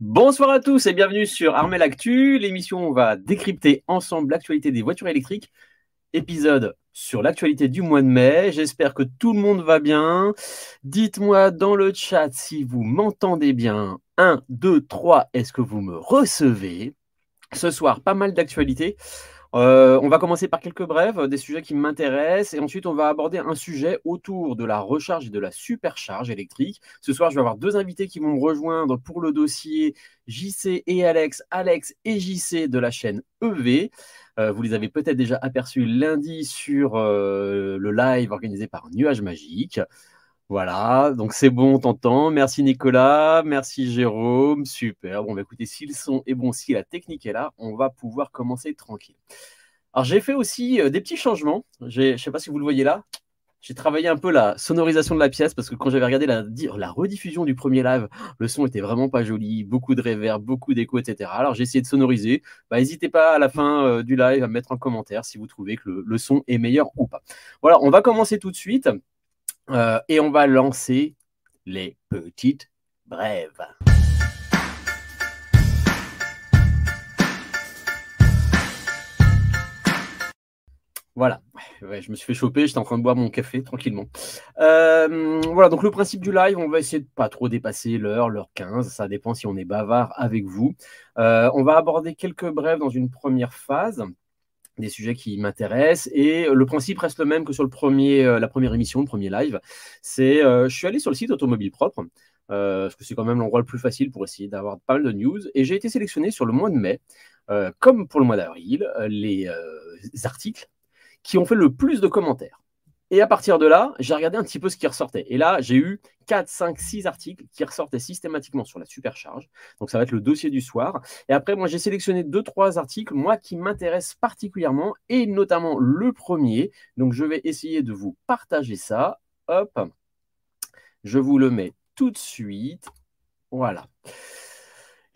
Bonsoir à tous et bienvenue sur Armel Actu. L'émission, on va décrypter ensemble l'actualité des voitures électriques. Épisode sur l'actualité du mois de mai. J'espère que tout le monde va bien. Dites-moi dans le chat si vous m'entendez bien. 1, 2, 3, est-ce que vous me recevez? Ce soir, pas mal d'actualités. Euh, on va commencer par quelques brèves, des sujets qui m'intéressent, et ensuite on va aborder un sujet autour de la recharge et de la supercharge électrique. Ce soir, je vais avoir deux invités qui vont me rejoindre pour le dossier JC et Alex, Alex et JC de la chaîne EV. Euh, vous les avez peut-être déjà aperçus lundi sur euh, le live organisé par Nuage Magique. Voilà, donc c'est bon, on t'entend. Merci Nicolas, merci Jérôme, super. Bon, bah, écoutez, si le son est bon, si la technique est là, on va pouvoir commencer tranquille. Alors j'ai fait aussi euh, des petits changements. Je ne sais pas si vous le voyez là. J'ai travaillé un peu la sonorisation de la pièce parce que quand j'avais regardé la, rediffusion du premier live, le son était vraiment pas joli, beaucoup de reverb, beaucoup d'écho, etc. Alors j'ai essayé de sonoriser. Bah, n'hésitez pas à la fin euh, du live à mettre en commentaire si vous trouvez que le son est meilleur ou pas. Voilà, on va commencer tout de suite. Euh, et on va lancer les petites brèves. Voilà, je me suis fait choper, j'étais en train de boire mon café tranquillement. Euh, voilà, donc le principe du live, on va essayer de pas trop dépasser l'heure, l'heure 15, ça dépend si on est bavard avec vous. Euh, on va aborder quelques brèves dans une première phase des sujets qui m'intéressent. Et le principe reste le même que sur le premier, euh, la première émission, le premier live. C'est, euh, je suis allé sur le site Automobile Propre, euh, parce que c'est quand même l'endroit le plus facile pour essayer d'avoir pas mal de news. Et j'ai été sélectionné sur le mois de mai, comme pour le mois d'avril, les articles qui ont fait le plus de commentaires. Et à partir de là, j'ai regardé un petit peu ce qui ressortait. Et là, j'ai eu 4, 5, 6 articles qui ressortaient systématiquement sur la supercharge. Donc, ça va être le dossier du soir. Et après, moi, j'ai sélectionné 2, 3 articles, moi, qui m'intéressent particulièrement, et notamment le premier. Donc, je vais essayer de vous partager ça. Hop, je vous le mets tout de suite. Voilà.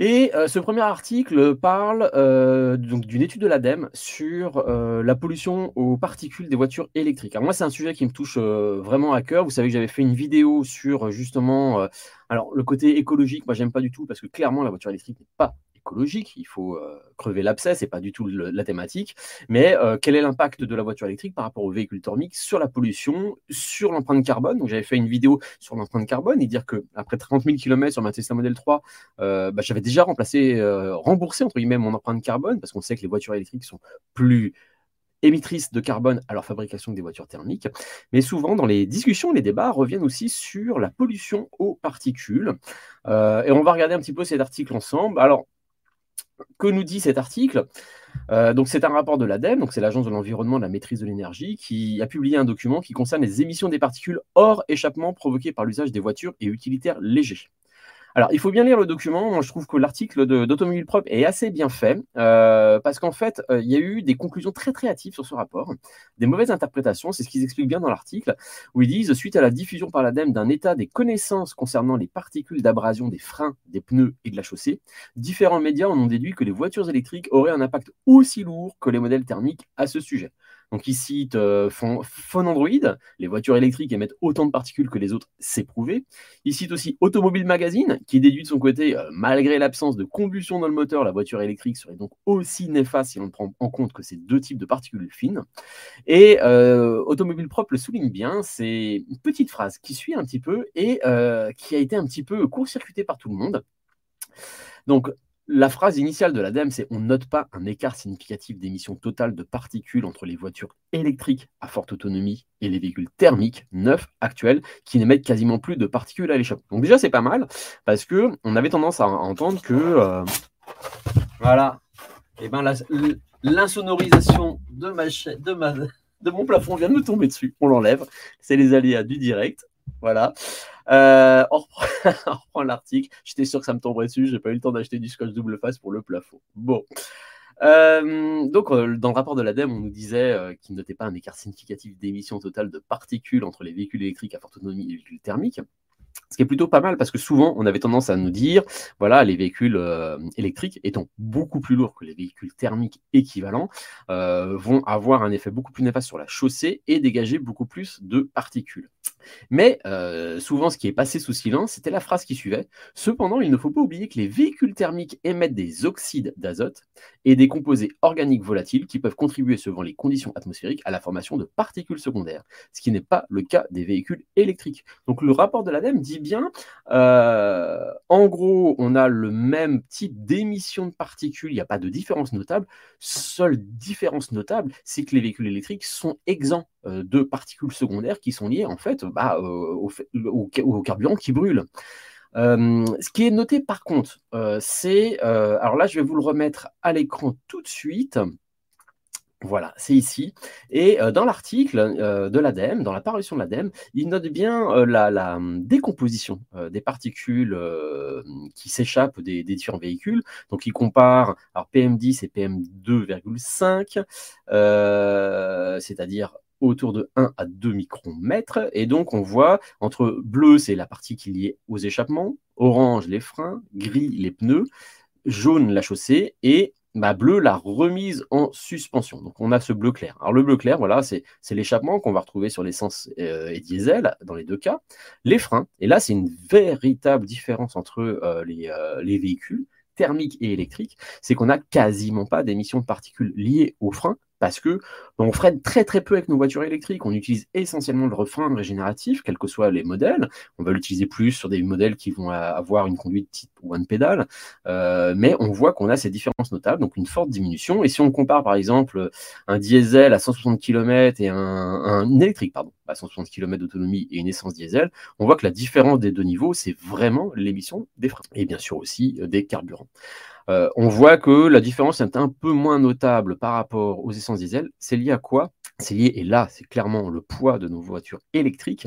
Et euh, ce premier article parle euh, donc d'une étude de l'ADEME sur euh, la pollution aux particules des voitures électriques. Alors moi, c'est un sujet qui me touche vraiment à cœur. Vous savez que j'avais fait une vidéo sur justement, le côté écologique, moi j'aime pas du tout parce que clairement la voiture électrique n'est pas écologique, il faut euh, crever l'abcès, c'est pas du tout la thématique, mais euh, quel est l'impact de la voiture électrique par rapport au véhicule thermique sur la pollution, sur l'empreinte carbone? Donc j'avais fait une vidéo sur l'empreinte carbone et dire que après 30 000 km sur ma Tesla Model 3, euh, bah, j'avais déjà remplacé, remboursé entre guillemets mon empreinte carbone parce qu'on sait que les voitures électriques sont plus émettrices de carbone à leur fabrication des voitures thermiques. Mais souvent, dans les discussions, les débats reviennent aussi sur la pollution aux particules. et on va regarder un petit peu cet article ensemble. Alors, que nous dit cet article euh, c'est un rapport de l'ADEME, donc c'est l'agence de l'environnement de la maîtrise de l'énergie, qui a publié un document qui concerne les émissions des particules hors échappement provoquées par l'usage des voitures et utilitaires légers. Alors, il faut bien lire le document. Moi, je trouve que l'article d'Automobile Propre est assez bien fait euh, parce qu'en fait, euh, il y a eu des conclusions très hâtives sur ce rapport, des mauvaises interprétations. C'est ce qu'ils expliquent bien dans l'article où ils disent suite à la diffusion par l'ADEME d'un état des connaissances concernant les particules d'abrasion des freins, des pneus et de la chaussée, différents médias en ont déduit que les voitures électriques auraient un impact aussi lourd que les modèles thermiques à ce sujet. Donc ils citent euh, Phone Android, les voitures électriques émettent autant de particules que les autres, c'est prouvé. Ils citent aussi Automobile Magazine, qui déduit de son côté, euh, malgré l'absence de combustion dans le moteur, la voiture électrique serait donc aussi néfaste si on prend en compte que c'est deux types de particules fines. Et euh, Automobile Propre le souligne bien, c'est une petite phrase qui suit un petit peu et qui a été un petit peu court-circuitée par tout le monde. Donc, la phrase initiale de l'ADEME, c'est on note pas un écart significatif d'émissions totales de particules entre les voitures électriques à forte autonomie et les véhicules thermiques neufs actuels qui n'émettent quasiment plus de particules à l'échappement. Donc déjà c'est pas mal parce que on avait tendance à entendre que euh, voilà, et eh ben l'insonorisation de ma, de de mon plafond vient de me tomber dessus. On l'enlève. C'est les aléas du direct. Voilà. Euh, on reprend, l'article. J'étais sûr que ça me tomberait dessus. J'ai pas eu le temps d'acheter du scotch double face pour le plafond. Bon. Euh, donc, euh, dans le rapport de l'ADEME, on nous disait qu'il ne notait pas un écart significatif d'émissions totales de particules entre les véhicules électriques à forte autonomie et les véhicules thermiques. Ce qui est plutôt pas mal parce que souvent, on avait tendance à nous dire, voilà, les véhicules euh, électriques étant beaucoup plus lourds que les véhicules thermiques équivalents, euh, vont avoir un effet beaucoup plus néfaste sur la chaussée et dégager beaucoup plus de particules. Mais euh, souvent, ce qui est passé sous silence, c'était la phrase qui suivait. Cependant, il ne faut pas oublier que les véhicules thermiques émettent des oxydes d'azote et des composés organiques volatiles qui peuvent contribuer, selon les conditions atmosphériques, à la formation de particules secondaires, ce qui n'est pas le cas des véhicules électriques. Donc le rapport de l'ADEME dit bien, euh, en gros, on a le même type d'émission de particules, il n'y a pas de différence notable. Seule différence notable, c'est que les véhicules électriques sont exempts de particules secondaires qui sont liées en fait bah, au, au, carburant qui brûle. Euh, ce qui est noté par contre, euh, c'est, alors là je vais vous le remettre à l'écran tout de suite. Voilà, c'est ici. Et dans l'article de l'ADEME, dans la parution de l'ADEME, il note bien la, décomposition des particules qui s'échappent des, des, différents véhicules. Donc il compare alors, PM10 et PM2,5, c'est-à-dire autour de 1 à 2 micromètres. Et donc, on voit entre bleu, c'est la partie qui est liée aux échappements, orange, les freins, gris, les pneus, jaune, la chaussée, et bah, bleu, la remise en suspension. Donc, on a ce bleu clair. Alors, le bleu clair, voilà, c'est l'échappement qu'on va retrouver sur l'essence euh, et diesel dans les deux cas. Les freins, et là, c'est une véritable différence entre euh, les, euh, les véhicules thermiques et électriques, c'est qu'on n'a quasiment pas d'émissions de particules liées aux freins, parce que on freine très très peu avec nos voitures électriques. On utilise essentiellement le refrain régénératif, quels que soient les modèles. On va l'utiliser plus sur des modèles qui vont avoir une conduite type one pédale, euh, mais on voit qu'on a ces différences notables, donc une forte diminution. Et si on compare par exemple un diesel à 160 km et un, électrique pardon, à 160 km d'autonomie et une essence diesel, on voit que la différence des deux niveaux, c'est vraiment l'émission des freins et bien sûr aussi euh, des carburants. Euh, on voit que la différence est un peu moins notable par rapport aux essences diesel. C'est lié à quoi? Et là c'est clairement le poids de nos voitures électriques,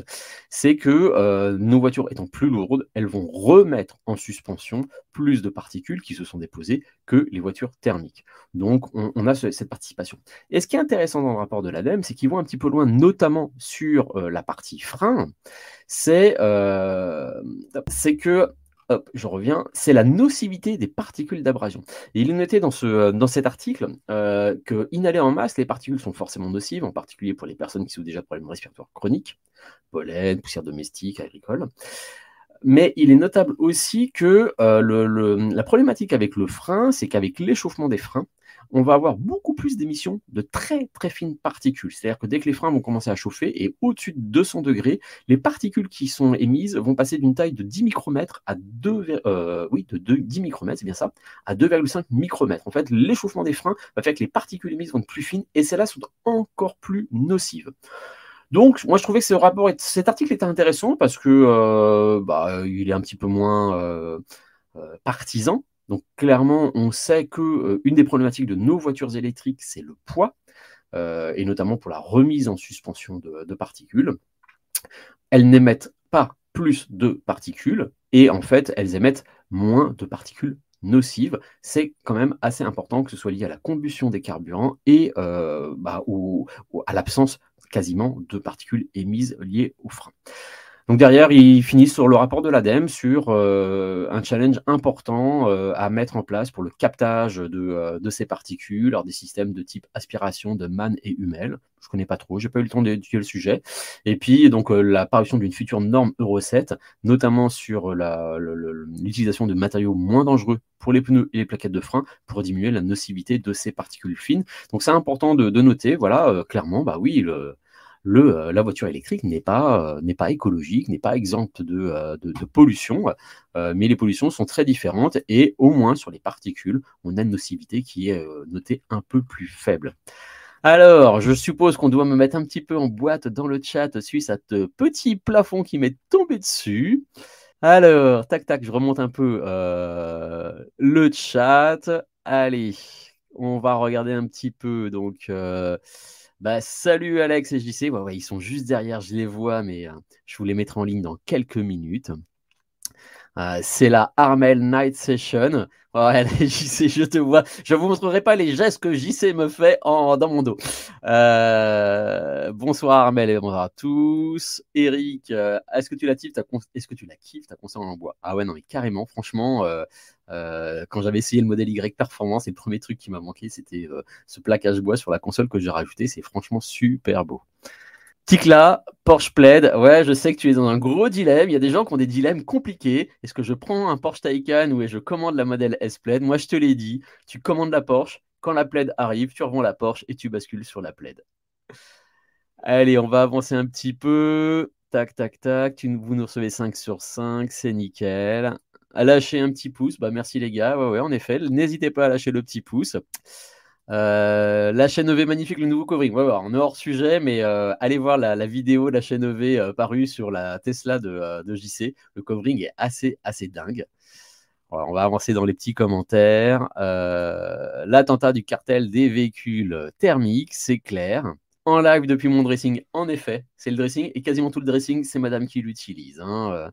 c'est que euh, nos voitures étant plus lourdes, elles vont remettre en suspension plus de particules qui se sont déposées que les voitures thermiques. Donc on, a cette participation. Et ce qui est intéressant dans le rapport de l'ADEME, c'est qu'ils vont un petit peu loin, notamment sur euh, la partie frein, c'est que hop, je reviens, c'est la nocivité des particules d'abrasion. il est noté dans, ce, euh, cet article euh, que inhaler en masse, les particules sont forcément nocives, en particulier pour les personnes qui sont déjà problèmes respiratoires chroniques, pollen, poussière domestique, agricole. Mais il est notable aussi que euh, la problématique avec le frein, c'est qu'avec l'échauffement des freins, on va avoir beaucoup plus d'émissions de très très fines particules. C'est-à-dire que dès que les freins vont commencer à chauffer et au-dessus de 200 degrés, les particules qui sont émises vont passer d'une taille de 10 micromètres à 2, euh, oui, de 10 micromètres, c'est bien ça, à 2,5 micromètres. En fait, l'échauffement des freins va faire que les particules émises vont être plus fines et celles-là sont encore plus nocives. Donc, moi, je trouvais que cet article était intéressant parce que euh, bah, il est un petit peu moins euh, partisan donc clairement, on sait que euh, des problématiques de nos voitures électriques, c'est le poids, euh, et notamment pour la remise en suspension de, particules. Elles n'émettent pas plus de particules, et en fait, elles émettent moins de particules nocives. C'est quand même assez important que ce soit lié à la combustion des carburants et euh, bah, à l'absence quasiment de particules émises liées au frein. Donc derrière, ils finissent sur le rapport de l'ADEME sur euh, un challenge important euh, à mettre en place pour le captage de, euh, ces particules, alors des systèmes de type aspiration de Mann et Hummel. Je connais pas trop, j'ai pas eu le temps d'étudier le sujet. Et puis donc la parution d'une future norme Euro 7, notamment sur l'utilisation de matériaux moins dangereux pour les pneus et les plaquettes de frein pour diminuer la nocivité de ces particules fines. Donc c'est important de, de, noter, voilà, clairement, bah oui, le, euh, la voiture électrique n'est pas, euh, pas écologique, n'est pas exempte de, euh, pollution, mais les pollutions sont très différentes et au moins sur les particules, on a une nocivité qui est notée un peu plus faible. Alors, je suppose qu'on doit me mettre un petit peu en boîte dans le chat suite à ce petit plafond qui m'est tombé dessus. Alors, tac, tac, je remonte un peu le chat. Allez, on va regarder un petit peu. Donc, bah, salut Alex et JC. Ouais, ils sont juste derrière, je les vois, mais euh, je vous les mettrai en ligne dans quelques minutes. Euh, c'est la Armel Night Session. Ouais, JC, je te vois. Je vous montrerai pas les gestes que JC me fait en, dans mon dos. Euh, bonsoir Armel et bonsoir à tous. Eric, euh, est-ce que tu la kiffes? Est-ce que tu la kiffes? Ta console en bois Ah ouais, non, mais carrément, franchement, quand j'avais essayé le modèle Y Performance, et le premier truc qui m'a manqué, c'était ce plaquage bois sur la console que j'ai rajouté. C'est franchement super beau. Tikla, Porsche Plaid, ouais, je sais que tu es dans un gros dilemme. Il y a des gens qui ont des dilemmes compliqués. Est-ce que je prends un Porsche Taycan ou je commande la modèle S Plaid? Moi, je te l'ai dit, tu commandes la Porsche. Quand la Plaid arrive, tu revends la Porsche et tu bascules sur la Plaid. Allez, on va avancer un petit peu. Tac, tac, tac. Vous nous recevez 5 sur 5, c'est nickel. À lâcher un petit pouce. Bah, merci les gars. Ouais, ouais, en effet. N'hésitez pas à lâcher le petit pouce. Euh, la chaîne EV magnifique, le nouveau covering. On est hors sujet, mais euh, allez voir la, vidéo de la chaîne EV euh, parue sur la Tesla de, JC. Le covering est assez, assez dingue. on va avancer dans les petits commentaires. L'attentat du cartel des véhicules thermiques, c'est clair. En live depuis mon dressing, en effet, c'est le dressing. Et quasiment tout le dressing, c'est madame qui l'utilise. Hein,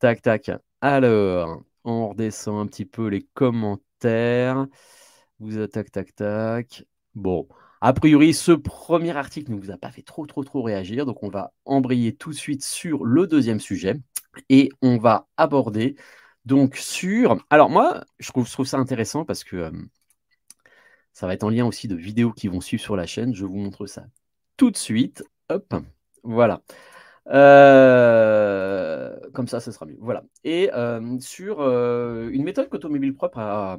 tac, tac. Alors, on redescend un petit peu les commentaires. Vous tac, tac, tac. Bon, a priori, ce premier article ne vous a pas fait trop, trop, trop réagir. Donc, on va embrayer tout de suite sur le deuxième sujet et on va aborder donc sur. Alors, moi, je trouve, trouve ça intéressant parce que euh, ça va être en lien aussi de vidéos qui vont suivre sur la chaîne. Je vous montre ça tout de suite. Hop, voilà. Euh, comme ça, ce sera mieux. Voilà. Et euh, sur euh, une méthode qu'Automobile Propre a,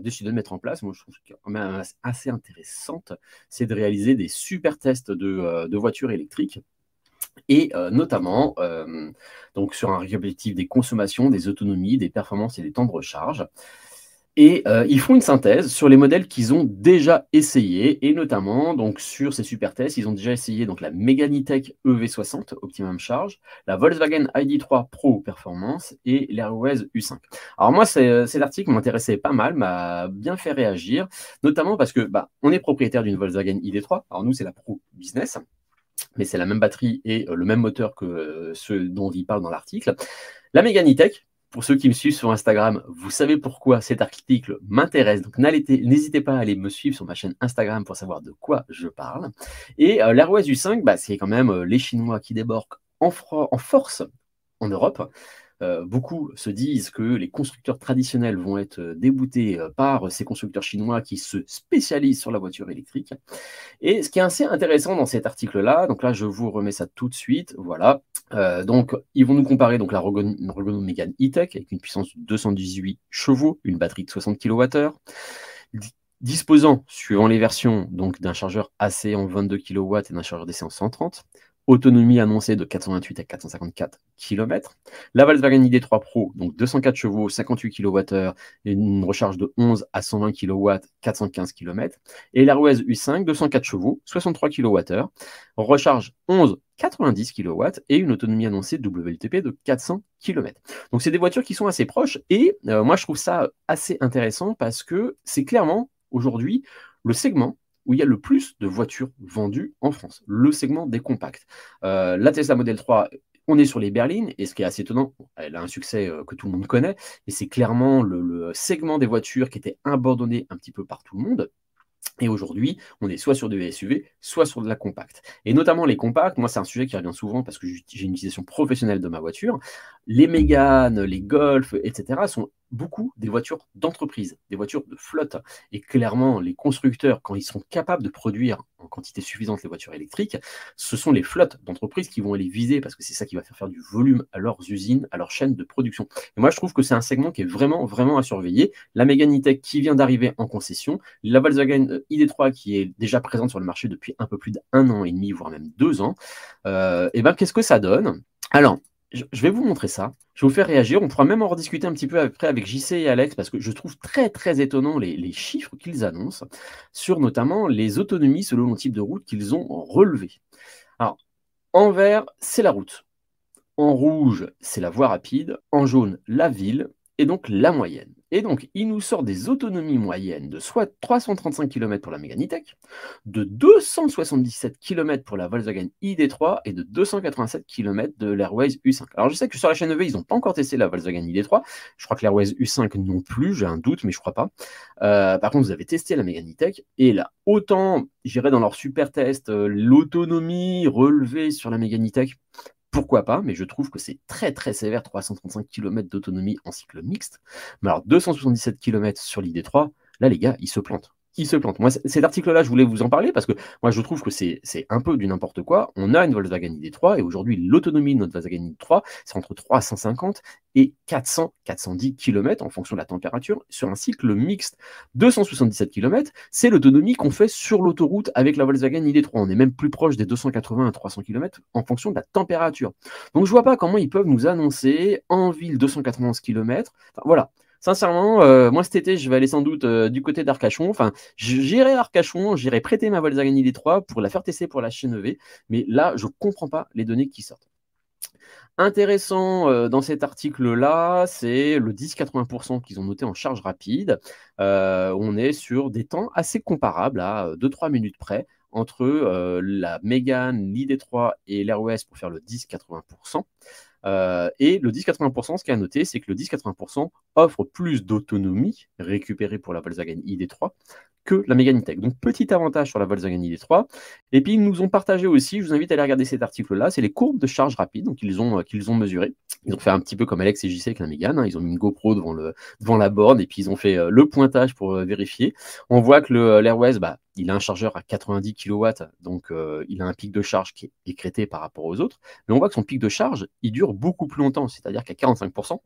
décidé de mettre en place, moi je trouve quand même assez intéressante, c'est de réaliser des super tests de, voitures électriques. Et notamment donc sur un récapitulatif des consommations, des autonomies, des performances et des temps de recharge. Et euh, ils font une synthèse sur les modèles qu'ils ont déjà essayés, et notamment donc sur ces super tests, ils ont déjà essayé donc la Meganitech EV60 Optimum Charge, la Volkswagen ID3 Pro Performance et l'Airways U5. Alors moi, cet article m'intéressait pas mal, m'a bien fait réagir, notamment parce que bah, on est propriétaire d'une Volkswagen ID3. Alors nous, c'est la Pro Business mais c'est la même batterie et euh, le même moteur que euh, ceux dont il parle dans l'article. La Meganitech, pour ceux qui me suivent sur Instagram, vous savez pourquoi cet article m'intéresse. Donc n'hésitez pas à aller me suivre sur ma chaîne Instagram pour savoir de quoi je parle. Et euh, l'Airways U5, bah, c'est quand même euh, les Chinois qui débarquent en, en force en Europe. Euh, beaucoup se disent que les constructeurs traditionnels vont être euh, déboutés euh, par ces constructeurs chinois qui se spécialisent sur la voiture électrique. Et ce qui est assez intéressant dans cet article-là, donc là je vous remets ça tout de suite, voilà. donc ils vont nous comparer donc la Renault Megane E-Tech avec une puissance de 218 chevaux, une batterie de 60 kWh disposant, suivant les versions, donc d'un chargeur AC en 22 kW et d'un chargeur DC en 130, autonomie annoncée de 428 à 454 km. La Volkswagen ID3 Pro, donc 204 chevaux, 58 kWh, une recharge de 11 à 120 kW, 415 km. Et l'Airways U5, 204 chevaux, 63 kWh, recharge 11, 90 kW et une autonomie annoncée WLTP de 400 km. Donc c'est des voitures qui sont assez proches et euh, moi je trouve ça assez intéressant parce que c'est clairement aujourd'hui le segment où il y a le plus de voitures vendues en France, le segment des compacts. Euh, la Tesla Model 3 on est sur les berlines, et ce qui est assez étonnant, elle a un succès euh, que tout le monde connaît, et c'est clairement le, segment des voitures qui était abandonné un petit peu par tout le monde. Et aujourd'hui, on est soit sur des SUV, soit sur de la compacte. Et notamment les compacts, moi c'est un sujet qui revient souvent parce que j'ai une utilisation professionnelle de ma voiture. Les Mégane, les Golf, etc. sont beaucoup des voitures d'entreprise, des voitures de flotte. Et clairement, les constructeurs, quand ils sont capables de produire en quantité suffisante les voitures électriques, ce sont les flottes d'entreprises qui vont les viser parce que c'est ça qui va faire faire du volume à leurs usines, à leur chaîne de production. Et moi, je trouve que c'est un segment qui est vraiment, vraiment à surveiller. La Megane E-Tech qui vient d'arriver en concession, la Volkswagen euh, ID3 qui est déjà présente sur le marché depuis un peu plus d'un an et demi, voire même deux ans. Euh, et ben, qu'est-ce que ça donne? Alors, je vais vous montrer ça. Je vais vous faire réagir. On pourra même en rediscuter un petit peu après avec JC et Alex parce que je trouve très très étonnant les, chiffres qu'ils annoncent sur notamment les autonomies selon le type de route qu'ils ont relevées. Alors, en vert, c'est la route. En rouge, c'est la voie rapide. En jaune, la ville. Et donc la moyenne. Et donc, il nous sort des autonomies moyennes de soit 335 km pour la Mégane E-Tech, de 277 km pour la Volkswagen ID3 et de 287 km de l'Airways U5. Alors, je sais que sur la chaîne EV, ils n'ont pas encore testé la Volkswagen ID3. Je crois que l'Airways U5 non plus, j'ai un doute, mais je crois pas. Euh, par contre, vous avez testé la E-Tech et là, autant j'irai dans leur super test, euh, l'autonomie relevée sur la E-Tech, pourquoi pas, mais je trouve que c'est très très sévère, 335 km d'autonomie en cycle mixte. Mais alors 277 km sur l'ID3, là les gars, ils se plantent qui se plante. Moi, cet article-là, je voulais vous en parler parce que moi, je trouve que c'est un peu du n'importe quoi. On a une Volkswagen ID3 et aujourd'hui, l'autonomie de notre Volkswagen ID3, c'est entre 350 et 400, 410 km en fonction de la température sur un cycle mixte. 277 km, c'est l'autonomie qu'on fait sur l'autoroute avec la Volkswagen ID3. On est même plus proche des 280 à 300 km en fonction de la température. Donc, je vois pas comment ils peuvent nous annoncer en ville 291 km. Enfin, voilà. Sincèrement, euh, moi cet été, je vais aller sans doute euh, du côté d'Arcachon. Enfin, j'irai à Arcachon, j'irai prêter ma Volkswagen ID3 pour la faire tester pour la chaîne EV. Mais là, je ne comprends pas les données qui sortent. Intéressant euh, dans cet article-là, c'est le 10-80% qu'ils ont noté en charge rapide. on est sur des temps assez comparables à 2-3 minutes près entre la Mégane, l'ID3 et l'Airways pour faire le 10-80%. Euh, et le 10-80%, ce qui est à noter, c'est que le 10-80% offre plus d'autonomie récupérée pour la Volkswagen ID3 que la Mégane E-Tech. Donc petit avantage sur la Volkswagen ID3. Et puis ils nous ont partagé aussi, je vous invite à aller regarder cet article-là, c'est les courbes de charge rapide donc ils ont, euh, qu'ils ont mesurées. Ils ont fait un petit peu comme Alex et JC avec la Mégane, hein. ils ont mis une GoPro devant, le, devant la borne et puis ils ont fait euh, le pointage pour vérifier. On voit que l'Airways, bah, il a un chargeur à 90 kW, donc euh, il a un pic de charge qui est écrété par rapport aux autres. Mais on voit que son pic de charge, il dure beaucoup plus longtemps, c'est-à-dire qu'à 45%,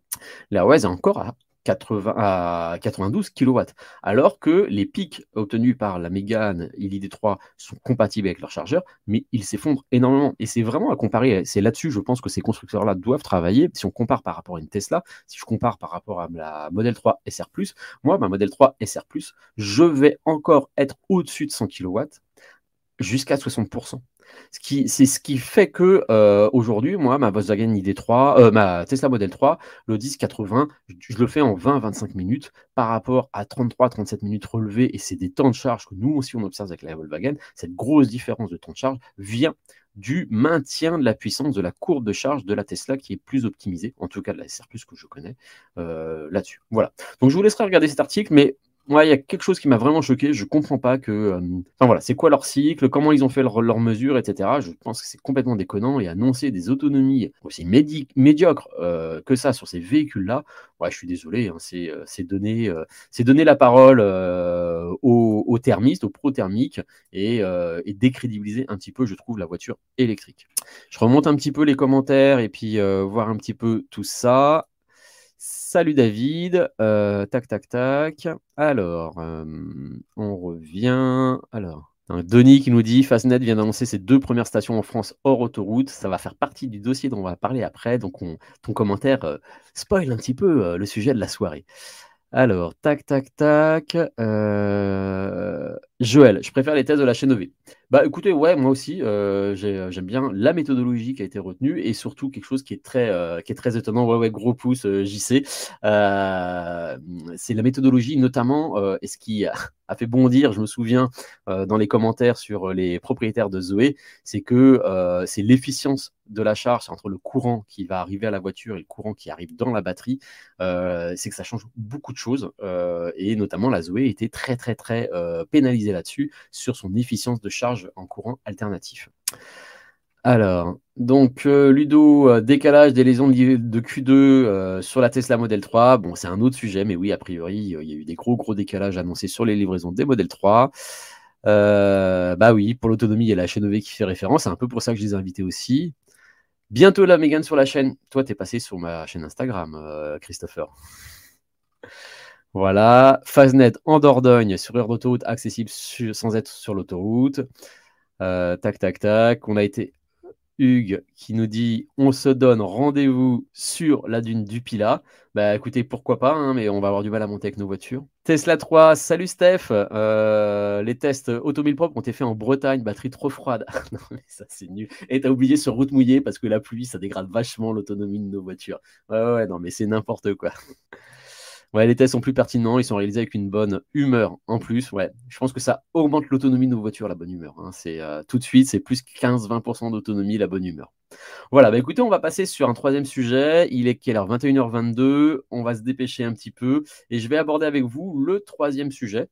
l'Airways est encore à 80, à 92 kW, alors que les pics obtenus par la Mégane et l'ID3 sont compatibles avec leur chargeur, mais ils s'effondrent énormément. Et c'est vraiment à comparer, c'est là-dessus, je pense que ces constructeurs-là doivent travailler. Si on compare par rapport à une Tesla, si je compare par rapport à la Model 3 SR+, moi, ma Model 3 SR+, je vais encore être au-dessus de 100 kW jusqu'à 60% c'est ce qui fait que euh, aujourd'hui, moi, ma Volkswagen ID3, euh, ma Tesla Model 3, le 1080, je, le fais en 20-25 minutes par rapport à 33-37 minutes relevées, et c'est des temps de charge que nous aussi on observe avec la Volkswagen. Cette grosse différence de temps de charge vient du maintien de la puissance de la courbe de charge de la Tesla qui est plus optimisée, en tout cas de la SR+, que je connais euh, là-dessus. Voilà. Donc je vous laisserai regarder cet article, mais Ouais, il y a quelque chose qui m'a vraiment choqué. Je comprends pas que. Euh, enfin voilà, c'est quoi leur cycle, comment ils ont fait leurs mesures, etc. Je pense que c'est complètement déconnant et annoncer des autonomies aussi médiocres euh, que ça sur ces véhicules-là. Ouais, je suis désolé, hein, euh, c'est donner, donner la parole aux, thermistes, aux pro-thermiques et, et, décrédibiliser un petit peu, je trouve, la voiture électrique. Je remonte un petit peu les commentaires et puis voir un petit peu tout ça. Salut David. Euh, tac, tac, tac. Alors, euh, on revient. Alors, Denis qui nous dit Fastnet vient d'annoncer ses deux premières stations en France hors autoroute. Ça va faire partie du dossier dont on va parler après. Donc, ton commentaire euh, spoil un petit peu le sujet de la soirée. Alors, tac, tac, tac. Joël, je préfère les thèses de la chaîne EV. Bah écoutez, ouais, moi aussi, euh, euh, j'aime bien la méthodologie qui a été retenue et surtout quelque chose qui est très, euh, qui est très étonnant. Ouais, ouais, gros pouce, JC. c'est la méthodologie notamment, et ce qui a fait bondir, je me souviens, dans les commentaires sur les propriétaires de Zoé, c'est que c'est l'efficience de la charge entre le courant qui va arriver à la voiture et le courant qui arrive dans la batterie, c'est que ça change beaucoup de choses. et notamment, la Zoé était très, très, très pénalisée là-dessus, sur son efficience de charge en courant alternatif. Alors, donc euh, Ludo, euh, décalage des lésions de Q2 euh, sur la Tesla Model 3. Bon, c'est un autre sujet, mais oui, a priori, il y a eu des gros gros décalages annoncés sur les livraisons des Model 3. bah oui, pour l'autonomie, il y a la chaîne EV qui fait référence. C'est un peu pour ça que je les ai invités aussi. Bientôt la Mégane sur la chaîne. Toi, tu es passé sur ma chaîne Instagram, Christopher. Voilà, Faznet en Dordogne sur heure d'autoroute accessible sans être sur l'autoroute. Euh, tac, tac, tac. On a été Hugues qui nous dit on se donne rendez-vous sur la dune du Pila. Bah écoutez, pourquoi pas, hein, mais on va avoir du mal à monter avec nos voitures. Tesla 3, salut Steph. Euh, les tests automobile propre ont été faits en Bretagne, batterie trop froide. non mais ça c'est nul. Et t'as oublié sur route mouillée parce que la pluie ça dégrade vachement l'autonomie de nos voitures. Ouais ouais, non mais c'est n'importe quoi. Ouais, les tests sont plus pertinents, ils sont réalisés avec une bonne humeur en plus. Ouais, je pense que ça augmente l'autonomie de nos voitures, la bonne humeur. Hein. C'est euh, tout de suite, c'est plus 15-20% d'autonomie, la bonne humeur. Voilà, bah écoutez, on va passer sur un troisième sujet. Il est quelle heure? 21h22. On va se dépêcher un petit peu et je vais aborder avec vous le troisième sujet.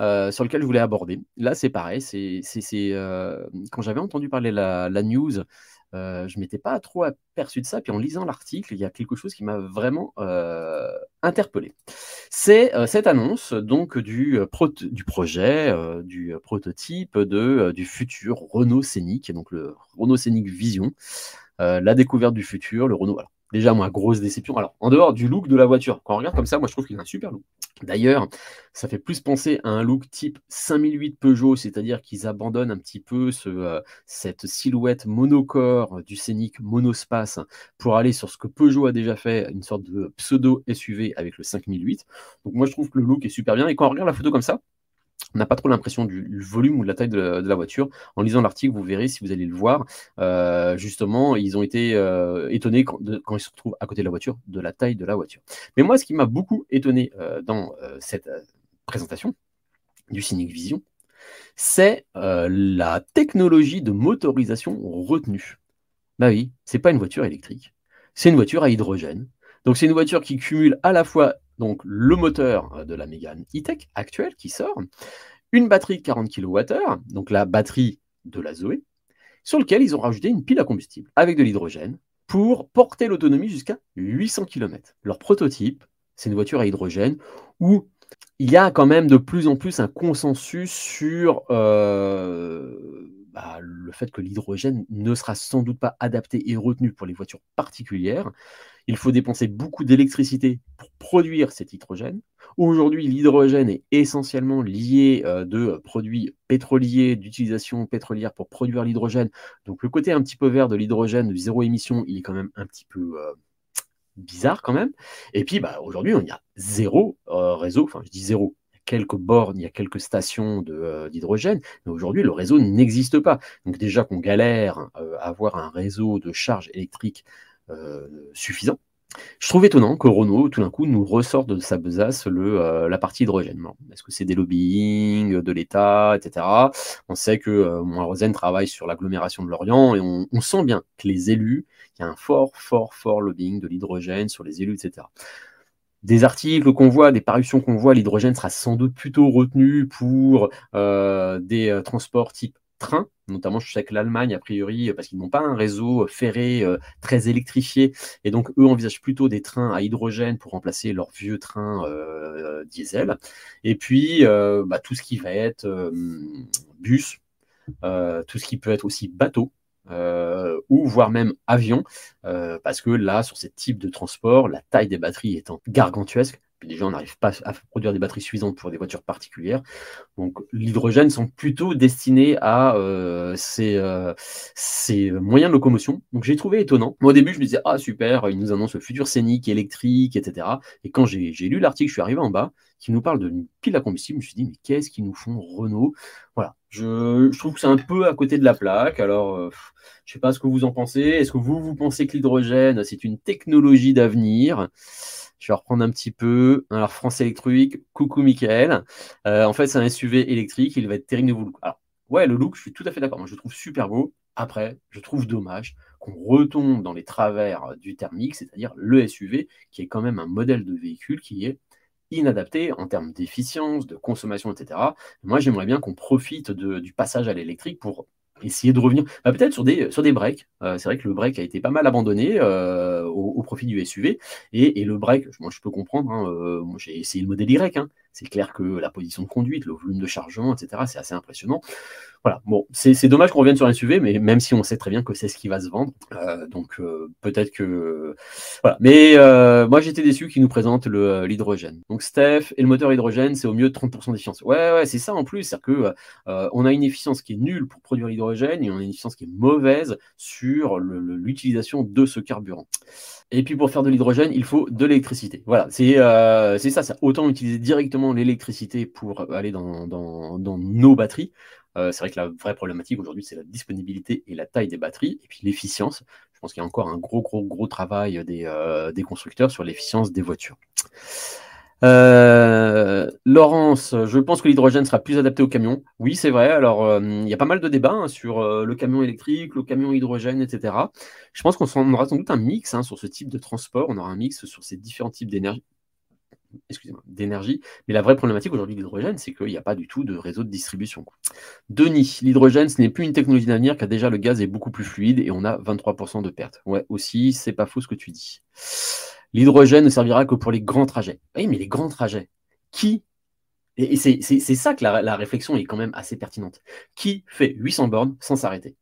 Euh, sur lequel je voulais aborder. Là, c'est pareil, c'est euh, quand j'avais entendu parler la, la news euh, je m'étais pas trop aperçu de ça. Puis en lisant l'article, il y a quelque chose qui m'a vraiment euh, interpellé. C'est euh, cette annonce donc du, du projet, du prototype du futur Renault Scénic, donc le Renault Scénic Vision, la découverte du futur, le Renault. Déjà, moi, grosse déception. Alors, en dehors du look de la voiture, quand on regarde comme ça, moi, je trouve qu'il a un super look. D'ailleurs, ça fait plus penser à un look type 5008 Peugeot, c'est-à-dire qu'ils abandonnent un petit peu ce, euh, cette silhouette monocore du scénic monospace pour aller sur ce que Peugeot a déjà fait, une sorte de pseudo SUV avec le 5008. Donc, moi, je trouve que le look est super bien. Et quand on regarde la photo comme ça, on n'a pas trop l'impression du, volume ou de la taille de la, voiture. En lisant l'article, vous verrez, si vous allez le voir, euh, justement, ils ont été euh, étonnés quand, ils se retrouvent à côté de la voiture, de la taille de la voiture. Mais moi, ce qui m'a beaucoup étonné euh, dans cette présentation du Cynic Vision, c'est la technologie de motorisation retenue. Bah oui, c'est pas une voiture électrique, c'est une voiture à hydrogène. Donc c'est une voiture qui cumule à la fois donc le moteur euh, de la Mégane E-Tech actuelle qui sort, une batterie de 40 kWh, donc la batterie de la Zoé, sur lequel ils ont rajouté une pile à combustible avec de l'hydrogène pour porter l'autonomie jusqu'à 800 km. Leur prototype, c'est une voiture à hydrogène où il y a quand même de plus en plus un consensus sur euh, bah, le fait que l'hydrogène ne sera sans doute pas adapté et retenu pour les voitures particulières. Il faut dépenser beaucoup d'électricité pour produire cet hydrogène. Aujourd'hui, l'hydrogène est essentiellement lié euh, de produits pétroliers, d'utilisation pétrolière pour produire l'hydrogène. Donc le côté un petit peu vert de l'hydrogène, de zéro émission, il est quand même un petit peu euh, bizarre quand même. Et puis bah, aujourd'hui, on y a zéro euh, réseau, enfin je dis zéro, quelques bornes, il y a quelques stations d'hydrogène, mais aujourd'hui, le réseau n'existe pas. Donc déjà qu'on galère à avoir un réseau de charge électrique euh, suffisant. Je trouve étonnant que Renault, tout d'un coup, nous ressorte de sa besace le, euh, la partie hydrogène. Est-ce que c'est des lobbying de l'État, etc. On sait que euh, travaille sur l'agglomération de Lorient et on, on, sent bien que les élus, il y a un fort, fort, fort lobbying de l'hydrogène sur les élus, etc. Des articles qu'on voit, des parutions qu'on voit, l'hydrogène sera sans doute plutôt retenu pour euh, des transports type train, notamment je sais que l'Allemagne, a priori, parce qu'ils n'ont pas un réseau ferré euh, très électrifié, et donc eux envisagent plutôt des trains à hydrogène pour remplacer leurs vieux trains euh, diesel. Et puis, euh, bah, tout ce qui va être bus, tout ce qui peut être aussi bateau, ou voire même avion, parce que là, sur ce type de transport, la taille des batteries étant gargantuesque, puis déjà, on n'arrive pas à produire des batteries suffisantes pour des voitures particulières. Donc, l'hydrogène sont plutôt destinés à euh, euh, ces, moyens de locomotion. Donc, j'ai trouvé étonnant. Moi, au début, je me disais, ah super, ils nous annoncent le futur scénique, électrique, etc. Et quand j'ai lu l'article, je suis arrivé en bas, qui nous parle d'une pile à combustible, je me suis dit, mais qu'est-ce qu'ils nous font Renault? Voilà, je, trouve que c'est un peu à côté de la plaque. Alors, euh, je ne sais pas ce que vous en pensez. Est-ce que vous, vous pensez que l'hydrogène, c'est une technologie d'avenir? Je vais reprendre un petit peu. Alors, France électrique, coucou Michael. Euh, en fait, c'est un SUV électrique, il va être terrible niveau look. Alors, ouais, le look, je suis tout à fait d'accord. Moi, je le trouve super beau. Après, je trouve dommage qu'on retombe dans les travers du thermique, c'est-à-dire le SUV, qui est quand même un modèle de véhicule qui est inadapté en termes d'efficience, de consommation, etc. Moi, j'aimerais bien qu'on profite du passage à l'électrique pour essayer de revenir bah, peut-être sur des, sur des breaks. Euh, c'est vrai que le break a été pas mal abandonné euh, au, profit du SUV. Et, le break, moi je peux comprendre, hein, euh, j'ai essayé le modèle Y, hein. C'est clair que la position de conduite, le volume de chargement, etc., c'est assez impressionnant. Voilà, bon, c'est dommage qu'on revienne sur un SUV, mais même si on sait très bien que c'est ce qui va se vendre, donc peut-être que. Voilà, mais moi j'étais déçu qu'ils nous présentent l'hydrogène. Donc Steph et le moteur hydrogène, c'est au mieux 30% d'efficience. Ouais, ouais, c'est ça en plus, c'est-à-dire que on a une efficience qui est nulle pour produire l'hydrogène et on a une efficience qui est mauvaise sur l'utilisation de ce carburant. Et puis pour faire de l'hydrogène, il faut de l'électricité. Voilà, c'est euh, ça, ça. Autant utiliser directement l'électricité pour aller dans, nos batteries. Euh, c'est vrai que la vraie problématique aujourd'hui, c'est la disponibilité et la taille des batteries, et puis l'efficience. Je pense qu'il y a encore un gros, gros, gros travail des, euh, constructeurs sur l'efficience des voitures. Euh, Laurence, je pense que l'hydrogène sera plus adapté au camion. Oui, c'est vrai. Alors, il y a pas mal de débats hein, sur le camion électrique, le camion hydrogène, etc. Je pense qu'on aura sans doute un mix hein, sur ce type de transport. On aura un mix sur ces différents types d'énergie. Excusez-moi, d'énergie. Mais la vraie problématique aujourd'hui de l'hydrogène, c'est qu'il n'y a pas du tout de réseau de distribution. Denis, l'hydrogène, ce n'est plus une technologie d'avenir car déjà le gaz est beaucoup plus fluide et on a 23% de pertes. Ouais, aussi, c'est pas faux ce que tu dis. L'hydrogène ne servira que pour les grands trajets. Oui, mais les grands trajets, qui Et, c'est ça que la, la réflexion est quand même assez pertinente. Qui fait 800 bornes sans s'arrêter?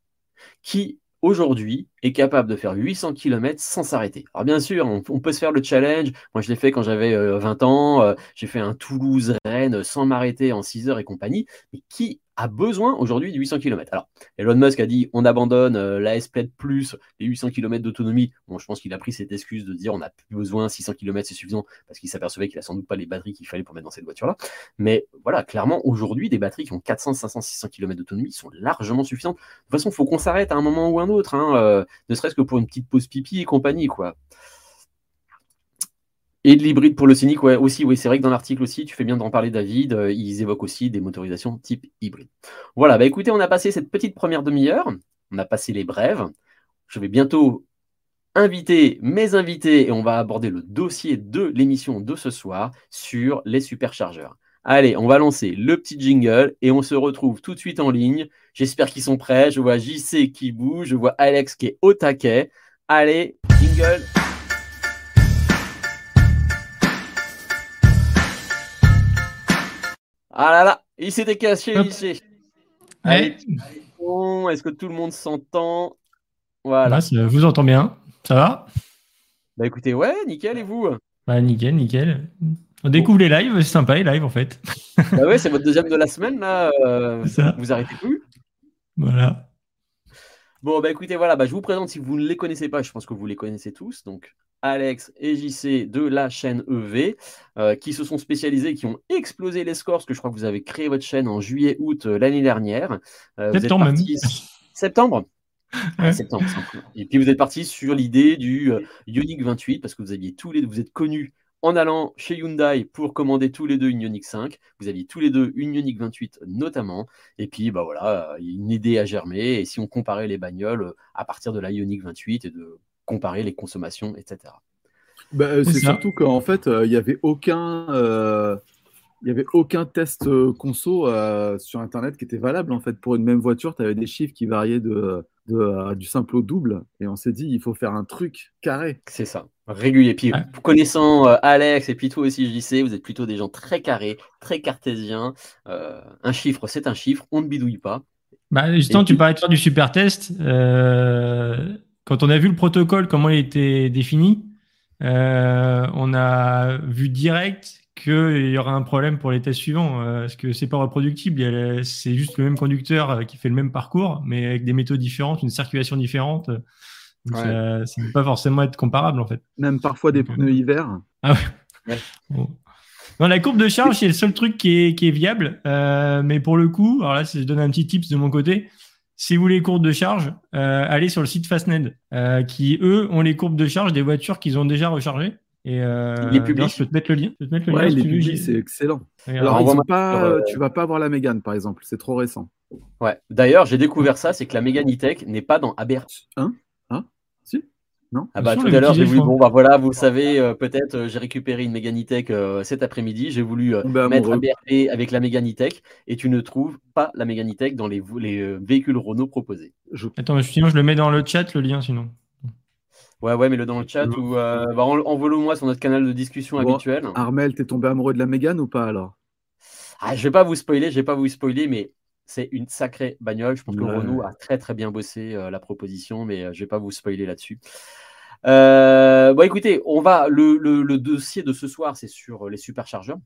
Qui aujourd'hui est capable de faire 800 km sans s'arrêter. Alors bien sûr, on, peut se faire le challenge. Moi, je l'ai fait quand j'avais 20 euh, ans. Euh, j'ai fait un Toulouse-Rennes sans m'arrêter en 6 heures et compagnie. Mais qui a besoin aujourd'hui de 800 km. Alors, Elon Musk a dit on abandonne euh, la S-Plate plus les 800 km d'autonomie. Bon, je pense qu'il a pris cette excuse de dire on n'a plus besoin, 600 km c'est suffisant, parce qu'il s'apercevait qu'il a sans doute pas les batteries qu'il fallait pour mettre dans cette voiture-là. Mais voilà, clairement, aujourd'hui, des batteries qui ont 400, 500, 600 km d'autonomie sont largement suffisantes. De toute façon, il faut qu'on s'arrête à un moment ou un autre, hein, euh, ne serait-ce que pour une petite pause pipi et compagnie, quoi. Et de l'hybride pour le Scénic, ouais, aussi, oui, c'est vrai que dans l'article aussi, tu fais bien d'en parler, David, euh, ils évoquent aussi des motorisations type hybride. Voilà, bah écoutez, on a passé cette petite première demi-heure, on a passé les brèves. Je vais bientôt inviter mes invités et on va aborder le dossier de l'émission de ce soir sur les superchargeurs. Allez, on va lancer le petit jingle et on se retrouve tout de suite en ligne. J'espère qu'ils sont prêts. Je vois JC qui bouge, je vois Alex qui est au taquet. Allez, jingle. Ah là là, il s'était caché, JC. Est-ce que tout le monde s'entend? Voilà. je vous entends bien? Ça va? Bah écoutez, ouais, nickel, et vous? Bah nickel, nickel. On découvre les lives, c'est sympa les lives en fait. Bah ouais, c'est votre deuxième de la semaine là. Euh, vous arrêtez plus? Voilà. Bon, bah écoutez, voilà, bah, je vous présente si vous ne les connaissez pas, je pense que vous les connaissez tous. Donc, Alex et JC de la chaîne EV, euh, qui se sont spécialisés, qui ont explosé les scores, parce que je crois que vous avez créé votre chaîne en juillet-août euh, l'année dernière. septembre même. Septembre? Septembre. Et puis vous êtes parti sur l'idée du Ioniq 28 parce que vous aviez tous les vous êtes connus en allant chez Hyundai pour commander tous les deux une Ioniq 5. Vous aviez tous les deux une Ioniq 28 notamment. Et puis, bah voilà, une idée a germé. Et si on comparait les bagnoles euh, à partir de la Ioniq 28 et de comparer les consommations, etc. Bah, euh, c'est surtout qu'en fait, euh, il n'y avait aucun. il n'y avait aucun test conso sur Internet qui était valable. En fait, pour une même voiture, tu avais des chiffres qui variaient de, de, du simple au double. Et on s'est dit, il faut faire un truc carré. C'est ça régulier. Puis connaissant euh, Alex et puis toi aussi, je sais, vous êtes plutôt des gens très carrés, très cartésiens. Euh, un chiffre, c'est un chiffre, on ne bidouille pas. Bah, justement, tu parlais de faire du super test. Euh, quand on a vu le protocole, comment il était défini, on a vu direct qu'il y aura un problème pour les tests suivants, parce que c'est pas reproductible. C'est juste le même conducteur qui fait le même parcours, mais avec des méthodes différentes, une circulation différente. Ça ne peut pas forcément être comparable en fait. Même parfois des pneus hiver. Ah ouais. La courbe de charge, c'est le seul truc qui est, qui est viable. Euh, mais pour le coup, alors là, je donne un petit tips de mon côté, si vous voulez courbes de charge, euh, allez sur le site Fastned, euh, qui eux ont les courbes de charge des voitures qu'ils ont déjà rechargées. Et il est public. Je peux te mettre le lien. Je peux te mettre le lien si c'est excellent. Alors, ils pas, tu vas pas avoir la Mégane, par exemple. C'est trop récent. Ouais. D'ailleurs, j'ai découvert ça, c'est que la Mégane E-Tech n'est pas dans Aber. Hein? Non ah bah, tout à l'heure, j'ai voulu, bon, bah voilà, vous savez, euh, peut-être, euh, j'ai récupéré une Meganitech euh, cet après-midi. J'ai voulu mettre un BRP avec la Meganitech et tu ne trouves pas la Meganitech dans les, les véhicules Renault proposés. Je... Attends, sinon, je le mets dans le chat, le lien, sinon. Ouais, ouais, mais le dans le chat ou bah, envoie-le-moi sur notre canal de discussion habituel. Armel, t'es tombé amoureux de la Mégane ou pas alors? Ah, Je vais pas vous spoiler, je vais pas vous spoiler, mais c'est une sacrée bagnole. Je pense que Renault a très très bien bossé la proposition, mais je vais pas vous spoiler là-dessus. Euh, bon, écoutez, on va le, dossier de ce soir, c'est sur les superchargeurs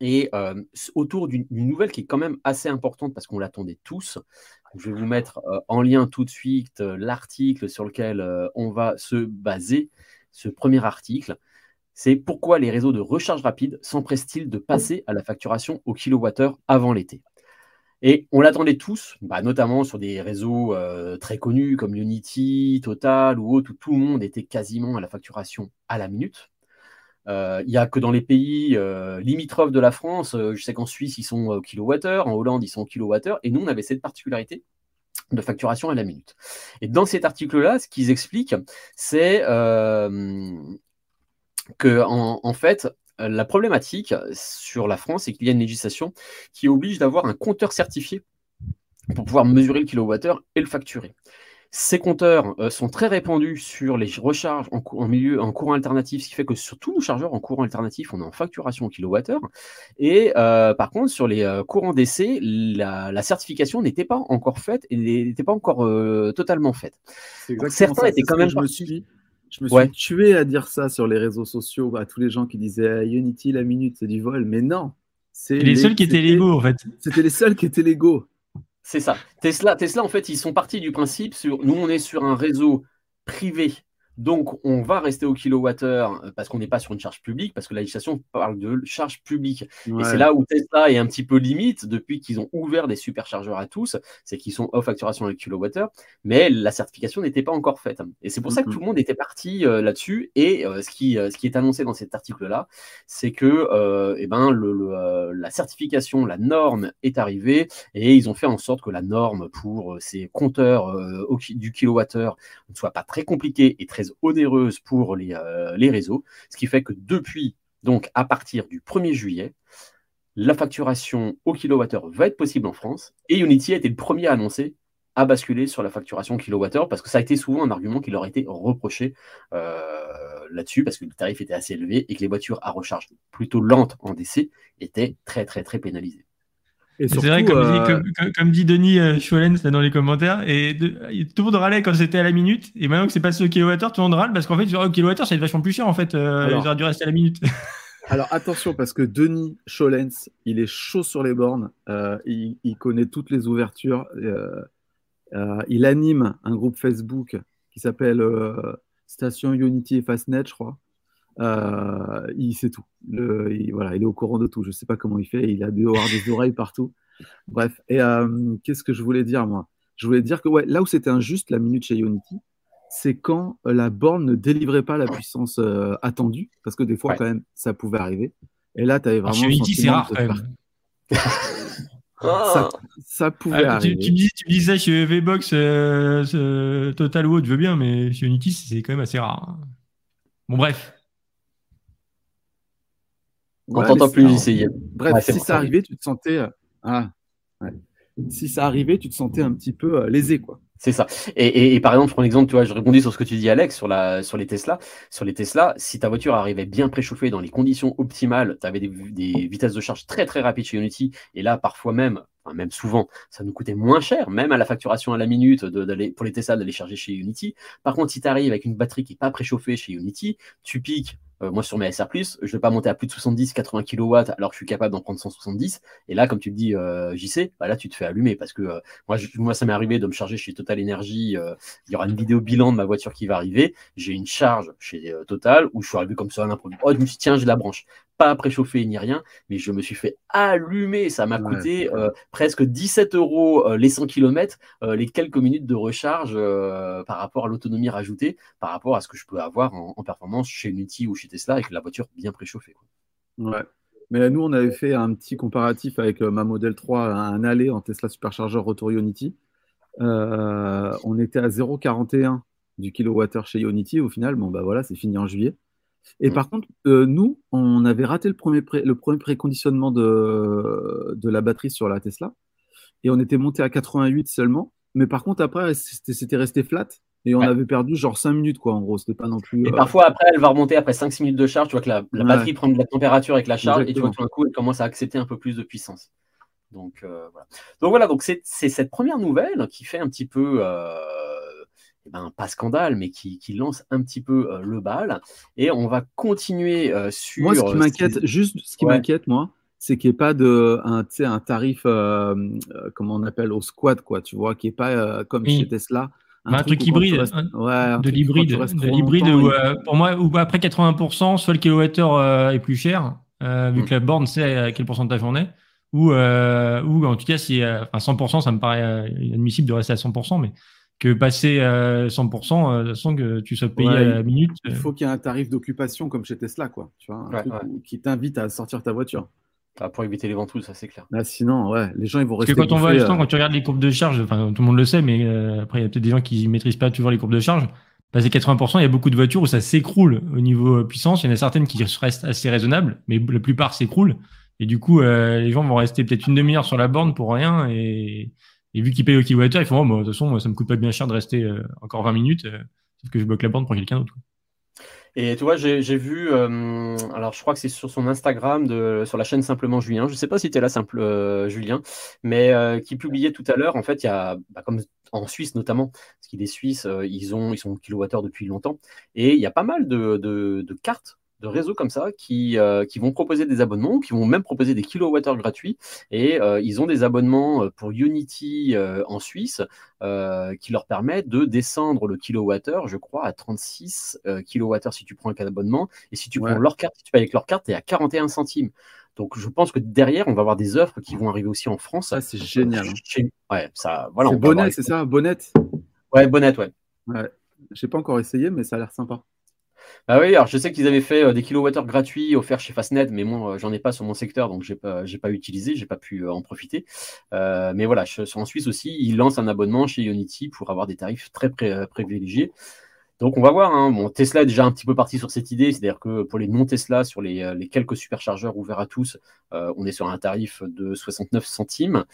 et euh, autour d'une nouvelle qui est quand même assez importante parce qu'on l'attendait tous. Je vais vous mettre euh, en lien tout de suite l'article sur lequel on va se baser. Ce premier article, c'est pourquoi les réseaux de recharge rapide s'empressent-ils de passer à la facturation au kilowattheure avant l'été? Et on l'attendait tous, bah, notamment sur des réseaux euh, très connus comme Unity, Total ou autres, où tout le monde était quasiment à la facturation à la minute. il n'y a que dans les pays limitrophes de la France, je sais qu'en Suisse, ils sont au kilowattheure, en Hollande, ils sont au kilowattheure, et nous, on avait cette particularité de facturation à la minute. Et dans cet article-là, ce qu'ils expliquent, c'est que en, fait, la problématique sur la France, c'est qu'il y a une législation qui oblige d'avoir un compteur certifié pour pouvoir mesurer le kilowattheure et le facturer. Ces compteurs euh, sont très répandus sur les recharges en, milieu, en courant alternatif, ce qui fait que sur tous nos chargeurs en courant alternatif, on est en facturation au kilowattheure. Et euh, par contre, sur les euh, courants d'essai, la, certification n'était pas encore faite et n'était pas encore totalement faite. certains étaient quand même je Me suis... Je me suis tué à dire ça sur les réseaux sociaux à tous les gens qui disaient Unity la minute c'est du vol, mais non. C'est les, les, seuls qui étaient légaux en fait. C'était les seuls qui étaient légaux. C'est ça. Tesla, Tesla, en fait, ils sont partis du principe sur nous, on est sur un réseau privé donc, on va rester au kilowattheure euh, parce qu'on n'est pas sur une charge publique, parce que la législation parle de charge publique. Et c'est là où Tesla est un petit peu limite depuis qu'ils ont ouvert des superchargeurs à tous, c'est qu'ils sont off facturation avec kilowattheure, mais la certification n'était pas encore faite. Et c'est pour ça que tout le monde était parti euh, là-dessus. Et euh, ce, qui, ce qui est annoncé dans cet article-là, c'est que eh ben, le, la certification, la norme est arrivée et ils ont fait en sorte que la norme pour ces compteurs du kilowattheure ne soit pas très compliquée et très onéreuse pour euh, les, réseaux, ce qui fait que depuis, donc à partir du 1er juillet, la facturation au kilowattheure va être possible en France et Unity a été le premier à annoncer à basculer sur la facturation kilowattheure parce que ça a été souvent un argument qui leur a été reproché euh, là-dessus parce que le tarif était assez élevé et que les voitures à recharge plutôt lentes en DC étaient très très très pénalisées. C'est vrai, euh, comme, dit, Denis euh, Scholens dans les commentaires, et tout le monde râlait quand c'était à la minute, et maintenant que c'est passé au kilowattheure, tout le monde râle parce qu'en fait, au kilowattheure, ça va être vachement plus cher en fait. Euh, alors, ils dû rester à la minute. alors attention, parce que Denis Scholens, il est chaud sur les bornes, euh, il, il, connaît toutes les ouvertures, il anime un groupe Facebook qui s'appelle Station Unity et Fastnet, je crois. Euh, il sait tout. Le, il, voilà, il est au courant de tout. Je sais pas comment il fait. Il a des, des oreilles partout. Bref. Et euh, qu'est-ce que je voulais dire, moi? Je voulais dire que ouais, là où c'était injuste, la minute chez Unity, c'est quand euh, la borne ne délivrait pas la puissance attendue, parce que des fois, quand même, ça pouvait arriver. Et là, tu avais vraiment. chez Unity, c'est rare, quand même. ça, ça, pouvait ah, arriver. Tu, tu, dis, ça chez VBox, Total ou autre, je veux bien, mais chez Unity, c'est quand même assez rare. Hein. Bon, bref. On t'entend plus essayer. Bref, si ça arrivait, tu te sentais. Euh, ah, si ça arrivait, tu te sentais un petit peu euh, lésé, quoi. C'est ça. Et, par exemple, je prends l'exemple, tu vois, je répondis sur ce que tu dis, Alex, sur, la, sur les Tesla. Sur les Tesla, si ta voiture arrivait bien préchauffée dans les conditions optimales, tu avais des, des, vitesses de charge très très rapides chez Unity, et là, parfois même, même souvent, ça nous coûtait moins cher, même à la facturation à la minute de, pour les Tesla d'aller charger chez Unity. Par contre, si tu avec une batterie qui n'est pas préchauffée chez Unity, tu piques. Euh, moi, sur mes SR, je ne vais pas monter à plus de 70, 80 kW alors que je suis capable d'en prendre 170. Et là, comme tu me dis, euh, JC, bah là, tu te fais allumer parce que euh, moi, ça m'est arrivé de me charger chez Total Energy. il y aura une vidéo bilan de ma voiture qui va arriver. J'ai une charge chez Total où je suis arrivé comme ça à l'improviste. Oh, je me suis tiens, j'ai la branche pas préchauffé ni rien, mais je me suis fait allumer. Ça m'a coûté euh, presque 17 euros euh, les 100 km, euh, les quelques minutes de recharge par rapport à l'autonomie rajoutée, par rapport à ce que je peux avoir en, performance chez Unity ou chez Tesla avec la voiture bien préchauffée. Ouais. Mais nous, on avait fait un petit comparatif avec ma Model 3, un aller en Tesla Supercharger retour Unity. on était à 0,41 du kilowattheure chez Unity. Au final, bon, bah voilà, c'est fini en juillet. Et mm. par contre, euh, nous, on avait raté le premier, le premier préconditionnement de, de la batterie sur la Tesla. Et on était monté à 88 seulement. Mais par contre, après, c'était resté flat. Et on avait perdu genre 5 minutes, quoi, en gros. C'était pas non plus. Et euh, parfois, après, elle va remonter après 5-6 minutes de charge. Tu vois que la, batterie prend de la température avec la charge. Et tu vois tout d'un coup, elle commence à accepter un peu plus de puissance. Donc, euh, voilà. Donc, voilà. Donc, c'est cette première nouvelle qui fait un petit peu. Eh ben, pas scandale, mais qui, lance un petit peu euh, le bal. Et on va continuer euh, sur. Moi, ce qui m'inquiète, juste ce qui m'inquiète, moi, c'est qu'il n'y ait pas de un, un tarif, euh, comment on appelle, au squat, quoi, tu vois, qui n'est pas comme chez Tesla. Un, bah, truc, hybride, de l'hybride, de l'hybride pour moi, ou après 80%, soit le kilowattheure est plus cher, vu mm. que la borne sait à quel pourcentage on est, ou, ou en tout cas, si, enfin 100%, ça me paraît inadmissible de rester à 100%, mais que passer à 100%, de toute façon, que tu sois payé à la minute. Il faut qu'il y ait un tarif d'occupation comme chez Tesla, quoi. Tu vois, un truc qui t'invite à sortir ta voiture. Ah, pour éviter les ventouses, ça c'est clair. Bah, sinon, ouais, les gens ils vont rester. Parce que quand on voit, quand tu regardes les courbes de charge, enfin, tout le monde le sait, mais après, il y a peut-être des gens qui ne maîtrisent pas toujours les courbes de charge. Passer 80%, il y a beaucoup de voitures où ça s'écroule au niveau puissance. Il y en a certaines qui restent assez raisonnables, mais la plupart s'écroulent. Et du coup, euh, les gens vont rester peut-être une demi-heure sur la borne pour rien. Et, vu qu'ils payent au kilowattheure, ils font oh, de toute façon, moi, ça me coûte pas bien cher de rester euh, encore 20 minutes, euh, sauf que je bloque la borne pour quelqu'un d'autre. Et tu vois, j'ai vu, alors je crois que c'est sur son Instagram, de, sur la chaîne Simplement Julien, je ne sais pas si tu es là, Simple Julien, mais qui publiait tout à l'heure, en fait, il y a, bah, comme en Suisse notamment, parce qu'il est suisse, ils, ont, ils sont kilowattheures depuis longtemps, et il y a pas mal de, de cartes de réseaux comme ça qui, euh, qui vont proposer des abonnements, qui vont même proposer des kilowattheures gratuits. Et euh, ils ont des abonnements euh, pour Unity en Suisse qui leur permettent de descendre le kilowattheure, je crois, à 36 kilowattheures si tu prends un cas d'abonnement. Et si tu prends leur carte, si tu payes avec leur carte, tu es à 41 centimes. Donc je pense que derrière, on va avoir des offres qui vont arriver aussi en France. Ça, c'est génial. Hein. Ouais, ça, voilà. C'est Bonnet, c'est ça Bonnette Ouais, ouais. Ouais. J'ai pas encore essayé, mais ça a l'air sympa. Bah oui, alors je sais qu'ils avaient fait euh, des kilowattheures gratuits offerts chez Fastnet, mais moi, euh, j'en ai pas sur mon secteur, donc j'ai pas, j'ai pas utilisé, j'ai pas pu euh, en profiter. mais voilà, je, en Suisse aussi, ils lancent un abonnement chez Unity pour avoir des tarifs très privilégiés. Donc on va voir. Hein. Bon, Tesla est déjà un petit peu parti sur cette idée, c'est-à-dire que pour les non Tesla, sur les, les quelques superchargeurs ouverts à tous, on est sur un tarif de 69 centimes.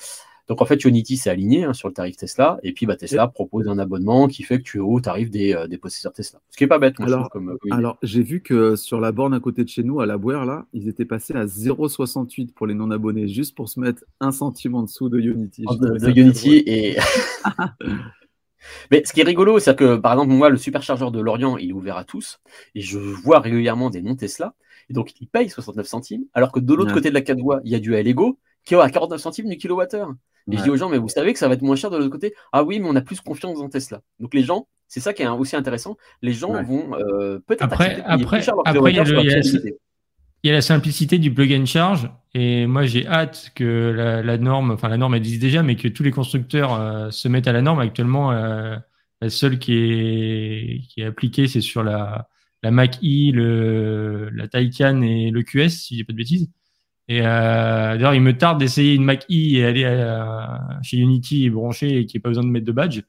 Donc en fait, Unity s'est aligné hein, sur le tarif Tesla, et puis bah, Tesla propose un abonnement qui fait que tu es au tarif des, euh, des possesseurs Tesla. Ce qui n'est pas bête, alors, comme, euh, Alors j'ai vu que sur la borne à côté de chez nous, à la Boire, là, ils étaient passés à 0,68 pour les non-abonnés, juste pour se mettre un centime en dessous de Unity. de, Unity et. Mais ce qui est rigolo, c'est que par exemple, moi, le superchargeur de Lorient, il est ouvert à tous, et je vois régulièrement des non Tesla, et donc ils payent 69 centimes, alors que de l'autre côté de la voies, il y a du Allego qui est à 49 centimes du kilowattheure. Et je dis aux gens, mais vous savez que ça va être moins cher de l'autre côté? Ah oui, mais on a plus confiance en Tesla. Donc les gens, c'est ça qui est aussi intéressant, les gens vont euh, peut-être après, après, après il y, a la simplicité du plug and charge. Et moi, j'ai hâte que la, norme, enfin la norme existe déjà, mais que tous les constructeurs euh, se mettent à la norme. Actuellement, euh, la seule qui est, qui est appliquée, c'est sur la, la Mac-E, le, la Taycan et le QS, si je dis pas de bêtises. Et euh, d'ailleurs, il me tarde d'essayer une Mac E et aller chez Unity et brancher et qui n'y pas besoin de mettre de badge.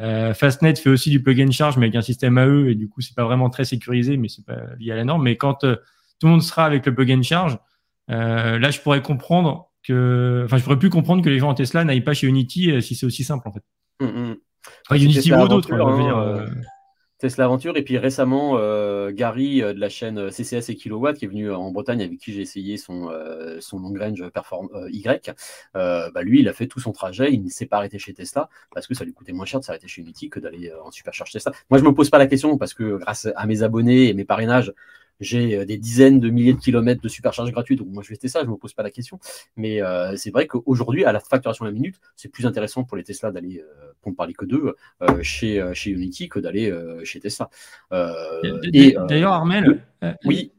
Euh, Fastnet fait aussi du plug and charge, mais avec un système AE et du coup, c'est pas vraiment très sécurisé, mais c'est pas lié à la norme. Mais quand euh, tout le monde sera avec le plug and charge, euh, là, je pourrais comprendre que, enfin, je pourrais plus comprendre que les gens en Tesla n'aillent pas chez Unity euh, si c'est aussi simple en fait. Mm, mm. Unity ou d'autres. Hein, Tesla Aventure. Et puis récemment, euh, Gary euh, de la chaîne euh, CCS et Kilowatt, qui est venu en Bretagne, avec qui j'ai essayé son, son long range Perform Y, bah, lui, il a fait tout son trajet. Il ne s'est pas arrêté chez Tesla parce que ça lui coûtait moins cher de s'arrêter chez Unity que d'aller en supercharge Tesla. Moi, je me pose pas la question parce que grâce à mes abonnés et mes parrainages, j'ai euh, des dizaines de milliers de kilomètres de supercharge gratuite, donc moi je vais tester ça, je ne me pose pas la question. Mais euh, c'est vrai qu'aujourd'hui, à la facturation à la minute, c'est plus intéressant pour les Tesla d'aller, euh, pour ne parler que d'eux, chez, chez Unity que d'aller chez Tesla. D'ailleurs, Armel, oui.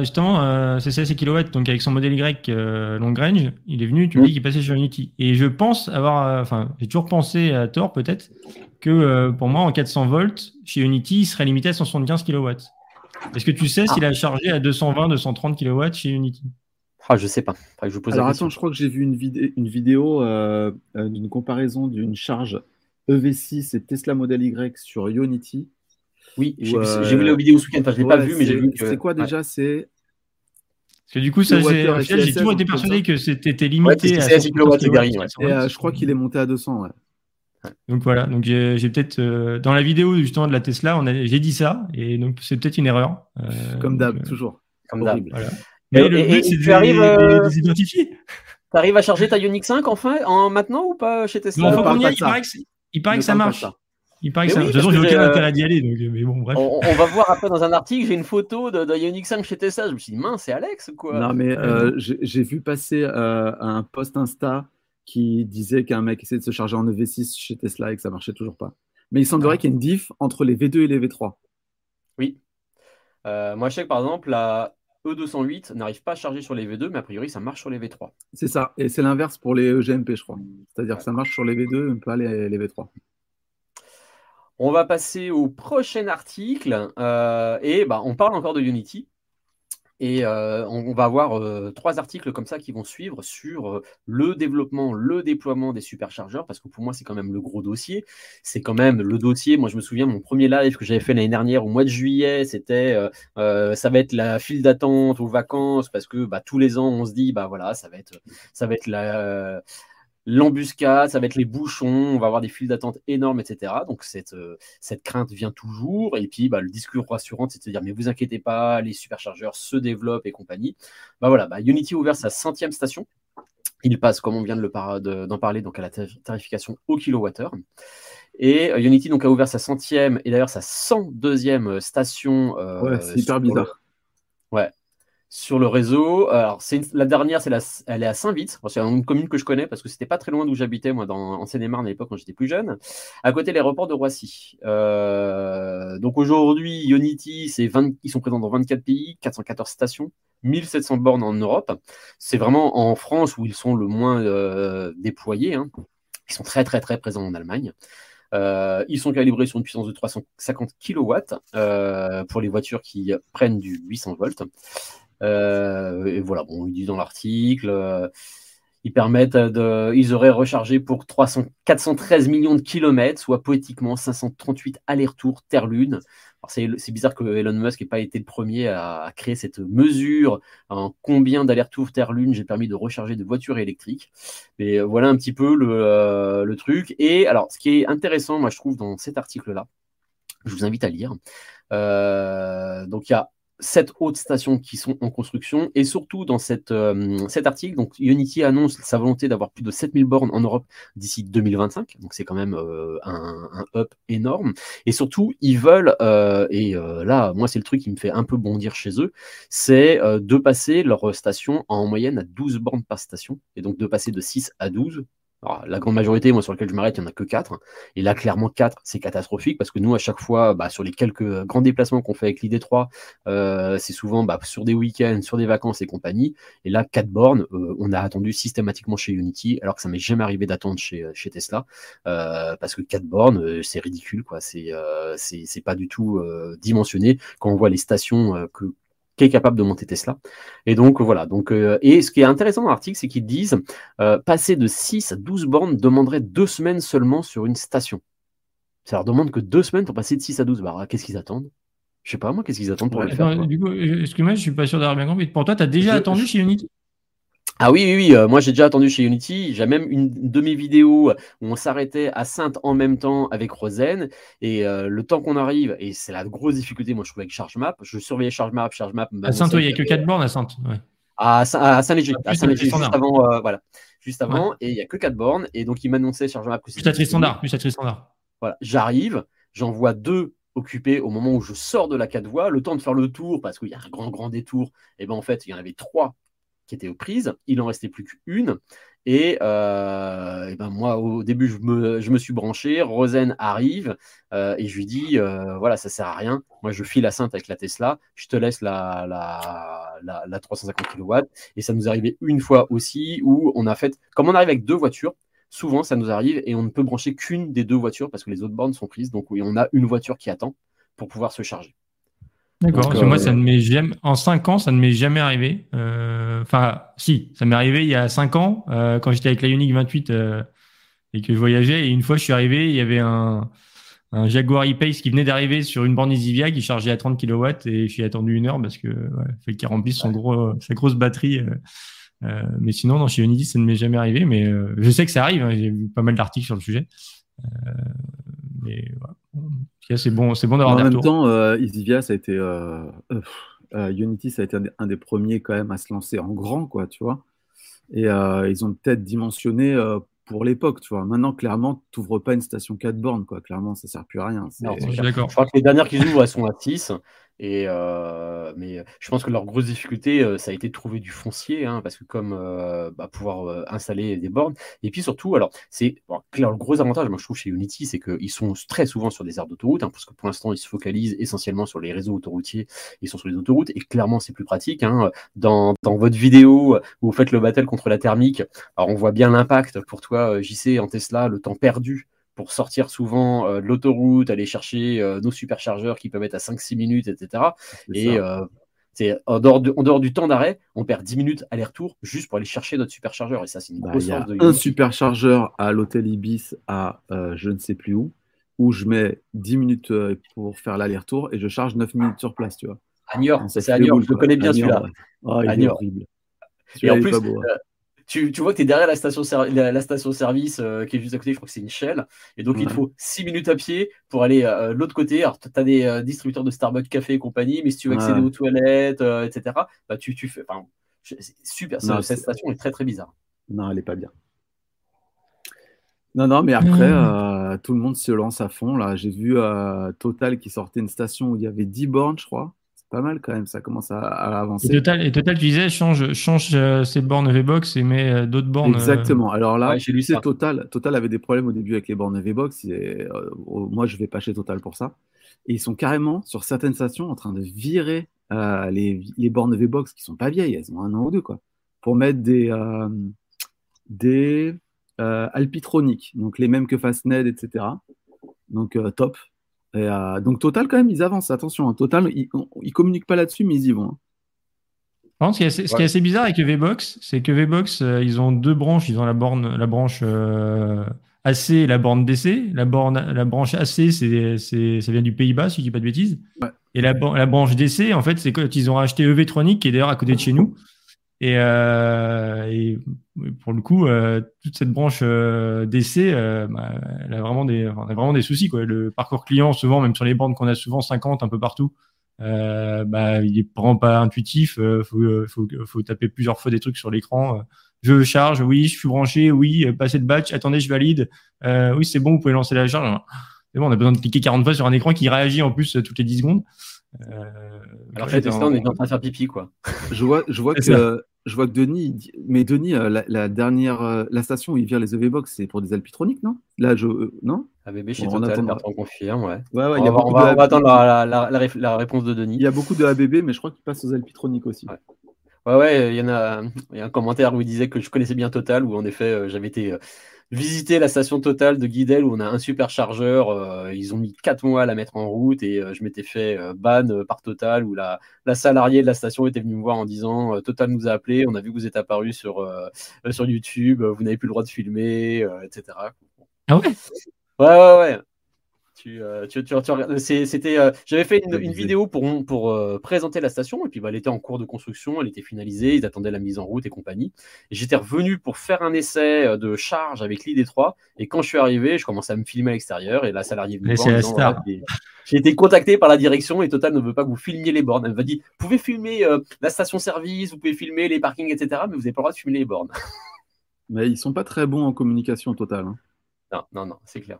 justement, c'est 16 kW, donc avec son modèle Y long range, il est venu, tu me dis qu'il passait sur Unity. Et je pense avoir, enfin, j'ai toujours pensé à tort peut-être, que pour moi, en 400 volts, chez Unity, il serait limité à 175 kW. Est-ce que tu sais s'il a chargé à 220, 230 kW chez Unity? Ah, je sais pas. je pose Alors attends, je crois que j'ai vu une, une vidéo euh, euh, d'une comparaison d'une charge EV6 et Tesla Model Y sur Unity. Oui, j'ai vu, la vidéo ce week-end. Enfin, je l'ai pas vu, mais j'ai vu que. C'est quoi déjà? C'est parce que du coup, ça, j'ai toujours été persuadé que c'était limité à 100 kW. Euh, je crois qu'il est monté à 200. Ouais. Donc voilà, donc j'ai peut-être euh, dans la vidéo justement de la Tesla, j'ai dit ça et donc c'est peut-être une erreur. Euh, Comme d'hab, euh, toujours. Comme d'hab. Mais le but c'est de arrives, les, identifier. Tu arrives à charger ta Ioniq 5 enfin en maintenant ou pas chez Tesla? Il, paraît que, il paraît que ça marche. Il paraît que ça... De toute façon, j'ai aucun intérêt à y aller. Donc, mais bon, bref. On, va voir après dans un article, j'ai une photo de, de Ioniq 5 chez Tesla. Je me suis dit, mince, c'est Alex quoi? Non, mais j'ai vu passer un post Insta qui disait qu'un mec essayait de se charger en EV6 chez Tesla et que ça marchait toujours pas. Mais il semblerait ah. qu'il y ait une diff entre les V2 et les V3. Oui. Euh, moi, je sais que par exemple, la E208 n'arrive pas à charger sur les V2, mais a priori, ça marche sur les V3. C'est ça. Et c'est l'inverse pour les EGMP, je crois. C'est-à-dire que ça marche sur les V2, mais pas les, les V3. On va passer au prochain article et bah, on parle encore de Unity. Et euh, on, va avoir euh, trois articles comme ça qui vont suivre sur euh, le développement, le déploiement des superchargeurs, parce que pour moi, c'est quand même le gros dossier. C'est quand même le dossier. Moi, je me souviens, mon premier live que j'avais fait l'année dernière, au mois de juillet, c'était ça va être la file d'attente aux vacances, parce que bah, tous les ans, on se dit, bah voilà, ça va être, ça va être la l'embuscade, ça va être les bouchons, on va avoir des files d'attente énormes, etc. Donc cette, euh, cette crainte vient toujours. Et puis bah, le discours rassurant, c'est de se dire mais vous inquiétez pas, les superchargeurs se développent et compagnie. Bah voilà, bah, Unity a ouvert sa centième station. Il passe, comme on vient de d'en parler, donc à la tarification au kilowattheure. Et euh, Unity donc a ouvert sa centième et d'ailleurs sa 102e euh, station. ouais, c'est hyper bizarre. Sur le réseau. Alors, c'est la dernière, c'est la, elle est à Saint-Vite. C'est une commune que je connais parce que c'était pas très loin d'où j'habitais, moi, dans, en Seine-et-Marne à l'époque quand j'étais plus jeune, à côté l'aéroport de Roissy. Euh, donc aujourd'hui, Unity, c'est ils sont présents dans 24 pays, 414 stations, 1700 bornes en Europe. C'est vraiment en France où ils sont le moins euh, déployés. Hein. Ils sont très, très, très présents en Allemagne. Euh, ils sont calibrés sur une puissance de 350 kW pour les voitures qui prennent du 800 volts. Euh, et voilà, bon, ils disent dans l'article, euh, ils permettent de, ils auraient rechargé pour 300, 413 millions de kilomètres, soit poétiquement 538 allers-retours Terre-Lune. C'est bizarre que Elon Musk n'ait pas été le premier à, créer cette mesure en combien d'allers-retours Terre-Lune j'ai permis de recharger de voitures électriques. Mais euh, voilà un petit peu le, le, truc. Et alors, ce qui est intéressant, moi je trouve, dans cet article-là, je vous invite à lire. Euh, donc il y a sept autres stations qui sont en construction. Et surtout, dans euh, cet article, donc Unity annonce sa volonté d'avoir plus de 7000 bornes en Europe d'ici 2025. Donc, c'est quand même euh, un, un, up énorme. Et surtout, ils veulent, euh, et là, moi, c'est le truc qui me fait un peu bondir chez eux, c'est de passer leur station en moyenne à 12 bornes par station. Et donc, de passer de 6 à 12 la grande majorité, moi, sur laquelle je m'arrête, il n'y en a que 4. Et là, clairement, 4, c'est catastrophique parce que nous, à chaque fois, bah, sur les quelques grands déplacements qu'on fait avec l'ID3, euh, c'est souvent bah, sur des week-ends, sur des vacances et compagnie. Et là, 4 bornes, euh, on a attendu systématiquement chez Unity, alors que ça m'est jamais arrivé d'attendre chez, chez Tesla. Euh, parce que 4 bornes, c'est ridicule, quoi. C'est c'est pas du tout dimensionné. Quand on voit les stations que qui est capable de monter Tesla. Et donc voilà. Donc, euh, et ce qui est intéressant dans l'article, c'est qu'ils disent euh, passer de 6 à 12 bornes demanderait deux semaines seulement sur une station. Ça leur demande que deux semaines pour passer de 6 à 12. Bah, qu'est-ce qu'ils attendent? Je sais pas moi, qu'est-ce qu'ils attendent pour le faire Du coup, excuse-moi, je suis pas sûr d'avoir bien compris. Pour toi, tu as déjà attendu chez Unity? Ah oui, oui, oui. Euh, moi j'ai déjà attendu chez Unity. J'ai même une de mes vidéos où on s'arrêtait à Sainte en même temps avec Rosen. Et euh, le temps qu'on arrive, et c'est la grosse difficulté, moi je trouve avec ChargeMap. Je surveillais ChargeMap, ChargeMap. À Sainte, il n'y a que 4 bornes à Sainte. À, Saint-Léger, à Saint-Léger, juste avant, euh, voilà, juste avant, et il n'y a que 4 bornes. Et donc il m'annonçait ChargeMap que c'était. Plus standard, plus standard. Voilà, j'arrive, j'en vois deux occupés au moment où je sors de la 4 voies, le temps de faire le tour, parce qu'il y a un grand, grand détour. Et ben en fait, il y en avait trois qui étaient aux prises. Il en restait plus qu'une. Et, euh, ben moi, au début, je me, je me suis branché. Rosen arrive euh, et je lui dis euh, voilà, ça sert à rien. Moi, je file la Sainte avec la Tesla. Je te laisse la, la, la, 350 kW. Et ça nous arrivait une fois aussi où on a fait, comme on arrive avec deux voitures, souvent ça nous arrive et on ne peut brancher qu'une des deux voitures parce que les autres bornes sont prises. Donc, oui, on a une voiture qui attend pour pouvoir se charger. D'accord. moi, ça ne m'est jamais, en cinq ans, ça ne m'est jamais arrivé. Euh, enfin, si, ça m'est arrivé il y a cinq ans, euh, quand j'étais avec la Unique 28 euh, et que je voyageais. Et une fois, je suis arrivé, il y avait un, un Jaguar E-Pace qui venait d'arriver sur une borne Isivia qui chargeait à 30 kW et je suis attendu une heure parce que ouais, fait qu'il remplisse son gros, sa grosse batterie. mais sinon, dans chez Unity, ça ne m'est jamais arrivé. Mais je sais que ça arrive. Hein, J'ai vu pas mal d'articles sur le sujet. Mais voilà c'est bon, c'est bon d'avoir En même temps, euh, Isivia, ça a été euh, euh, Unity, ça a été un des, premiers quand même à se lancer en grand, quoi, tu vois. Et ils ont peut-être dimensionné pour l'époque, tu vois. Maintenant, clairement, tu n'ouvres pas une station 4 bornes, quoi. Clairement, ça sert plus à rien. je crois que les dernières qu'ils ouvrent, elles sont à 6. Et euh, mais je pense que leur grosse difficulté, euh, ça a été de trouver du foncier, hein, parce que comme euh, bah, pouvoir installer des bornes. Et puis surtout, alors c'est le gros avantage, moi je trouve chez Unity, c'est qu'ils sont très souvent sur des aires d'autoroute, hein, parce que pour l'instant ils se focalisent essentiellement sur les réseaux autoroutiers, ils sont sur les autoroutes, et clairement c'est plus pratique. Hein, dans, dans, votre vidéo où vous faites le battle contre la thermique, alors on voit bien l'impact pour toi, JC, en Tesla, le temps perdu pour sortir souvent de l'autoroute, aller chercher nos superchargeurs qui peuvent être à 5-6 minutes, etc. Et c'est en dehors, du, en dehors du temps d'arrêt, on perd 10 minutes aller-retour juste pour aller chercher notre superchargeur. Et ça, c'est une bah, grosse y a Un superchargeur à l'hôtel Ibis à je ne sais plus où, où je mets 10 minutes pour faire l'aller-retour et je charge 9 minutes sur place, tu vois. À c'est à je le connais bien celui-là. Oh, il est horrible. Et en plus, euh, tu, vois que tu es derrière la station, la, station service euh, qui est juste à côté, je crois que c'est une Shell. Et donc, il te faut 6 minutes à pied pour aller euh, de l'autre côté. Alors, tu as des distributeurs de Starbucks, café et compagnie, mais si tu veux accéder aux toilettes, etc., bah, tu, tu fais. Super. cette station est très, très bizarre. Non, elle n'est pas bien. Non, non, mais après, mmh. tout le monde se lance à fond. Là, j'ai vu Total qui sortait une station où il y avait 10 bornes, je crois pas mal quand même, ça commence à, avancer. Et Total, et Total, tu disais, change, change euh, ses bornes V-Box et met euh, d'autres bornes. Euh, Exactement. Alors là, j'ai lu Total, Total avait des problèmes au début avec les bornes V-Box. moi, je vais pas chez Total pour ça. Et ils sont carrément, sur certaines stations, en train de virer les, les, bornes V-Box qui sont pas vieilles, elles ont un an ou deux, quoi, pour mettre des, des Alpitronic, donc les mêmes que Fastned, etc. Donc top. Euh, donc Total, quand même, ils avancent. Attention, hein. Total, ils, ne communiquent pas là-dessus, mais ils y vont. Hein. ce, qui est assez, bizarre avec VBox, c'est que VBox, euh, ils ont deux branches. Ils ont la, borne, la branche euh, AC et la borne DC. La, borne, la branche AC, c'est, ça vient du Pays-Bas, si je dis pas de bêtises. Et la, la, branche DC, en fait, c'est quand ils ont racheté EV-Tronic, qui est d'ailleurs à côté de chez nous. Et, et pour le coup, euh, toute cette branche euh, d'essai, euh, bah, elle a vraiment des, on a vraiment des soucis. Quoi. Le parcours client, souvent, même sur les bandes qu'on a souvent 50 un peu partout, bah, il est vraiment pas intuitif. Il faut, faut, faut, taper plusieurs fois des trucs sur l'écran. je charge, oui, je suis branché, oui, passer de batch, attendez, je valide. oui, c'est bon, vous pouvez lancer la charge. Mais bon, on a besoin de cliquer 40 fois sur un écran qui réagit en plus toutes les 10 secondes. Alors que on est en train de faire pipi, quoi. Je vois, je vois que je vois que Denis, mais Denis, euh, la, dernière, euh, la station où il vient les EV-Box, c'est pour des alpitroniques, non? Là, je, euh, non? ABB chez Total, on confirme, ouais. ouais, ouais on, va, on, va, attendre la, la, réponse de Denis. Il y a beaucoup de ABB, mais je crois qu'il passe aux alpitroniques aussi. Ouais, ouais, il y en a, il y a un commentaire où il disait que je connaissais bien Total, où en effet, j'avais été visiter la station totale de Guidel où on a un superchargeur. Euh, ils ont mis quatre mois à la mettre en route et euh, je m'étais fait euh, ban par Total où la, la, salariée de la station était venue me voir en disant Total nous a appelé, on a vu que vous êtes apparu sur, sur YouTube, vous n'avez plus le droit de filmer, etc. Ah ouais? Ouais, ouais, ouais. Euh, tu, tu, c'était, euh, j'avais fait une, vidéo pour, pour euh, présenter la station et puis bah, elle était en cours de construction, elle était finalisée, ils attendaient la mise en route et compagnie. J'étais revenu pour faire un essai de charge avec l'ID3 et quand je suis arrivé, je commençais à me filmer à l'extérieur et la salariée de j'ai été contacté par la direction et Total ne veut pas que vous filmiez les bornes. Elle m'a dit, vous pouvez filmer la station-service, vous pouvez filmer les parkings, etc. Mais vous n'avez pas le droit de filmer les bornes. Mais ils sont pas très bons en communication Total. Hein. Non, non, non, c'est clair.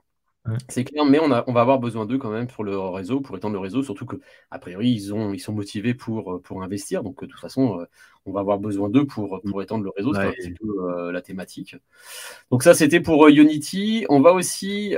C'est clair, mais on, a, on, va avoir besoin d'eux quand même pour le réseau, pour étendre le réseau, surtout que a priori ils, ont, ils sont motivés pour, euh, pour investir, donc de toute façon euh, on va avoir besoin d'eux pour, pour étendre le réseau, c'est un petit peu euh, la thématique. Donc ça c'était pour Unity. On va aussi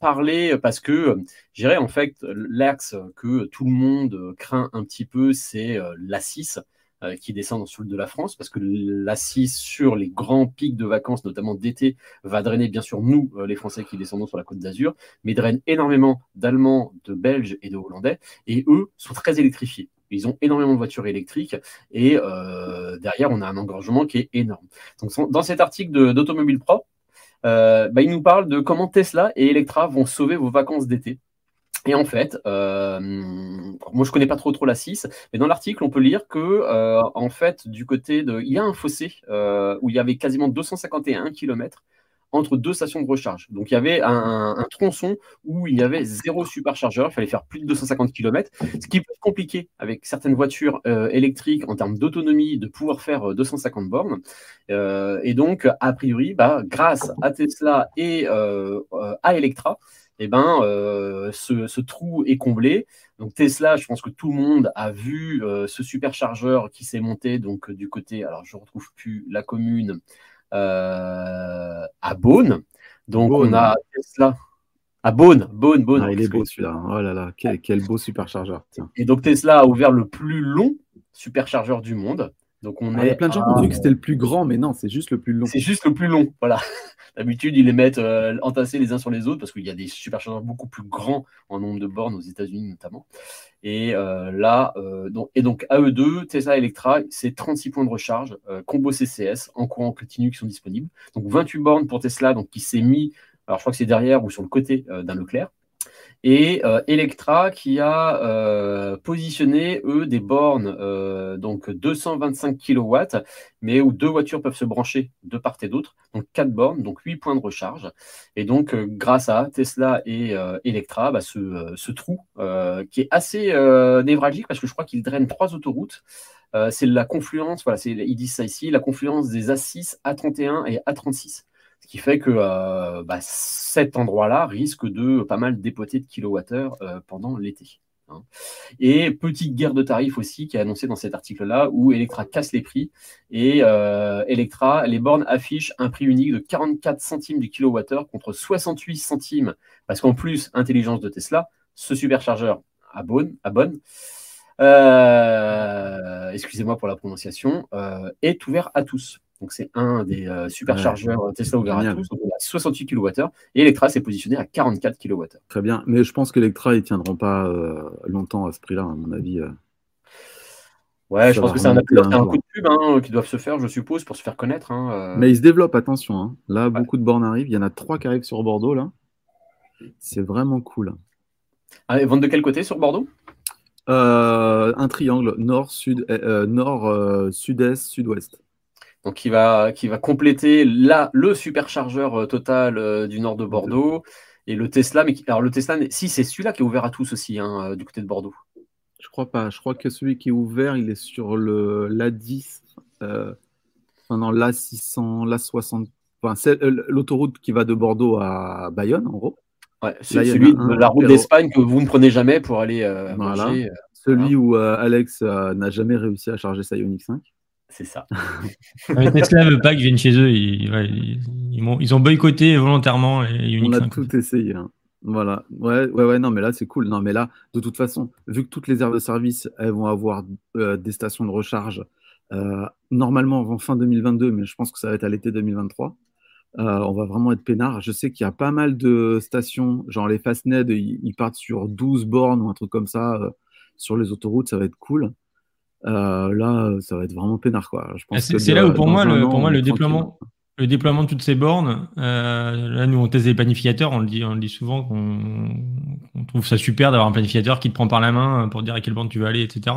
parler parce que j'irais en fait l'axe que tout le monde craint un petit peu, c'est la 6 euh, qui descend dans le de la France, parce que l'assise sur les grands pics de vacances, notamment d'été, va drainer bien sûr nous, euh, les Français qui descendons sur la côte d'Azur, mais draine énormément d'Allemands, de Belges et de Hollandais, et eux sont très électrifiés. Ils ont énormément de voitures électriques et euh, derrière, on a un engorgement qui est énorme. Donc, dans cet article d'Automobile Pro, bah, il nous parle de comment Tesla et Electra vont sauver vos vacances d'été. Et en fait, euh, moi je connais pas trop trop la 6, mais dans l'article on peut lire que euh, en fait du côté de, il y a un fossé euh, où il y avait quasiment 251 km entre deux stations de recharge. Donc il y avait un, tronçon où il y avait zéro superchargeur, il fallait faire plus de 250 km, ce qui peut être compliqué avec certaines voitures électriques en termes d'autonomie de pouvoir faire 250 bornes. et donc a priori, bah, grâce à Tesla et à Electra, eh ben, euh, ce, trou est comblé. Donc Tesla, je pense que tout le monde a vu euh, ce superchargeur qui s'est monté donc du côté, alors je ne retrouve plus la commune, euh, à Beaune. Donc on a Tesla. À Beaune, Beaune, Beaune. Ah, il est beau celui-là. Oh là là, quel, beau superchargeur. Et donc Tesla a ouvert le plus long superchargeur du monde Donc on Il y a plein de gens qui ont cru que c'était le plus grand, mais non, c'est juste le plus long. C'est juste le plus long, voilà. D'habitude, ils les mettent euh, entassés les uns sur les autres parce qu'il y a des superchargeurs beaucoup plus grands en nombre de bornes aux États-Unis notamment. Et euh, là, euh, donc, et donc AE2, Tesla Electra, c'est 36 points de recharge, combo CCS en courant continu qui sont disponibles. Donc 28 bornes pour Tesla, donc qui s'est mis, alors je crois que c'est derrière ou sur le côté d'un Leclerc et euh, Electra qui a euh, positionné eux des bornes euh, donc 225 kW mais où deux voitures peuvent se brancher de part et d'autre. Donc quatre bornes donc huit points de recharge. Et donc grâce à Tesla et Electra bah, ce, trou qui est assez névralgique parce que je crois qu'il draine trois autoroutes c'est la confluence voilà ils disent ça ici la confluence des A6 A31 et A36 ce qui fait que euh, bah, cet endroit-là risque de pas mal dépoter de kilowattheures euh, pendant l'été. Hein. Et petite guerre de tarifs aussi qui est annoncée dans cet article-là où Electra casse les prix et euh, Electra, les bornes affichent un prix unique de 44 centimes du kilowattheure contre 68 centimes parce qu'en plus, intelligence de Tesla, ce superchargeur abonne, abonne excusez-moi pour la prononciation, est ouvert à tous. Donc c'est un des euh, superchargeurs Tesla ouvert à tous, a 68 kWh, et Electra s'est positionné à 44 kWh. Très bien, mais je pense qu'Electra, ils ne tiendront pas euh, longtemps à ce prix-là, à mon avis. Euh. Ouais, je pense que c'est un, coup de pub hein, qui doivent se faire, je suppose, pour se faire connaître. Hein, mais ils se développent, attention. Hein. Là, beaucoup de bornes arrivent. Il y en a trois qui arrivent sur Bordeaux, là. C'est vraiment cool. Ah, vente de quel côté sur Bordeaux? Un triangle nord, sud, nord, sud-est, sud-ouest donc qui va, qui va compléter là, le superchargeur euh, total euh, du nord de Bordeaux et le Tesla. Mais alors le Tesla, si c'est celui-là qui est ouvert à tous aussi hein, euh, du côté de Bordeaux. Je crois pas. Je crois que celui qui est ouvert, il est sur le l'A10, euh, enfin l'A600, l'A60. Enfin, c'est l'autoroute qui va de Bordeaux à Bayonne, en gros. Ouais, c'est celui de la route d'Espagne que vous ne prenez jamais pour aller voilà. celui où Alex n'a jamais réussi à charger sa Ioniq 5. C'est ça. Tesla ne veut pas que je vienne chez eux. Ils, ils, ont, boycotté volontairement. Et On a tout essayé. Hein. Voilà. Ouais, ouais, ouais, non, mais là, c'est cool. Non, mais là, de toute façon, vu que toutes les aires de service, elles vont avoir euh, des stations de recharge, euh, normalement avant fin 2022, mais je pense que ça va être à l'été 2023. Euh, on va vraiment être peinard. Je sais qu'il y a pas mal de stations, genre les Fastned, ils, ils partent sur 12 bornes ou un truc comme ça sur les autoroutes, ça va être cool. Euh, là, ça va être vraiment peinard. Quoi. Ah, c'est là où pour moi, le, pour moi, le déploiement, le déploiement de toutes ces bornes, euh, là, nous, on teste des planificateurs, on le dit, on le dit souvent qu'on trouve ça super d'avoir un planificateur qui te prend par la main pour dire à quelle borne tu veux aller, etc.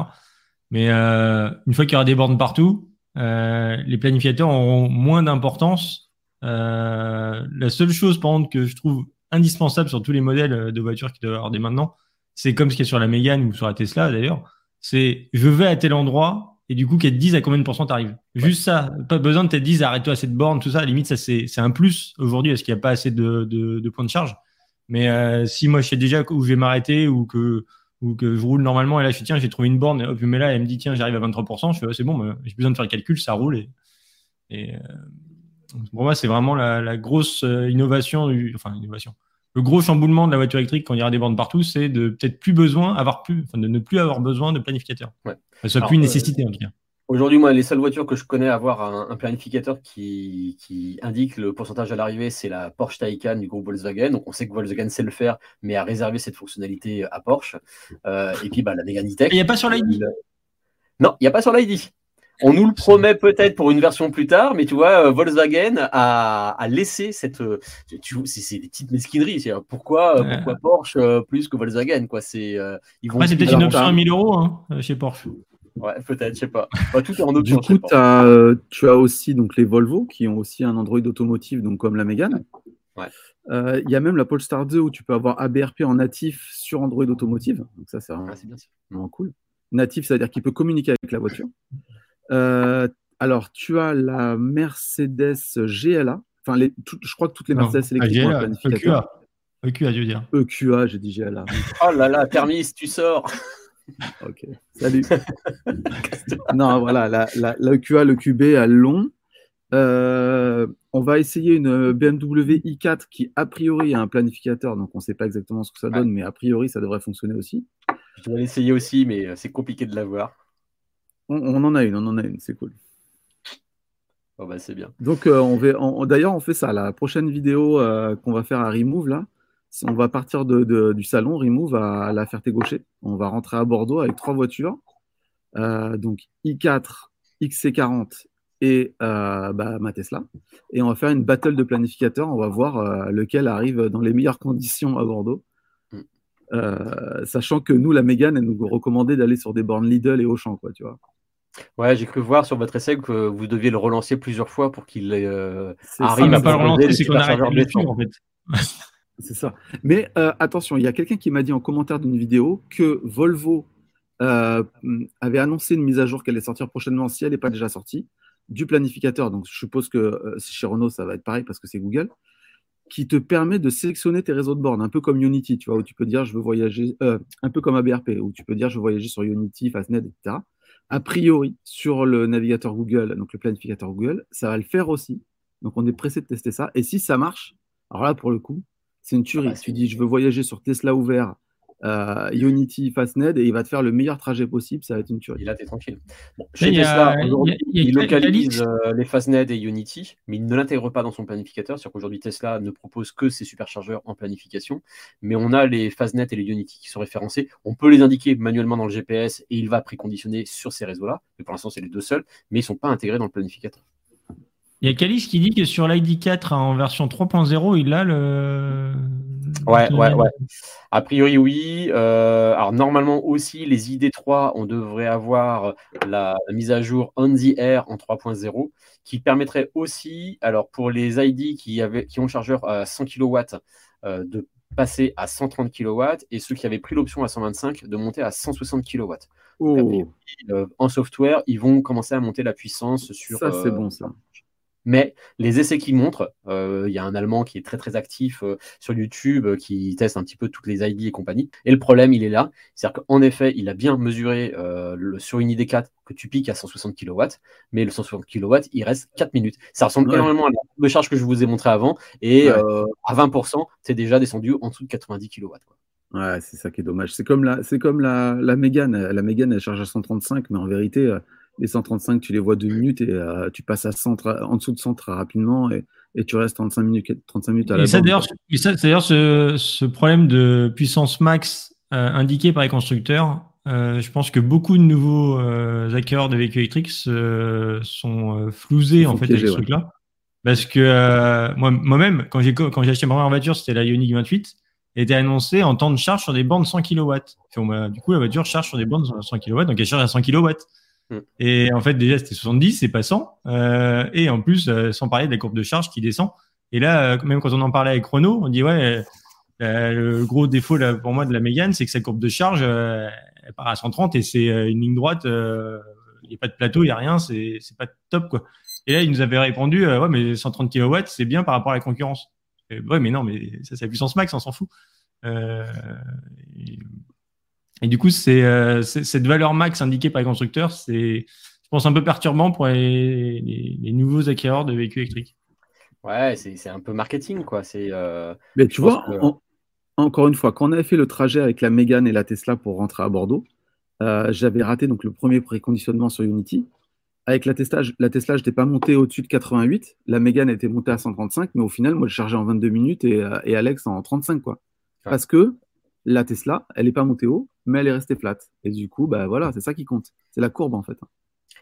Mais euh, une fois qu'il y aura des bornes partout, les planificateurs auront moins d'importance. la seule chose, par contre, que je trouve indispensable sur tous les modèles de voitures qui doivent avoir des maintenant, c'est comme ce qu'il y a sur la Mégane ou sur la Tesla d'ailleurs, c'est je vais à tel endroit et du coup qu'elle te dise à combien de pourcents t'arrives. Juste ça, pas besoin de te dire arrête-toi à cette borne, tout ça. À la limite, ça c'est un plus aujourd'hui parce qu'il n'y a pas assez de, de, points de charge. Mais euh, si moi je sais déjà où je vais m'arrêter ou que ou que je roule normalement et là je dis tiens j'ai trouvé une borne et hop je mets là et elle me dit tiens j'arrive à 23%, je fais c'est bon, j'ai besoin de faire le calcul, ça roule et, et euh, pour moi c'est vraiment la, la grosse euh, innovation, enfin innovation le gros chamboulement de la voiture électrique quand il y aura des bornes partout, c'est de peut-être plus besoin, avoir plus, enfin, de ne plus avoir besoin de planificateur. Ouais. Ça soit plus une nécessité en tout cas. Aujourd'hui, moi, les seules voitures que je connais avoir un, planificateur qui, indique le pourcentage à l'arrivée, c'est la Porsche Taycan du groupe Volkswagen. Donc, on sait que Volkswagen sait le faire, mais a réservé cette fonctionnalité à Porsche. Euh, et puis, bah, la Megane E-Tech. Il n'y a pas sur l'ID Non, il n'y a pas sur l'ID. On nous le promet peut-être pour une version plus tard, mais tu vois, euh, Volkswagen a, laissé cette. Euh, c'est des petites mesquineries. Pourquoi, euh, pourquoi Porsche plus que Volkswagen quoi C'est ils vont. c'est peut-être une option à 1000 euros hein, chez Porsche. Ouais, peut-être, je sais pas. tout est en option. Du coup, tu as aussi donc les Volvo qui ont aussi un Android automotive, donc comme la Mégane. Ouais. Il y a même la Polestar 2 où tu peux avoir ABRP en natif sur Android automotive. Donc ça, c'est vraiment, bien vraiment cool. Natif, c'est-à-dire qu'il peut communiquer avec la voiture. Euh, alors, tu as la Mercedes GLA. Enfin, les, je crois que toutes les Mercedes électriques ont un planificateur. EQA, je veux dire. EQA, j'ai dit GLA. oh là là, Thermis, tu sors. ok, salut. non, voilà, la, la, la, EQA, le QB à long. Euh, on va essayer une BMW i4 qui, a priori, a un planificateur, donc on ne sait pas exactement ce que ça donne, mais a priori, ça devrait fonctionner aussi. Je dois l'essayer aussi, mais euh, c'est compliqué de l'avoir. On, en a une, on en a une, c'est cool. Oh bah c'est bien. Donc on d'ailleurs on fait ça. La prochaine vidéo qu'on va faire à Remove là, on va partir du salon Remove à la Ferté-Gaucher. On va rentrer à Bordeaux avec trois voitures. donc i4, XC40 et euh, bah, ma Tesla. Et on va faire une battle de planificateurs. On va voir euh, lequel arrive dans les meilleures conditions à Bordeaux. Mm. Euh, sachant que nous, la Mégane, elle nous recommandait d'aller sur des bornes Lidl et Auchan, quoi, tu vois. Ouais, j'ai cru voir sur votre essai que vous deviez le relancer plusieurs fois pour qu'il arrive à pas le relancer, c'est qu'on arrête de en fait. c'est ça. Mais attention, il y a quelqu'un qui m'a dit en commentaire d'une vidéo que Volvo avait annoncé une mise à jour qui allait sortir prochainement si elle n'est pas déjà sortie du planificateur, donc je suppose que euh, chez Renault, ça va être pareil parce que c'est Google, qui te permet de sélectionner tes réseaux de bornes, un peu comme Unity, tu vois, où tu peux dire je veux voyager, euh, un peu comme ABRP, où tu peux dire je veux voyager sur Unity, Fastnet, etc. A priori, sur le navigateur Google, donc le planificateur Google, ça va le faire aussi. Donc on est pressé de tester ça. Et si ça marche, alors là, pour le coup, c'est une tuerie. Ah bah, tu dis je veux voyager sur Tesla ouvert euh, Unity Fastned et il va te faire le meilleur trajet possible. Ça va être une tuerie. Et là, t'es tranquille. chez Tesla, il, localise euh, les Fastned et Unity, mais il ne l'intègre pas dans son planificateur. C'est-à-dire qu'aujourd'hui, Tesla ne propose que ses superchargeurs en planification, mais on a les Fastnet et les Unity qui sont référencés. On peut les indiquer manuellement dans le GPS et il va préconditionner sur ces réseaux-là. Mais pour l'instant, c'est les deux seuls, mais ils ne sont pas intégrés dans le planificateur. Il y a Calis qui dit que sur l'ID4 en version 3.0, il a le. Ouais, ouais, ouais. A priori, oui. Euh, alors, normalement aussi, les ID3, on devrait avoir la, mise à jour On the Air en 3.0 qui permettrait aussi, alors pour les ID qui, avaient, qui ont le chargeur à 100 kW, euh, de passer à 130 kW et ceux qui avaient pris l'option à 125 de monter à 160 kW. Euh, en software, ils vont commencer à monter la puissance sur. Ça, c'est bon, ça. Mais les essais qui montrent, euh, il y a un Allemand qui est très très actif euh, sur YouTube, euh, qui teste un petit peu toutes les ID et compagnie. Et le problème, il est là. C'est-à-dire qu'en effet, il a bien mesuré le, sur une ID4 que tu piques à 160 kW, mais le 160 kW, il reste 4 minutes. Ça ressemble énormément à la charge que je vous ai montré avant. Et à 20%, c'est déjà descendu en dessous de 90 kW. Ouais, c'est ça qui est dommage. C'est comme la, c'est comme la, la Mégane. La Mégane, elle charge à 135, mais en vérité, les 135, tu les vois deux minutes et euh, tu passes à 100, en dessous de 100 très rapidement et, et tu restes 35 minutes, 35 minutes à la et ça, d'ailleurs, d'ailleurs, ce, ce, problème de puissance max euh, indiqué par les constructeurs, euh, je pense que beaucoup de nouveaux acquéreurs de véhicules électriques sont flousés en fait avec ce truc-là. Parce que moi, moi-même, quand j'ai, quand j'ai acheté ma première voiture, c'était la Ioniq 28, était annoncé en temps de charge sur des bandes 100 kW. du coup, la voiture charge sur des bandes 100 kW, donc elle charge à 100 kW. Mm. Et en fait, déjà, c'était 70, c'est pas 100. Euh, et en plus, euh, sans parler de la courbe de charge qui descend. Et là, euh, même quand on en parlait avec Renault, on dit ouais, le gros défaut pour moi de la Mégane, c'est que sa courbe de charge, elle part à 130 et c'est une ligne droite. Il n'y a pas de plateau, il n'y a rien, c'est pas top quoi. Et là, il nous avait répondu ouais, mais 130 kW, c'est bien par rapport à la concurrence. ouais, mais non, mais ça, c'est la puissance max, on s'en fout. Et, et du coup, c'est euh, cette valeur max indiquée par les constructeurs, c'est, je pense, un peu perturbant pour les, les, nouveaux acquéreurs de véhicules électriques. Ouais, c'est un peu marketing, quoi. C'est. Euh, Mais tu vois, encore une fois, quand on avait fait le trajet avec la Mégane et la Tesla pour rentrer à Bordeaux, euh, j'avais raté donc le premier préconditionnement sur Unity. Avec la Tesla, la Tesla, je n'étais pas monté au-dessus de 88. La Mégane était montée à 135, mais au final, moi, je chargeais en 22 minutes et, et Alex en 35, quoi. Parce que la Tesla, elle n'est pas montée haut, mais elle est restée flat. Et du coup, bah voilà, c'est ça qui compte. C'est la courbe en fait.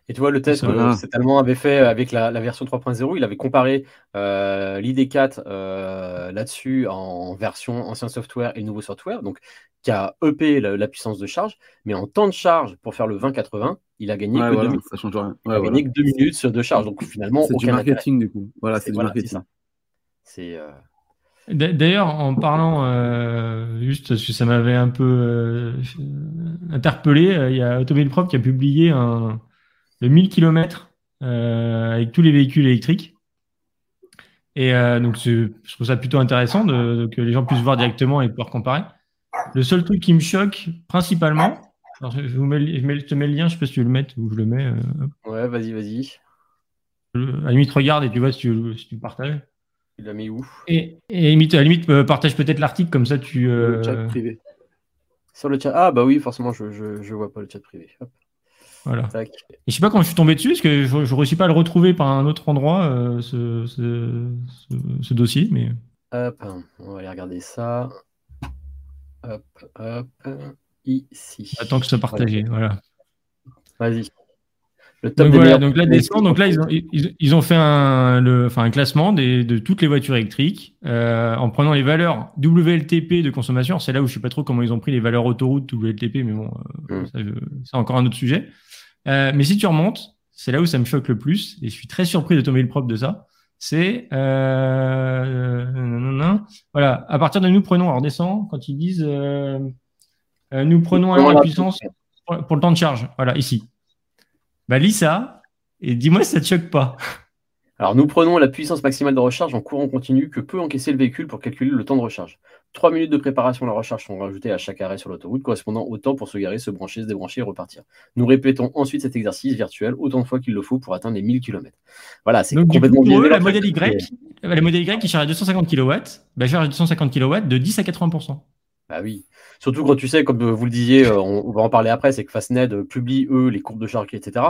Et tu vois, le test que cet Allemand avait fait avec la, version 3.0, il avait comparé euh, l'ID4 euh, là-dessus en version ancien software et nouveau software, donc qui a EP la, puissance de charge, mais en temps de charge pour faire le 20-80, il a gagné que deux minutes. Ça change rien. il a gagné que deux minutes sur deux charges. Donc finalement, c'est du marketing du coup. Voilà, c'est du marketing. C'est euh, D'ailleurs, en parlant, euh, juste parce que ça m'avait un peu euh, interpellé, euh, il y a Automobile Propre qui a publié un, le 1000 km avec tous les véhicules électriques. Et donc, je trouve ça plutôt intéressant de, que les gens puissent voir directement et pouvoir comparer. Le seul truc qui me choque principalement, je, vous mets, je, te mets le lien, je sais pas si tu veux le mettre ou je le mets. ouais, vas-y, vas-y. À la limite, regarde et tu vois si tu, si tu partages. Il l'a mis où? Et, et à la limite, euh, partage peut-être l'article, comme ça tu. Euh... Le chat privé. Sur le chat. Ah, bah oui, forcément, je, je, je vois pas le chat privé. Hop. Voilà. Et je sais pas comment je suis tombé dessus, parce que je ne réussis pas à le retrouver par un autre endroit, ce, ce, dossier. Mais... Hop, on va aller regarder ça. Hop, hop, ici. Attends que je te partage. Voilà. Vas-y. Donc, voilà, donc là, donc là ils, ont, ils, ont fait un, le, enfin, un classement des, de toutes les voitures électriques euh, en prenant les valeurs WLTP de consommation. C'est là où je ne sais pas trop comment ils ont pris les valeurs autoroute WLTP, mais bon, euh, mm. c'est encore un autre sujet. Euh, mais si tu remontes, c'est là où ça me choque le plus, et je suis très surpris de tomber le propre de ça. C'est euh, voilà, à partir de nous prenons, alors descend quand ils disent nous prenons alors la puissance pour le temps de charge. Voilà, ici. Bah, lis ça et dis-moi si ça te choque pas. Alors, nous prenons la puissance maximale de recharge en courant continu que peut encaisser le véhicule pour calculer le temps de recharge. Trois minutes de préparation à la recharge sont rajoutées à chaque arrêt sur l'autoroute, correspondant au temps pour se garer, se brancher, se débrancher et repartir. Nous répétons ensuite cet exercice virtuel autant de fois qu'il le faut pour atteindre les 1000 km. Voilà, c'est complètement coup, la modèle Y, la modèle Y qui charge à 250 kW, bah, charge à 250 kW de 10 à 80%. Bah oui. Surtout quand tu sais, comme vous le disiez, euh, on, va en parler après, c'est que Fastned euh, publie, eux, les courbes de charge, etc.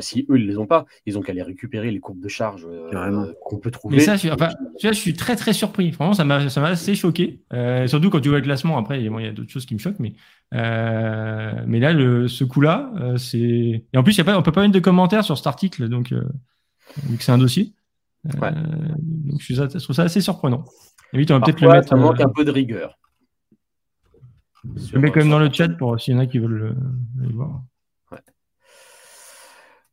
si eux, ils ne les ont pas, ils ont qu'à les récupérer, les courbes de charge euh, qu'on peut trouver. Mais ça, je, enfin, je suis très, très surpris. Vraiment, ça m'a assez choqué. surtout quand tu vois le classement, après, il y a d'autres choses qui me choquent. Mais, mais là, le, ce coup-là, c'est. Et en plus, y a pas, on peut pas mettre de commentaires sur cet article, donc, vu que c'est un dossier. donc, je, trouve ça assez surprenant. Et on va peut-être le mettre. Ça manque un peu de rigueur. Je mets quand même dans le chat pour s'il y en a qui veulent le, voir.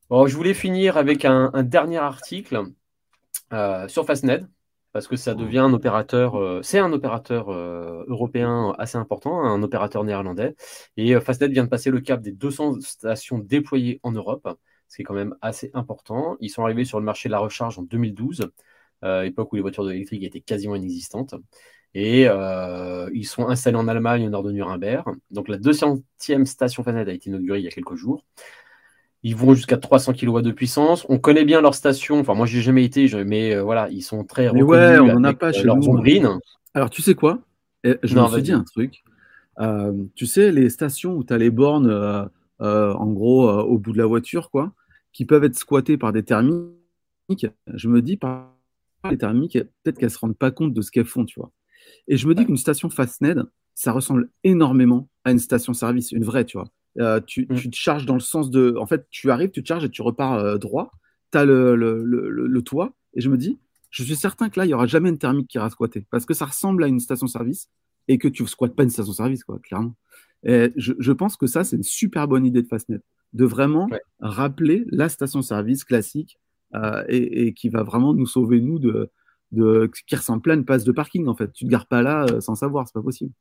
Bon, je voulais finir avec un, dernier article euh, sur Fastned, parce que ça devient un opérateur, euh, c'est un opérateur euh, européen assez important, un opérateur néerlandais. Et Fastned vient de passer le cap des 200 stations déployées en Europe, ce qui est quand même assez important. Ils sont arrivés sur le marché de la recharge en 2012, époque où les voitures électriques étaient quasiment inexistantes. Et euh, ils sont installés en Allemagne, au nord de Nuremberg. Donc la 200e station Fastned a été inaugurée il y a quelques jours. Ils vont jusqu'à 300 kW de puissance. On connaît bien leur station. Enfin, moi, j'ai jamais été, mais euh, voilà, ils sont très mais ouais, on n'en a pas euh, chez nous. Alors, tu sais quoi? Eh, Je me suis dit un truc. tu sais, les stations où tu as les bornes, en gros, au bout de la voiture, quoi, qui peuvent être squattées par des thermiques. Je me dis, par les thermiques, peut-être qu'elles ne se rendent pas compte de ce qu'elles font, tu vois. Et je me dis qu'une station Fastned, ça ressemble énormément à une station-service, une vraie, tu vois. Euh, tu, mm. tu, te charges dans le sens de. En fait, tu arrives, tu te charges et tu repars euh, droit. Tu as le, le, le, toit. Et je me dis, je suis certain que là, il n'y aura jamais une thermique qui ira squatter. Parce que ça ressemble à une station-service et que tu ne squattes pas une station-service, quoi, clairement. Et je, je, pense que ça, c'est une super bonne idée de Fastnet. De vraiment rappeler la station-service classique euh, et, et, qui va vraiment nous sauver, nous, de, de, qui ressemble plein de place de parking en fait. Tu te gares pas là euh, sans savoir, c'est pas possible.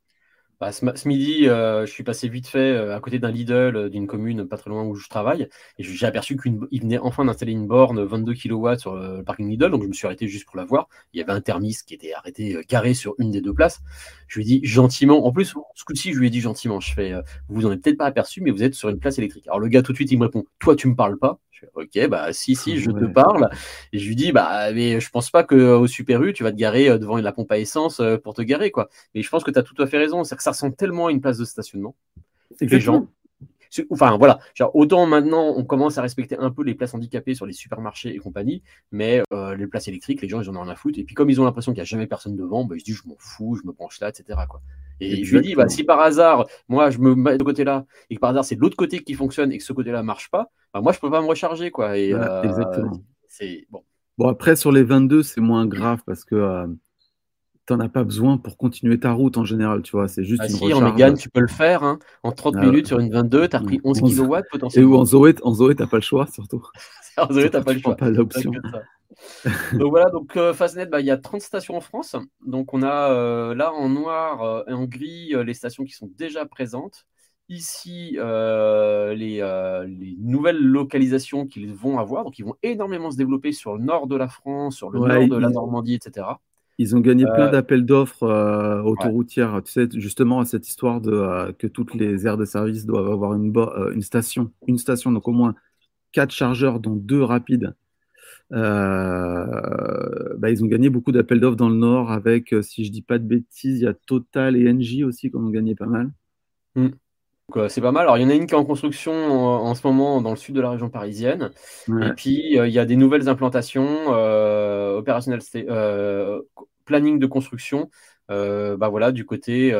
Bah, ce, midi, euh, je suis passé vite fait euh, à côté d'un Lidl d'une commune pas très loin où je travaille et j'ai aperçu qu'il venait enfin d'installer une borne 22 kW sur le parking Lidl, donc je me suis arrêté juste pour la voir. Il y avait un thermiste qui était arrêté garé sur une des deux places. Je lui ai dit gentiment, en plus, ce coup-ci, je lui ai dit gentiment, je fais, vous vous en peut-être pas aperçu, mais vous êtes sur une place électrique. Alors le gars tout de suite, il me répond, toi tu me parles pas. Ok, bah si, si, je te parle. Et je lui dis, bah, mais je pense pas qu'au Super U, tu vas te garer euh, devant la pompe à essence euh, pour te garer, quoi. Mais je pense que tu as tout à fait raison. C'est que ça ressemble tellement à une place de stationnement. Les gens, Enfin voilà, autant maintenant on commence à respecter un peu les places handicapées sur les supermarchés et compagnie, mais euh, les places électriques, les gens ils en ont rien à foutre. Et puis comme ils ont l'impression qu'il n'y a jamais personne devant, bah, ils se disent je m'en fous, je me branche là, etc. Quoi. Et je lui dis, bah, si par hasard, moi je me mets de côté-là, et que par hasard c'est de l'autre côté qui fonctionne et que ce côté-là marche pas, bah, moi je peux pas me recharger. Quoi. Et, euh, exactement. C'est bon. Bon, après, sur les 22, c'est moins grave parce que euh, tu n'en as pas besoin pour continuer ta route en général, tu vois. C'est juste ah une si, en Mégane, tu peux le faire. Hein. En 30 ah minutes sur une 22, tu as repris 11 kW potentiellement. Et ou en Zoé, en Zoé tu n'as pas le choix, surtout. en Zoé, tu n'as pas le choix. pas l'option. donc voilà, donc euh, Fastnet, bah, il y a 30 stations en France. Donc on a euh, là en noir euh, et en gris les stations qui sont déjà présentes. Ici, les, les, nouvelles localisations qu'ils vont avoir. Donc ils vont énormément se développer sur le nord de la France, sur le nord de la Normandie, etc. Ils ont gagné plein euh, d'appels d'offres euh, autoroutières, tu sais, justement à cette histoire de euh, que toutes les aires de service doivent avoir une, une station, une station, donc au moins quatre chargeurs, dont deux rapides. Bah, ils ont gagné beaucoup d'appels d'offres dans le Nord avec, si je dis pas de bêtises, il y a Total et Engie aussi qui ont gagné pas mal. Mm. Donc c'est pas mal. Alors il y en a une qui est en construction en, ce moment dans le sud de la région parisienne. Et puis il y a des nouvelles implantations opérationnelles, planning de construction. bah voilà, du côté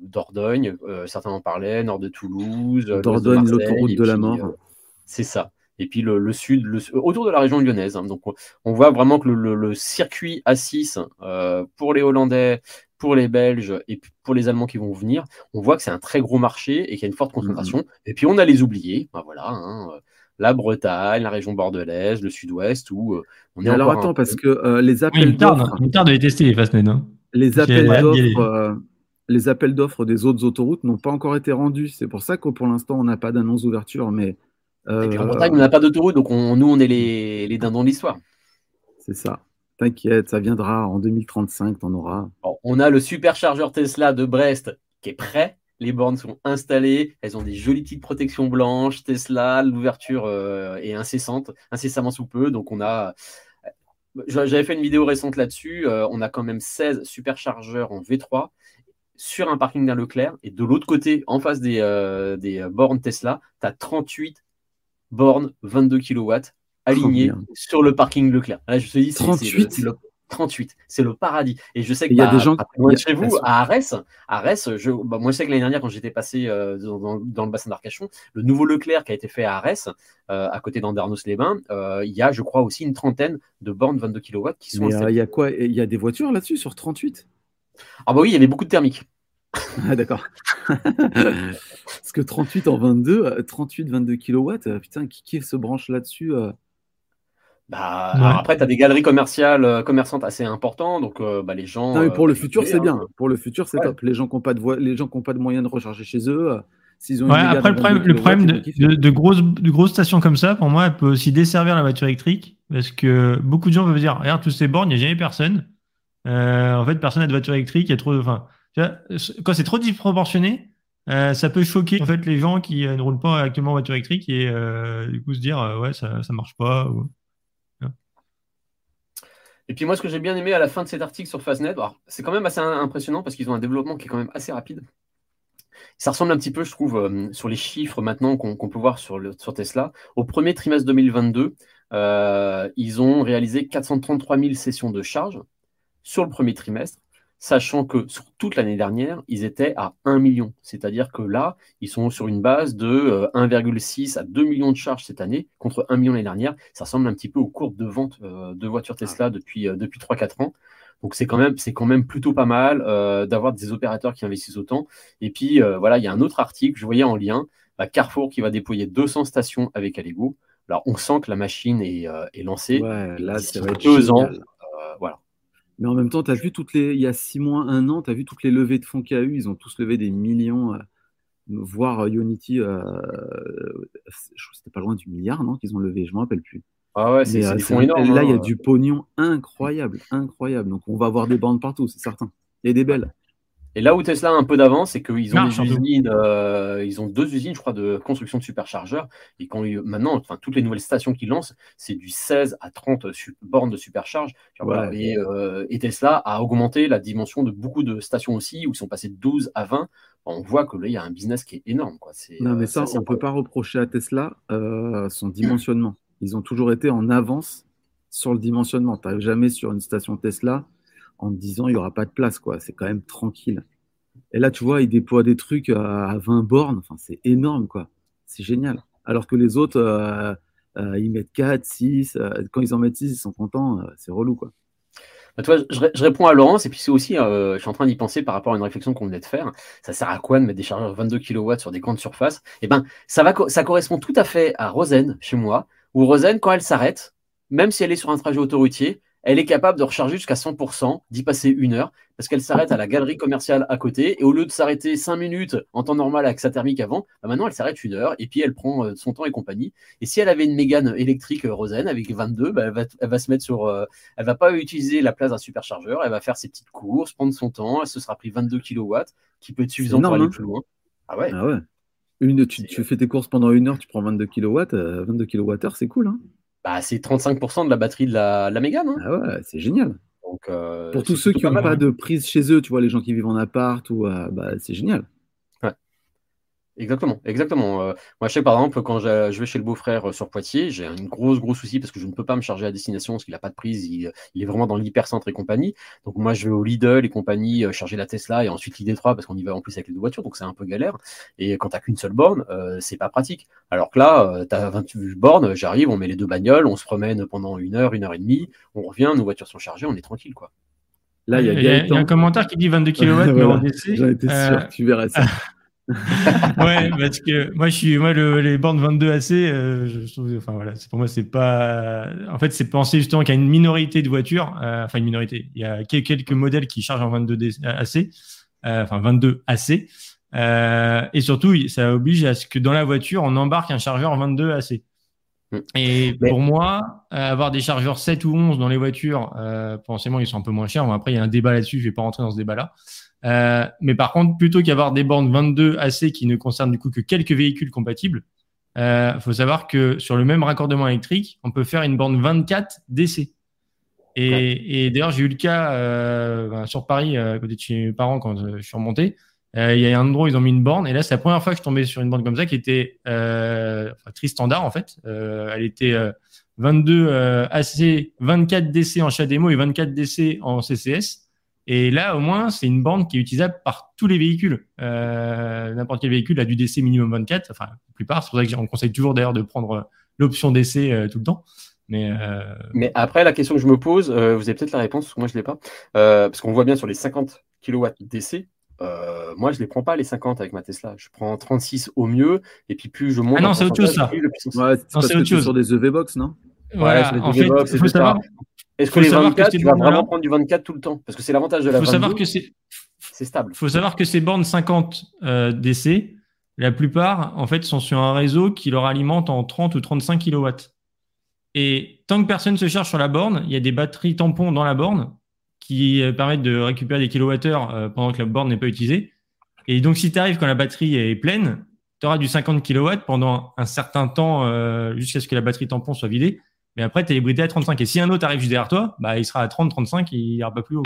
Dordogne, certains en parlaient, nord de Toulouse. Dordogne, l'autoroute de la mort. c'est ça et puis le, sud, autour de la région lyonnaise. Hein. Donc on voit vraiment que le, circuit A6 euh, pour les Hollandais, pour les Belges et pour les Allemands qui vont venir, on voit que c'est un très gros marché et qu'il y a une forte concentration. Mm-hmm. Et puis on a les oubliés, ben voilà, hein, euh, la Bretagne, la région bordelaise, le sud-ouest, où euh, on est Alors attends, parce que les appels d'offres. Il tarde de les tester les Fastnet. Hein. Les appels d'offres. les appels d'offres des autres autoroutes n'ont pas encore été rendus. C'est pour ça que pour l'instant, on n'a pas d'annonce d'ouverture. Mais et puis en Bretagne, on n'a pas d'autoroute, donc nous, on est les, les dindons de l'histoire. C'est ça. T'inquiète, ça viendra en 2035, t'en auras. on a le superchargeur Tesla de Brest qui est prêt. Les bornes sont installées, elles ont des jolies petites protections blanches. Tesla, l'ouverture euh, est incessante, incessamment sous peu. Donc on a. J'avais fait une vidéo récente là-dessus. Euh, on a quand même 16 superchargeurs en V3 sur un parking d'un Leclerc. Et de l'autre côté, en face des, euh, des bornes Tesla, tu as 38 bornes 22 kW alignées sur le parking Leclerc. Là, je te dis, 38. C'est le, 38, c'est le paradis. Et je sais qu'il y a bah, des gens chez vous, à Arès, Arès je, bah, moi je sais que l'année dernière, quand j'étais passé euh, dans, le bassin d'Arcachon, le nouveau Leclerc qui a été fait à Arès, euh, à côté d'Andernos-les-Bains, euh, il y a, je crois, aussi une trentaine de bornes 22 kW qui sont. il y a quoi? Il y a des voitures là-dessus sur 38 Ah bah oui, il y avait beaucoup de thermiques. Ah, d'accord. Parce que 38 en 22, 38, 22 kW, putain, qui, qui se branche là-dessus euh? bah, Après, tu as des galeries commerciales, euh, commerçantes assez importantes, donc euh, bah, les gens. Non, mais pour le futur, c'est bien. Hein. Pour le futur, c'est top. Les gens qui n'ont pas, de les gens pas de moyens de recharger chez eux. S'ils ont après, le problème, le problème de, de, grosses, de grosses stations comme ça, pour moi, elle peut aussi desservir la voiture électrique. Parce que beaucoup de gens peuvent dire Regarde, toutes ces bornes, il n'y a jamais personne. en fait, personne n'a de voiture électrique, il y a trop de. Enfin, quand c'est trop disproportionné, euh, ça peut choquer en fait les gens qui euh, ne roulent pas actuellement en voiture électrique et euh, du coup se dire ouais ça ça marche pas. Et puis moi ce que j'ai bien aimé à la fin de cet article sur Fastnet, c'est quand même assez impressionnant parce qu'ils ont un développement qui est quand même assez rapide. Ça ressemble un petit peu, je trouve, sur les chiffres maintenant qu'on peut voir sur, Tesla. Au premier trimestre 2022, ils ont réalisé 433 000 sessions de charge sur le premier trimestre sachant que sur toute l'année dernière, ils étaient à 1 million. C'est-à-dire que là, ils sont sur une base de 1,6 euh, à 2 millions de charges cette année, contre 1 million l'année dernière. Ça ressemble un petit peu aux courbes de vente euh, de voitures Tesla ah. depuis, euh, depuis 3-4 ans. Donc c'est quand même c'est quand même plutôt pas mal d'avoir des opérateurs qui investissent autant. Et puis voilà, il y a un autre article, je voyais en lien, bah, Carrefour qui va déployer 200 stations avec Allego. Alors on sent que la machine est, est lancée. Ouais, là, c'est deux ans. voilà. Mais en même temps, tu as vu toutes les. Il y a six mois, un an, tu as vu toutes les levées de fonds qu'il y a eu? Ils ont tous levé des millions, euh, voire euh, Unity, euh, c'était pas loin du milliard, non Qu'ils ont levé, je ne me rappelle plus. Ah ouais, c'est des fonds énormes. Là, il y a hein. du pognon incroyable, incroyable. Donc, on va avoir des bandes partout, c'est certain. Et des belles. Et là où Tesla a un peu d'avance, c'est qu'ils ont des usines, euh, ils ont deux usines, je crois, de construction de superchargeurs. Et quand maintenant, enfin, toutes les nouvelles stations qu'ils lancent, c'est du 16 à 30 bornes de supercharge. Euh, et, Tesla a augmenté la dimension de beaucoup de stations aussi, où ils sont passés de 12 à 20. On voit que là, il y a un business qui est énorme. Quoi. Non, mais euh, ça, on ne peut pas reprocher à Tesla son dimensionnement. Ils ont toujours été en avance sur le dimensionnement. Tu n'arrives jamais sur une station Tesla en disant il n'y aura pas de place, quoi. C'est quand même tranquille. Et là, tu vois, ils déploient des trucs à 20 bornes. Enfin, c'est énorme, quoi. C'est génial. Alors que les autres, euh, euh, ils mettent 4, 6. Euh, quand ils en mettent 6, ils sont contents. c'est relou, quoi. Bah, tu vois, je, réponds à Laurence, et puis c'est aussi, je suis en train d'y penser par rapport à une réflexion qu'on venait de faire. Ça sert à quoi de mettre des chargeurs 22 kW sur des grandes surfaces? Eh ben, ça, va, ça correspond tout à fait à Rosen, chez moi, où Rosen, quand elle s'arrête, même si elle est sur un trajet autoroutier, elle est capable de recharger jusqu'à 100%, d'y passer une heure, parce qu'elle s'arrête à la galerie commerciale à côté, et au lieu de s'arrêter 5 minutes en temps normal avec sa thermique avant, bah maintenant elle s'arrête une heure, et puis elle prend euh, son temps et compagnie. Et si elle avait une Mégane électrique euh, Rosen avec 22, bah elle, va, elle, va, se mettre sur... Euh, elle va pas utiliser la place d'un superchargeur, elle va faire ses petites courses, prendre son temps, elle se sera pris 22 kW, qui peut être suffisant pour aller hein. plus loin. Ah ouais, ah ouais. Une, tu, tu, fais tes courses pendant une heure, tu prends 22 kW, 22 kWh, c'est cool. Hein bah, c'est 35% de la batterie de la, la Mégane. Hein. Ah ouais, c'est génial. Donc, euh, Pour tous ceux qui n'ont pas, de prise chez eux, tu vois, les gens qui vivent en appart, ou, euh, bah, c'est génial. Exactement, exactement. Euh, moi, je sais par exemple, quand je, vais chez le beau-frère euh, sur Poitiers, j'ai un gros, gros souci parce que je ne peux pas me charger à destination parce qu'il n'a pas de prise, il, est vraiment dans l'hypercentre et compagnie. Donc, moi, je vais au Lidl et compagnie euh, charger la Tesla et ensuite l'ID3 parce qu'on y va en plus avec les deux voitures, donc c'est un peu galère. Et quand tu n'as qu'une seule borne, c'est pas pratique. Alors que là, tu as 28 bornes, j'arrive, on met les deux bagnoles, on se promène pendant une heure, une heure et demie, on revient, nos voitures sont chargées, on est tranquille, quoi. Là, il y, a, un commentaire qui dit 22 kW, mais en DC. J'en étais sûr, tu verrais ça. ouais, parce que moi, je suis, moi, les bornes 22 AC, euh, je trouve, enfin voilà, pour moi, c'est pas. En fait, c'est penser justement qu'il y a une minorité de voitures, euh, enfin une minorité. Il y a quelques modèles qui chargent en 22 AC, euh, enfin 22 AC, et surtout, ça oblige à ce que dans la voiture, on embarque un chargeur en 22 AC. Mm. Et pour moi, avoir des chargeurs 7 ou 11 dans les voitures, potentiellement, ils sont un peu moins chers. après, il y a un débat là-dessus, je vais pas rentrer dans ce débat-là. Euh, mais par contre, plutôt qu'avoir des bornes 22 AC qui ne concernent du coup que quelques véhicules compatibles, il euh, faut savoir que sur le même raccordement électrique, on peut faire une borne 24 DC. Et, et d'ailleurs, j'ai eu le cas euh, ben, sur Paris, à côté de chez mes parents, quand je suis remonté. il y a un endroit où ils ont mis une borne, et là, c'est la première fois que je tombais sur une borne comme ça qui était enfin, très standard en fait. elle était 22 AC, 24 DC en HDMO et 24 DC en CCS. Et là, au moins, c'est une borne qui est utilisable par tous les véhicules. Euh, n'importe quel véhicule a du DC minimum 24, enfin, la plupart. C'est pour ça qu'on conseille toujours d'ailleurs de prendre l'option DC euh, tout le temps. Mais, euh, Mais après, la question que je me pose, vous avez peut-être la réponse, moi je ne l'ai pas. parce qu'on voit bien sur les 50 kW DC, moi, je ne les prends pas les 50 avec ma Tesla. Je prends 36 au mieux, et puis plus je monte. Ah non, c'est autre chose ça. Ouais, c'est autre chose. sur des EV Box, non? Voilà, en fait, il faut savoir, est-ce que les 24, tu vas vraiment prendre du 24 tout le temps? Parce que c'est l'avantage de la faut savoir que c'est stable. Il faut savoir que ces bornes 50 euh, DC, la plupart, en fait, sont sur un réseau qui leur alimente en 30 ou 35 kW. Et tant que personne ne se charge sur la borne, il y a des batteries tampons dans la borne qui euh, permettent de récupérer des kilowattheures euh, pendant que la borne n'est pas utilisée. Et donc, si tu arrives quand la batterie est pleine, tu auras du 50 kW pendant un certain temps jusqu'à ce que la batterie tampon soit vidée. Mais après, tu es à 35. Et si un autre arrive juste derrière toi, bah, il sera à 30, 35, il ira pas plus haut.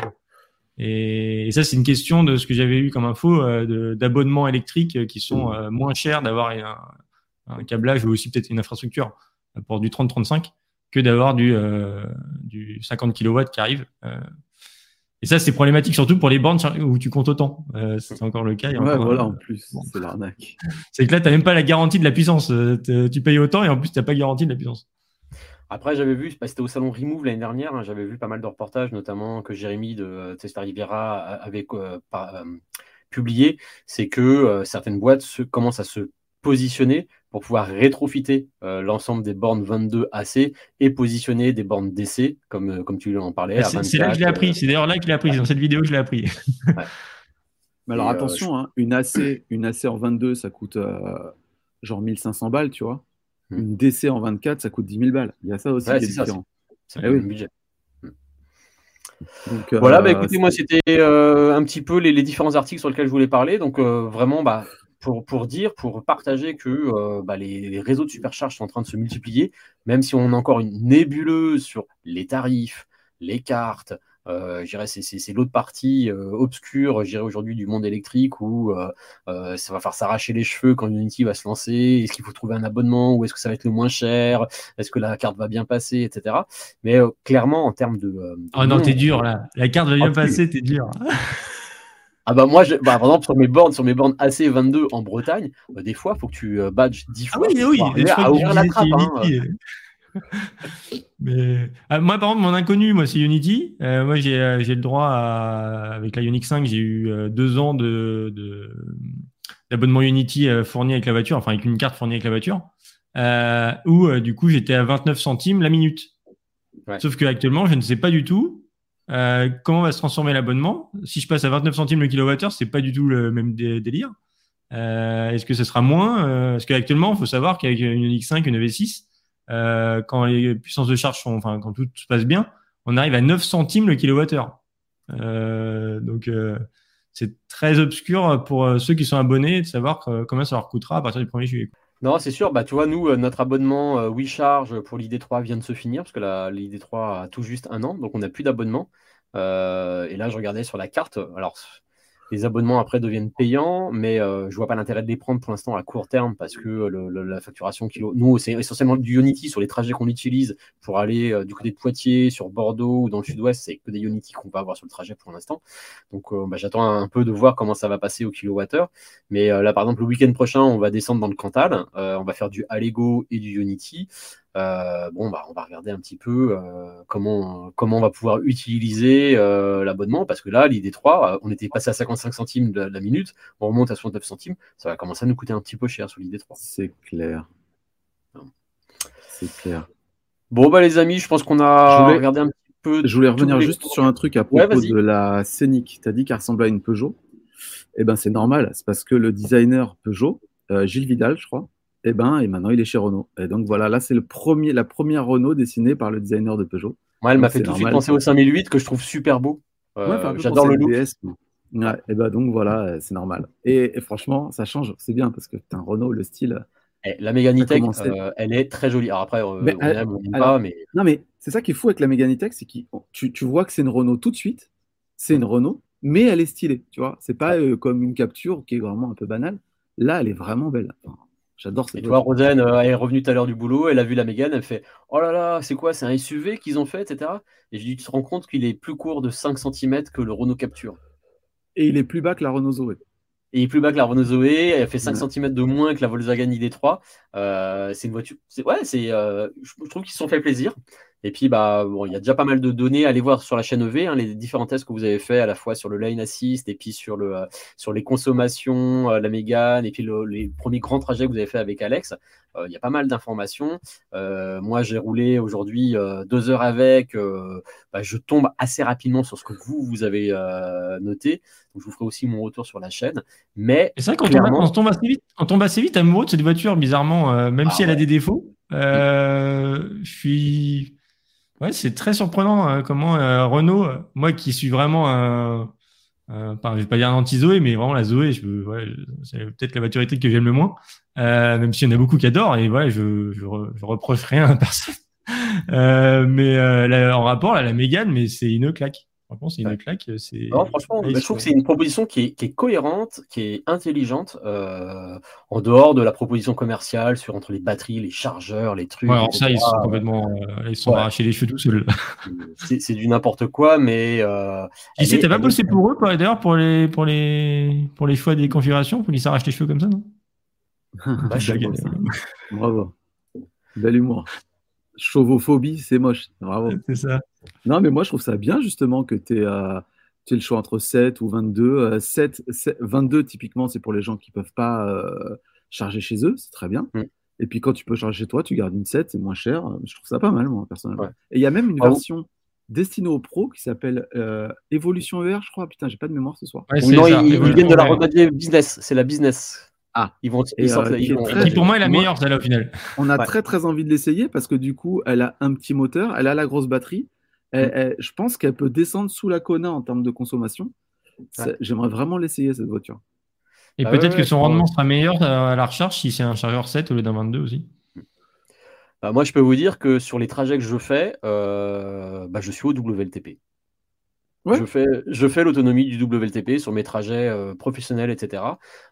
Et, ça, c'est une question de ce que j'avais eu comme info euh, d'abonnements électriques qui sont euh, moins chers d'avoir un, câblage ou aussi peut-être une infrastructure pour du 30-35 que d'avoir du, euh, du 50 kW qui arrive. Et ça, c'est problématique surtout pour les bornes où tu comptes autant. c'est encore le cas. ouais, voilà, en plus, c'est l'arnaque. C'est que là, tu n'as même pas la garantie de la puissance. tu payes autant et en plus, tu n'as pas garantie de la puissance. Après, j'avais vu, c'était au salon Remove l'année dernière, hein, j'avais vu pas mal de reportages, notamment que Jérémy de Testa Riviera avait euh, publié, c'est que euh, certaines boîtes se, commencent à se positionner pour pouvoir rétrofiter euh, l'ensemble des bornes 22 AC et positionner des bornes DC, comme, comme tu en parlais. C'est là que je l'ai appris, c'est d'ailleurs là que je l'ai appris, dans cette vidéo je l'ai appris. Mais alors attention, hein, une, AC, une AC en 22, ça coûte genre 1500 balles, tu vois. Hmm. Une DC en 24, ça coûte 10 000 balles. Il y a ça aussi qui est, différent. C'est eh oui. budget. Hmm. voilà, bah, euh, écoutez, moi, c'était euh, un petit peu les, différents articles sur lesquels je voulais parler. Donc, euh, vraiment, bah, pour, pour, dire, pour partager que bah, les, réseaux de supercharge sont en train de se multiplier, même si on a encore une nébuleuse sur les tarifs, les cartes, euh, c'est l'autre partie euh, obscure, aujourd'hui du monde électrique où euh, euh, ça va faire s'arracher les cheveux quand Unity va se lancer. Est-ce qu'il faut trouver un abonnement ou est-ce que ça va être le moins cher? Est-ce que la carte va bien passer, etc. Mais clairement, en termes de. oh non, t'es dur là. La carte va bien oh, passer, t'es dur. Ah bah moi, je, bah, par exemple, sur mes bornes, sur mes bornes AC22 en Bretagne, bah, des fois, il faut que tu badges 10 ah fois. Ah oui, oui, à ouvrir la trappe. Hein. Mais, ah, moi, par exemple, mon inconnu, moi, c'est Unity. Euh, moi, j'ai, euh, j'ai le droit à, avec la Unix 5, j'ai eu euh, deux ans de, d'abonnement Unity fourni avec la voiture, enfin, avec une carte fournie avec la voiture, où, du coup, j'étais à 29 centimes la minute. Sauf que actuellement, je ne sais pas du tout comment va se transformer l'abonnement. Si je passe à 29 centimes le kilowattheure, c'est pas du tout le même délire. est-ce que ce sera moins? Parce qu'actuellement, il faut savoir qu'avec une Unix 5, une V6, euh, quand les puissances de charge sont, enfin, quand tout se passe bien, on arrive à 9 centimes le kilowattheure. Euh, donc, euh, c'est très obscur pour ceux qui sont abonnés de savoir combien ça leur coûtera à partir du 1er juillet. Non, c'est sûr. Bah, tu vois, nous, notre abonnement WeCharge pour l'ID3 vient de se finir parce que l'ID3 a tout juste un an, donc on n'a plus d'abonnement. et là, je regardais sur la carte. Alors, les abonnements après deviennent payants, mais euh, je vois pas l'intérêt de les prendre pour l'instant à court terme parce que la facturation kilo, nous, c'est essentiellement du Unity sur les trajets qu'on utilise pour aller euh, du côté de Poitiers, sur Bordeaux ou dans le sud-ouest, c'est que des Unity qu'on va avoir sur le trajet pour l'instant. Donc, euh, bah, j'attends un peu de voir comment ça va passer au kilowattheure. Mais là, par exemple, le week-end prochain, on va descendre dans le Cantal, on va faire du Allego et du Unity. Euh, bon, bah, on va regarder un petit peu euh, comment, comment on va pouvoir utiliser euh, l'abonnement, parce que là, l'idée 3, on était passé à 55 centimes de la, minute, on remonte à 69 centimes, ça va commencer à nous coûter un petit peu cher sur l'idée 3. C'est clair. C'est clair. Bon, bah, les amis, je pense qu'on a regardé un petit peu. Je voulais revenir juste sur un truc à propos de la Scénic. Tu as dit qu'elle ressemblait à une Peugeot. Eh ben, c'est normal, c'est parce que le designer Peugeot, Gilles Vidal, je crois, et eh ben, et maintenant il est chez Renault. Et donc voilà, là c'est le premier, la première Renault dessinée par le designer de Peugeot. Moi, elle m'a fait tout de suite penser au 5008 que je trouve super beau. Euh, j'adore le look. et ben donc voilà, c'est normal. Et, franchement, ça change, c'est bien parce que un Renault, le style. Eh, la Mégane euh, elle est très jolie. Alors après, euh, mais, on aime, on pas, mais. Non, mais c'est ça qui est fou avec la Mégane c'est que tu, tu, vois que c'est une Renault tout de suite. C'est une Renault, mais elle est stylée, tu vois. C'est pas comme une capture qui est vraiment un peu banale. Là, elle est vraiment belle. J'adore ça. Et toi, Rosen, euh, elle est revenue tout à l'heure du boulot, elle a vu la Mégane, elle fait Oh là là, c'est quoi C'est un SUV qu'ils ont fait, etc. Et je lui dis Tu te rends compte qu'il est plus court de 5 cm que le Renault Capture. Et il est plus bas que la Renault Zoé. Et il est plus bas que la Renault Zoé, elle fait 5 cm de moins que la Volkswagen ID3. Euh, c'est une voiture. Ouais, c'est, euh, je trouve qu'ils se sont fait plaisir. Et puis, bah, bon, il y a déjà pas mal de données à aller voir sur la chaîne EV, hein, les différents tests que vous avez fait à la fois sur le Lane Assist et puis sur, le, euh, sur les consommations, euh, la Mégane, et puis les premiers grands trajets que vous avez fait avec Alex. Euh, il y a pas mal d'informations. moi, j'ai roulé aujourd'hui deux heures avec. Bah, je tombe assez rapidement sur ce que vous, vous avez noté. Donc, je vous ferai aussi mon retour sur la chaîne. Mais c'est vrai qu'on tombe, tombe, assez vite, on tombe assez vite amoureux de cette voiture, bizarrement, même ah si elle a des défauts. je suis Ouais, c'est très surprenant euh, comment euh, Renault, euh, moi qui suis vraiment un, un je vais pas dire un anti-Zoé, mais vraiment la Zoé, je, ouais, c'est peut-être la voiture électrique que j'aime le moins, même s'il y en a beaucoup qui adorent, et ouais, je, je, je reproche rien à personne. mais en rapport, à la Mégane, mais c'est une claque c'est une claque. franchement, je trouve que c'est une proposition qui est, cohérente, qui est intelligente, euh, en dehors de la proposition commerciale sur entre les batteries, les chargeurs, les trucs. alors ça, ils sont complètement, euh, ils sont arrachés les cheveux tout seuls. c'est du n'importe quoi, mais. Euh, tu sais, t'as pas bossé pour eux, d'ailleurs, pour les, pour les, pour les choix des configurations, pour qu'ils s'arrachent les cheveux comme ça, non? Bah, Bravo. Bel humour. Chauvophobie, c'est moche. Bravo. C'est ça. Non, mais moi, je trouve ça bien, justement, que tu aies, euh, le choix entre 7 ou 22. 7, 22, typiquement, c'est pour les gens qui ne peuvent pas euh, charger chez eux. C'est très bien. Mm. Et puis, quand tu peux charger chez toi, tu gardes une 7, c'est moins cher. Je trouve ça pas mal, moi, personnellement. Et il y a même une version destinée aux pros qui s'appelle euh, Evolution ER, je crois. Putain, j'ai pas de mémoire ce soir. non, ils, viennent de la remanier business. C'est la business. Ah, ils vont. Euh, pour moi est la meilleure, celle-là, au final. On a très très envie de l'essayer parce que du coup, elle a un petit moteur, elle a la grosse batterie. Mm. je pense qu'elle peut descendre sous la Kona en termes de consommation. J'aimerais vraiment l'essayer cette voiture. Et bah peut-être que son rendement sera meilleur à la recharge si c'est un chargeur 7 au lieu d'un 22 aussi. Bah, moi, je peux vous dire que sur les trajets que je fais, euh, bah, je suis au WLTP. Je fais, je fais l'autonomie du WLTP sur mes trajets euh, professionnels, etc.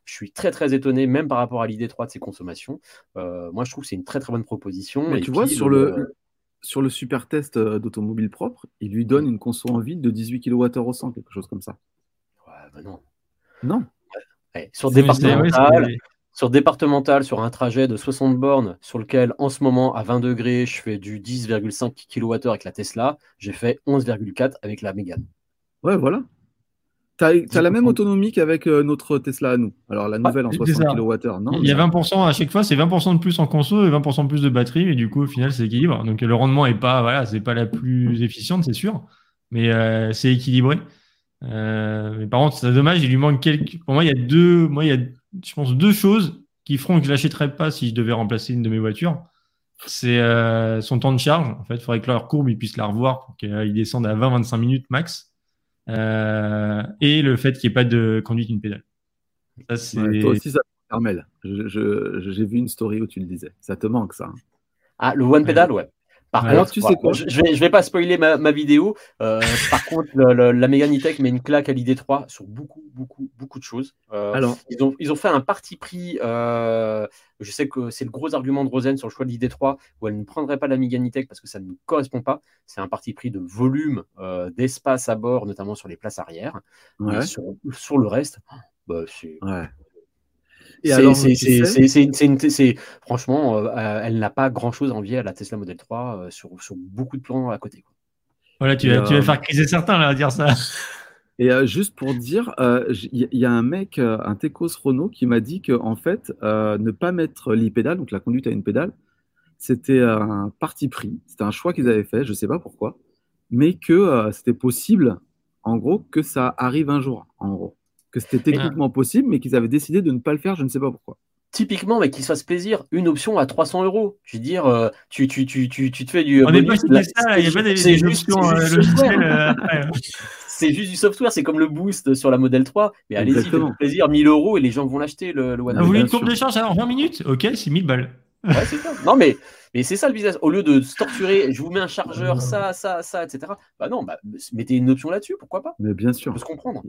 Je suis très très étonné, même par rapport à l'idée 3 de ses consommations. Euh, moi, je trouve que c'est une très très bonne proposition. Mais tu vois, sur le, sur le super test euh, d'automobile propre, il lui donne une conso en vide de 18 kWh au 100, quelque chose comme ça. Ouais, bah non. Non. Sur départemental, sur départemental, sur un trajet de 60 bornes, sur lequel en ce moment à 20 degrés, je fais du 10,5 kWh avec la Tesla, j'ai fait 11,4 avec la Mégane. Ouais, voilà. Tu as, la même autonomie qu'avec euh, notre Tesla à nous. Alors la nouvelle en 60 kWh. Non, Il y a 20% à chaque fois, c'est 20% de plus en conso et 20% de plus de batterie, et du coup au final c'est équilibre. Donc le rendement est pas, voilà, c'est pas la plus efficiente, c'est sûr, mais euh, c'est équilibré. Euh, mais par contre, c'est dommage, il lui manque quelques. Pour moi, il y a deux, moi il y a, je pense deux choses qui feront que je l'achèterais pas si je devais remplacer une de mes voitures. C'est son temps de charge. En fait, il faudrait que leur courbe il puisse la revoir pour qu'il descende à 20-25 minutes max. Euh, et le fait qu'il n'y ait pas de conduite une pédale. Ça, toi aussi, ça Carmel. J'ai vu une story où tu le disais. Ça te manque, ça. Hein. Ah, le one pedal, ouais. Par contre, tu sais quoi? je, vais, je vais pas spoiler ma, vidéo. Euh, par contre, la Mégane E-Tech met une claque à l'ID3 sur beaucoup, beaucoup, beaucoup de choses. Euh, Alors, ils ont, ils ont fait un parti pris. Euh, je sais que c'est le gros argument de Rosen sur le choix de l'ID3 où elle ne prendrait pas la Mégane E-Tech parce que ça ne correspond pas. C'est un parti pris de volume, d'espace à bord, notamment sur les places arrière. Sur, sur, le reste, bah, c'est. Ouais. C'est, franchement, euh, elle n'a pas grand chose à envier à la Tesla Model 3 euh, sur, sur, beaucoup de plans à côté. Quoi. Voilà, tu, vas, tu vas euh, faire criser certains là à dire ça. Et juste pour dire, il y, a un mec, un Tecos Renault, qui m'a dit que en fait, ne pas mettre l'e-pédale, donc la conduite à une pédale, c'était un parti pris, c'était un choix qu'ils avaient fait, je ne sais pas pourquoi, mais que c'était possible, en gros, que ça arrive un jour, en gros que c'était techniquement possible, mais qu'ils avaient décidé de ne pas le faire, je ne sais pas pourquoi. Typiquement, mais qu'ils se fassent plaisir, une option à 300 euros. Je veux dire, euh, tu, tu, tu, tu, tu te fais du. On n'est pas ça, il n'y a pas des, options euh, euh, C'est juste du software, c'est comme le boost sur la Model 3. Mais allez-y, faites plaisir, 1000 euros et les gens vont l'acheter le, le One. Vous voulez une courbe d'échange alors 20 minutes? Ok, c'est 1000 balles. Ouais, c'est ça. Non, mais, mais c'est ça le business. Au lieu de se torturer, je vous mets un chargeur, ça, ça, ça, etc. Bah non, bah, mettez une option là-dessus, pourquoi pas? Mais bien sûr. On peut se comprendre.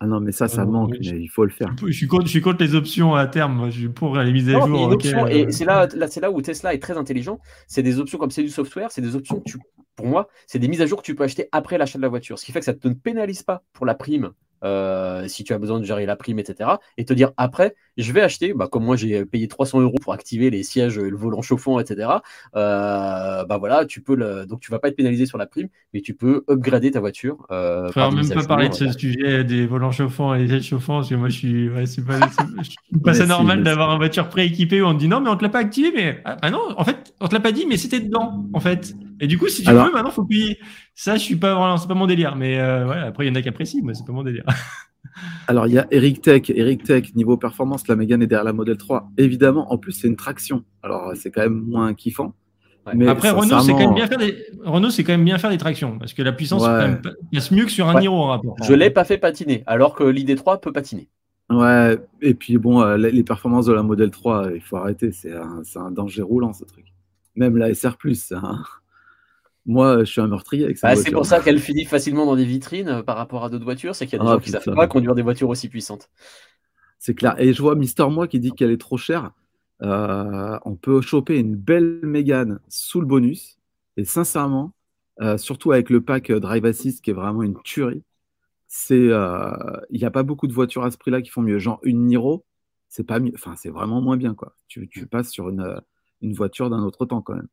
Ah non, mais ça, ça manque, mais il faut le faire. Je suis, contre, je suis contre les options à terme, je suis pour les mises à jour. et c'est là, là, là où Tesla est très intelligent. C'est des options comme c'est du software, c'est des options que tu, pour moi, c'est des mises à jour que tu peux acheter après l'achat de la voiture. Ce qui fait que ça ne te pénalise pas pour la prime euh, si tu as besoin de gérer la prime, etc. Et te dire après, je vais acheter, bah, comme moi j'ai payé 300 euros pour activer les sièges, le volant chauffant, etc. Euh, bah voilà, tu peux le... donc tu vas pas être pénalisé sur la prime, mais tu peux upgrader ta voiture. Euh, même pas parler de ce sujet des volants chauffants et des sièges chauffants, parce que moi je suis, ouais, c'est pas, pas normal d'avoir une voiture prééquipée où on te dit non, mais on te l'a pas activé, mais ah, ah non, en fait, on te l'a pas dit, mais c'était dedans, en fait. Et du coup, si tu veux, maintenant, faut payer. Ça, je suis pas, c'est pas mon délire. Mais euh, ouais, après, il y en a qui apprécient, mais c'est pas mon délire. Alors, il y a Eric Tech. Eric Tech, niveau performance, la Mégane est derrière la Model 3. Évidemment, en plus, c'est une traction. Alors, c'est quand même moins kiffant. Mais Après, Renault, c'est quand même bien faire des... Renault, c'est quand même bien faire des tractions parce que la puissance quand même... passe mieux que sur un Niro en rapport. Je l'ai pas fait patiner, alors que l'ID3 peut patiner. Ouais, et puis bon, euh, les performances de la Model 3, il faut arrêter, c'est un, un, danger roulant ce truc. Même la SR, c'est un, moi, je suis un meurtrier avec ça. Bah, c'est pour ça qu'elle finit facilement dans des vitrines euh, par rapport à d'autres voitures. C'est qu'il y a des ah, gens qui ne savent pas conduire des voitures aussi puissantes. C'est clair. Et je vois Mister Moi qui dit qu'elle est trop chère. Euh, on peut choper une belle Mégane sous le bonus. Et sincèrement, euh, surtout avec le pack Drive Assist qui est vraiment une tuerie, c'est il n'y a pas beaucoup de voitures à ce prix-là qui font mieux. Genre une Niro, c'est pas mieux. Enfin, c'est vraiment moins bien quoi. Tu, tu passes sur une, une voiture d'un autre temps quand même.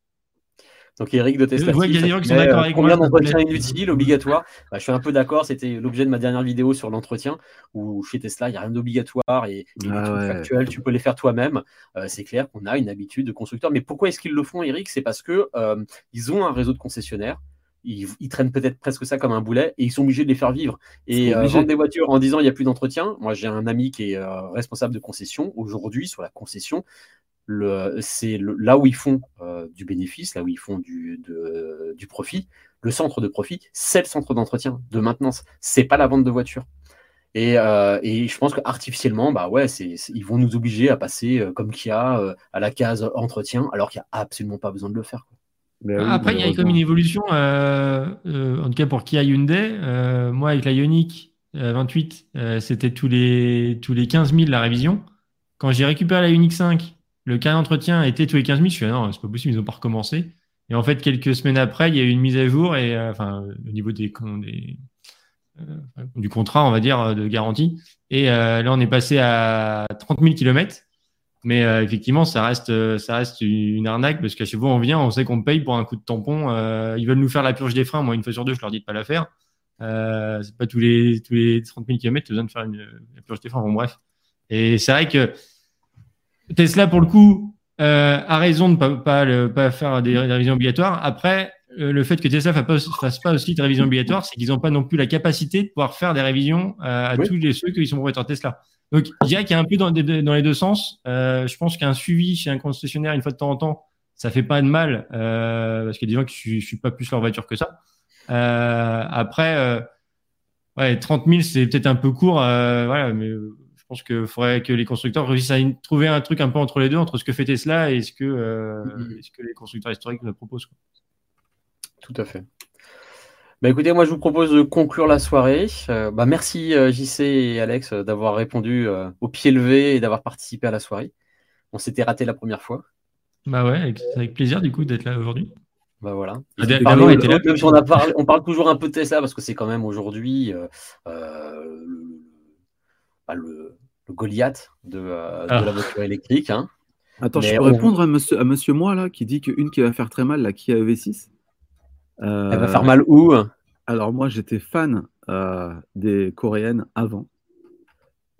Donc Eric de Tesla. il y a des gens qui sont d'accord avec moi. d'entretien inutile, obligatoire bah, Je suis un peu d'accord. C'était l'objet de ma dernière vidéo sur l'entretien où chez Tesla, il n'y a rien d'obligatoire et les ah, tu peux les faire toi-même. Euh, c'est clair qu'on a une habitude de constructeur. Mais pourquoi est-ce qu'ils le font, Eric? C'est parce que euh, ils ont un réseau de concessionnaires. Ils, traînent peut-être presque ça comme un boulet et ils sont obligés de les faire vivre. Et euh, vendre des voitures en disant il n'y a plus d'entretien. Moi, j'ai un ami qui est responsable de concession aujourd'hui sur la concession c'est là où ils font euh, du bénéfice, là où ils font du, du profit. Le centre de profit, c'est le centre d'entretien, de maintenance. C'est pas la vente de voitures. Et, euh, et, je pense qu'artificiellement, bah ouais, c'est, ils vont nous obliger à passer euh, comme Kia à la case entretien, alors qu'il n'y a absolument pas besoin de le faire. Après, il y a comme une évolution, en tout cas pour Kia Hyundai. moi, avec la Ioniq 28, c'était tous les, tous les 15 000 la révision. Quand j'ai récupéré la Ioniq 5, le cas d'entretien était tous les 15 000. Je suis dit, non, c'est pas possible, ils n'ont pas recommencé. Et en fait, quelques semaines après, il y a eu une mise à jour et, euh, enfin, au niveau euh, du contrat, on va dire, de garantie. Et euh, là, on est passé à 30 000 km. Mais effectivement, ça reste, ça reste une arnaque parce qu'à chaque fois, on vient, on sait qu'on paye pour un coup de tampon. ils veulent nous faire la purge des freins. Moi, une fois sur deux, je leur dis de pas la faire. c'est pas tous les, tous les 30 000 km, tu as besoin de faire une, la purge des freins. Bon, bref. Et c'est vrai que Tesla, pour le coup, euh, a raison de ne pas, pas, faire des, révisions obligatoires. Après, euh, le fait que Tesla ne fasse, pas aussi de révisions obligatoires, c'est qu'ils n'ont pas non plus la capacité de pouvoir faire des révisions euh, à tous les ceux qui sont propriétaires Tesla. Donc, je dirais qu'il y a un peu dans, dans les deux sens. je pense qu'un suivi chez un concessionnaire une fois de temps en temps, ça fait pas de mal parce qu'il y a des gens qui ne suivent pas plus leur voiture que ça. après, ouais, 30 000, c'est peut-être un peu court, voilà, mais pense qu'il faudrait que les constructeurs réussissent à trouver un truc un peu entre les deux, entre ce que fait Tesla et ce que, mm-hmm. ce que les constructeurs historiques nous proposent. Tout à fait. Bah écoutez, moi je vous propose de conclure la soirée. bah merci JC et Alex d'avoir répondu au pied levé et d'avoir participé à la soirée. On s'était raté la première fois. Bah ouais, avec, plaisir du coup d'être là aujourd'hui. Bah voilà. on, parle, toujours un peu de Tesla parce que c'est quand même aujourd'hui euh, euh, bah, le, Goliath de, euh, ah. la voiture électrique. Hein. Attends, je peux répondre à monsieur, à monsieur Moi là qui dit qu'une qui va faire très mal, la Kia EV6. Elle va faire mal où Alors moi j'étais fan des coréennes avant.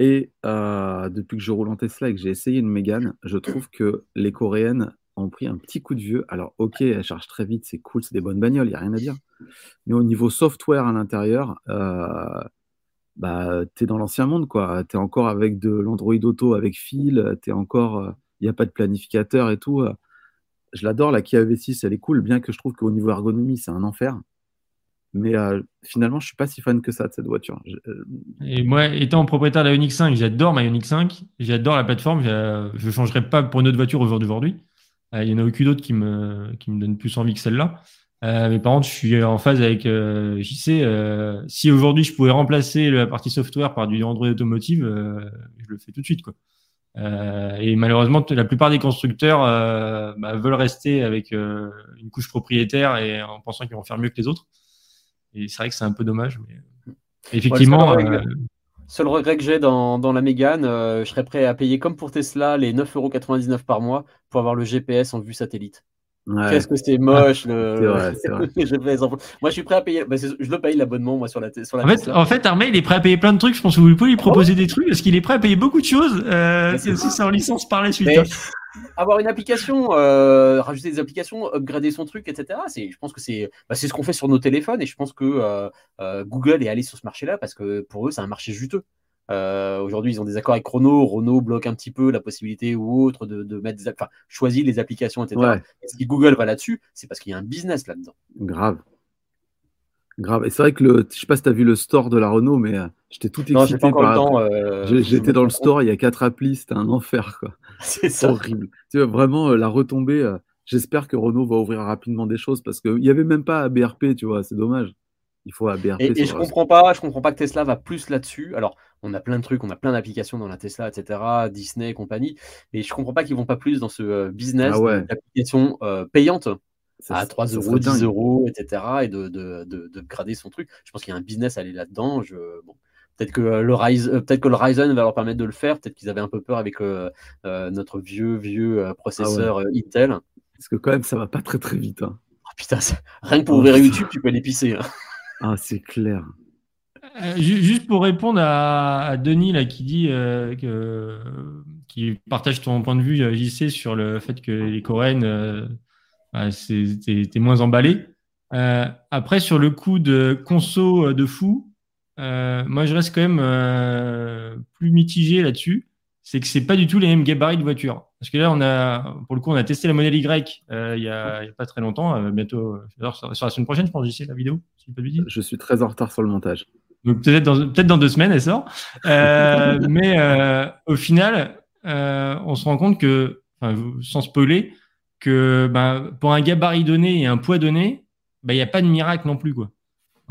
Et euh, depuis que je roule en Tesla et que j'ai essayé une Mégane, je trouve que les Coréennes ont pris un petit coup de vieux. Alors, ok, elles chargent très vite, c'est cool, c'est des bonnes bagnoles, il n'y a rien à dire. Mais au niveau software à l'intérieur, euh, bah, es dans l'ancien monde, quoi. Tu es encore avec de l'Android Auto avec fil, tu encore. Il n'y a pas de planificateur et tout. Je l'adore, la Kia V6, elle est cool, bien que je trouve qu'au niveau ergonomie, c'est un enfer. Mais finalement, je suis pas si fan que ça de cette voiture. Et moi, étant propriétaire de la Ioniq 5, j'adore ma Ioniq 5, j'adore la plateforme. Je ne changerai pas pour une autre voiture aujourd'hui. Euh, il y en a aucune autre qui me donne plus envie que celle-là. Mais par contre, je suis en phase avec JC. si aujourd'hui je pouvais remplacer la partie software par du Android Automotive, je le fais tout de suite. Quoi. et malheureusement, la plupart des constructeurs bah, veulent rester avec une couche propriétaire et en pensant qu'ils vont faire mieux que les autres. Et c'est vrai que c'est un peu dommage. Mais... Effectivement. Euh, seul, regret, que j'ai dans, dans, la Mégane, euh, je serais prêt à payer comme pour Tesla les 9,99€ par mois pour avoir le GPS en vue satellite. Qu'est-ce que c'est moche le... moi je suis prêt à payer. Bah, je le paye l'abonnement moi sur la, sur la en, fait, en fait, Armé il est prêt à payer plein de trucs. Je pense que vous pouvez lui proposer des trucs parce qu'il est prêt à payer beaucoup de choses. Euh, c'est aussi en licence par la suite. Hein avoir une application, euh, rajouter des applications, upgrader son truc, etc. je pense que c'est, bah, c'est ce qu'on fait sur nos téléphones et je pense que euh, euh, Google est allé sur ce marché-là parce que pour eux, c'est un marché juteux. Aujourd'hui, ils ont des accords avec Renault. Renault bloque un petit peu la possibilité ou autre de, mettre des, enfin, choisir les applications, etc. Et si Google va là-dessus, c'est parce qu'il y a un business là-dedans. Grave. Grave. Et c'est vrai que le, je sais pas si tu as vu le store de la Renault, mais j'étais tout excité. par... J'étais dans le store, il y a quatre applis, c'était un enfer. Quoi. C'est horrible. Tu vois, vraiment, euh, la retombée. Euh, j'espère que Renault va ouvrir rapidement des choses parce qu'il n'y avait même pas ABRP, tu vois, c'est dommage. Il faut ABRP. Et, et je comprends pas, je comprends pas que Tesla va plus là-dessus. Alors, on a plein de trucs, on a plein d'applications dans la Tesla, etc., Disney et compagnie, mais je comprends pas qu'ils vont pas plus dans ce euh, business ah d'applications payantes à 3 euros, 10 euros, etc., et de, de, de, grader son truc. Je pense qu'il y a un business à aller là-dedans. Je... Bon. Peut-être que, le Ryzen, euh, peut que le Ryzen va leur permettre de le faire. Peut-être qu'ils avaient un peu peur avec euh, euh, notre vieux, vieux processeur ah Intel. Parce que quand même, ça va pas très très vite. Hein. Oh, putain, rien que pour ouvrir YouTube, tu peux l'épicer. Hein. Ah, c'est clair. juste pour répondre à, Denis là, qui dit que, qui partage ton point de vue, JC, sur le fait que les Coréennes, bah, c'était moins emballé. après, sur le coup de conso de fou, euh, moi, je reste quand même euh, plus mitigé là-dessus. C'est que c'est pas du tout les mêmes gabarits de voiture. Parce que là, on a, pour le coup, on a testé la modèle Y euh, il, y a, pas très longtemps, bientôt, sur la semaine prochaine, je pense, j'essaie la vidéo. je suis très en retard sur le montage. peut-être dans, peut dans deux semaines, elle sort. mais au final, on se rend compte que, sans spoiler, que ben, pour un gabarit donné et un poids donné, ben, il n'y a pas de miracle non plus. Quoi.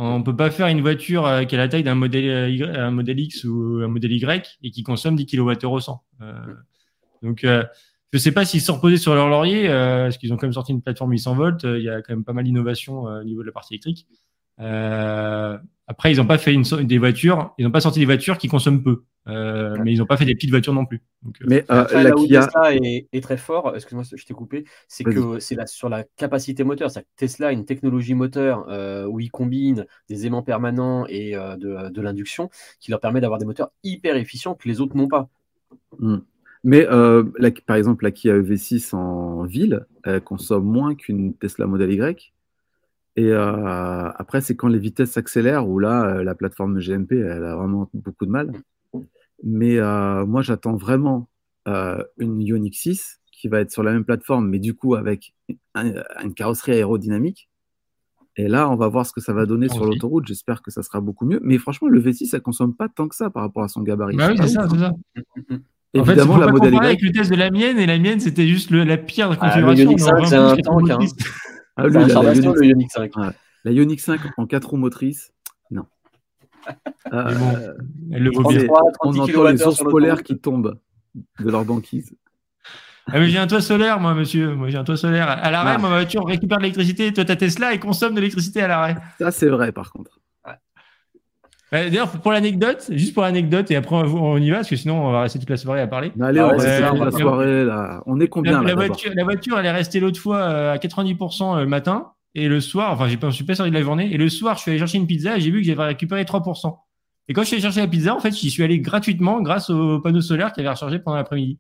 On peut pas faire une voiture euh, qui a la taille d'un modèle, euh, un modèle X ou un modèle Y et qui consomme 10 kWh au 100. Euh, donc, je ne sais pas s'ils sont reposés sur leur laurier, parce qu'ils ont quand même sorti une plateforme 800 volts. Il y a quand même pas mal d'innovation au niveau de la partie électrique. Après, ils n'ont pas fait une, des voitures, ils n'ont pas sorti des voitures qui consomment peu. Euh, mais ils n'ont pas fait des petites voitures non plus. Euh, mais euh, là où Tesla est, très fort, excuse-moi, je t'ai coupé, c'est que c'est sur la capacité moteur. Tesla a une technologie moteur où ils combinent des aimants permanents et de, l'induction qui leur permet d'avoir des moteurs hyper efficients que les autres n'ont pas. Hmm. Mais par exemple, la Kia EV6 en ville, elle consomme moins qu'une Tesla Model Y. Et après, c'est quand les vitesses s'accélèrent où là, la plateforme GMP, elle a vraiment beaucoup de mal. Mais euh, moi, j'attends vraiment euh, une Ioniq 6 qui va être sur la même plateforme, mais du coup avec une carrosserie aérodynamique. Et là, on va voir ce que ça va donner sur l'autoroute. J'espère que ça sera beaucoup mieux. Mais franchement, le V6, ça consomme pas tant que ça par rapport à son gabarit. Bah oui, c'est ça, c'est ça. Évidemment, en fait, la modèle Y. avec le test de la mienne, et la mienne, c'était juste le, la pire Ah, le configuration. Ioniq 5, c'est un tank. Ah, lui, un la, charlatan, Ioniq, le Ioniq 5. Ouais. la Ioniq 5 en 4 roues motrices, non. Euh, Mais bon, Elle le vaut on, bien. est- 33, on 36 entend les ours polaires qui tombent de leur banquise. Ah, mais j'ai un toit solaire, moi, monsieur. Moi, j'ai un toit solaire. À l'arrêt, Ah. ma voiture récupère de l'électricité. Toi, ta Tesla, elle consomme de l'électricité à l'arrêt. Ça, c'est vrai, par contre. Ouais, D'ailleurs, pour l'anecdote, juste pour l'anecdote, et après, on y va, parce que sinon, on va rester toute la soirée à parler. Mais allez, on ça, la soirée, là. On est combien, La, là, la voiture, la voiture, elle est restée l'autre fois euh, à 90% le matin. Et le soir, enfin, j'ai pas, je suis pas sorti de la journée. Et le soir, je suis allé chercher une pizza et j'ai vu que j'avais récupéré 3%. Et quand je suis allé chercher la pizza, en fait, j'y suis allé gratuitement grâce au panneau solaire qui avait rechargé pendant l'après-midi.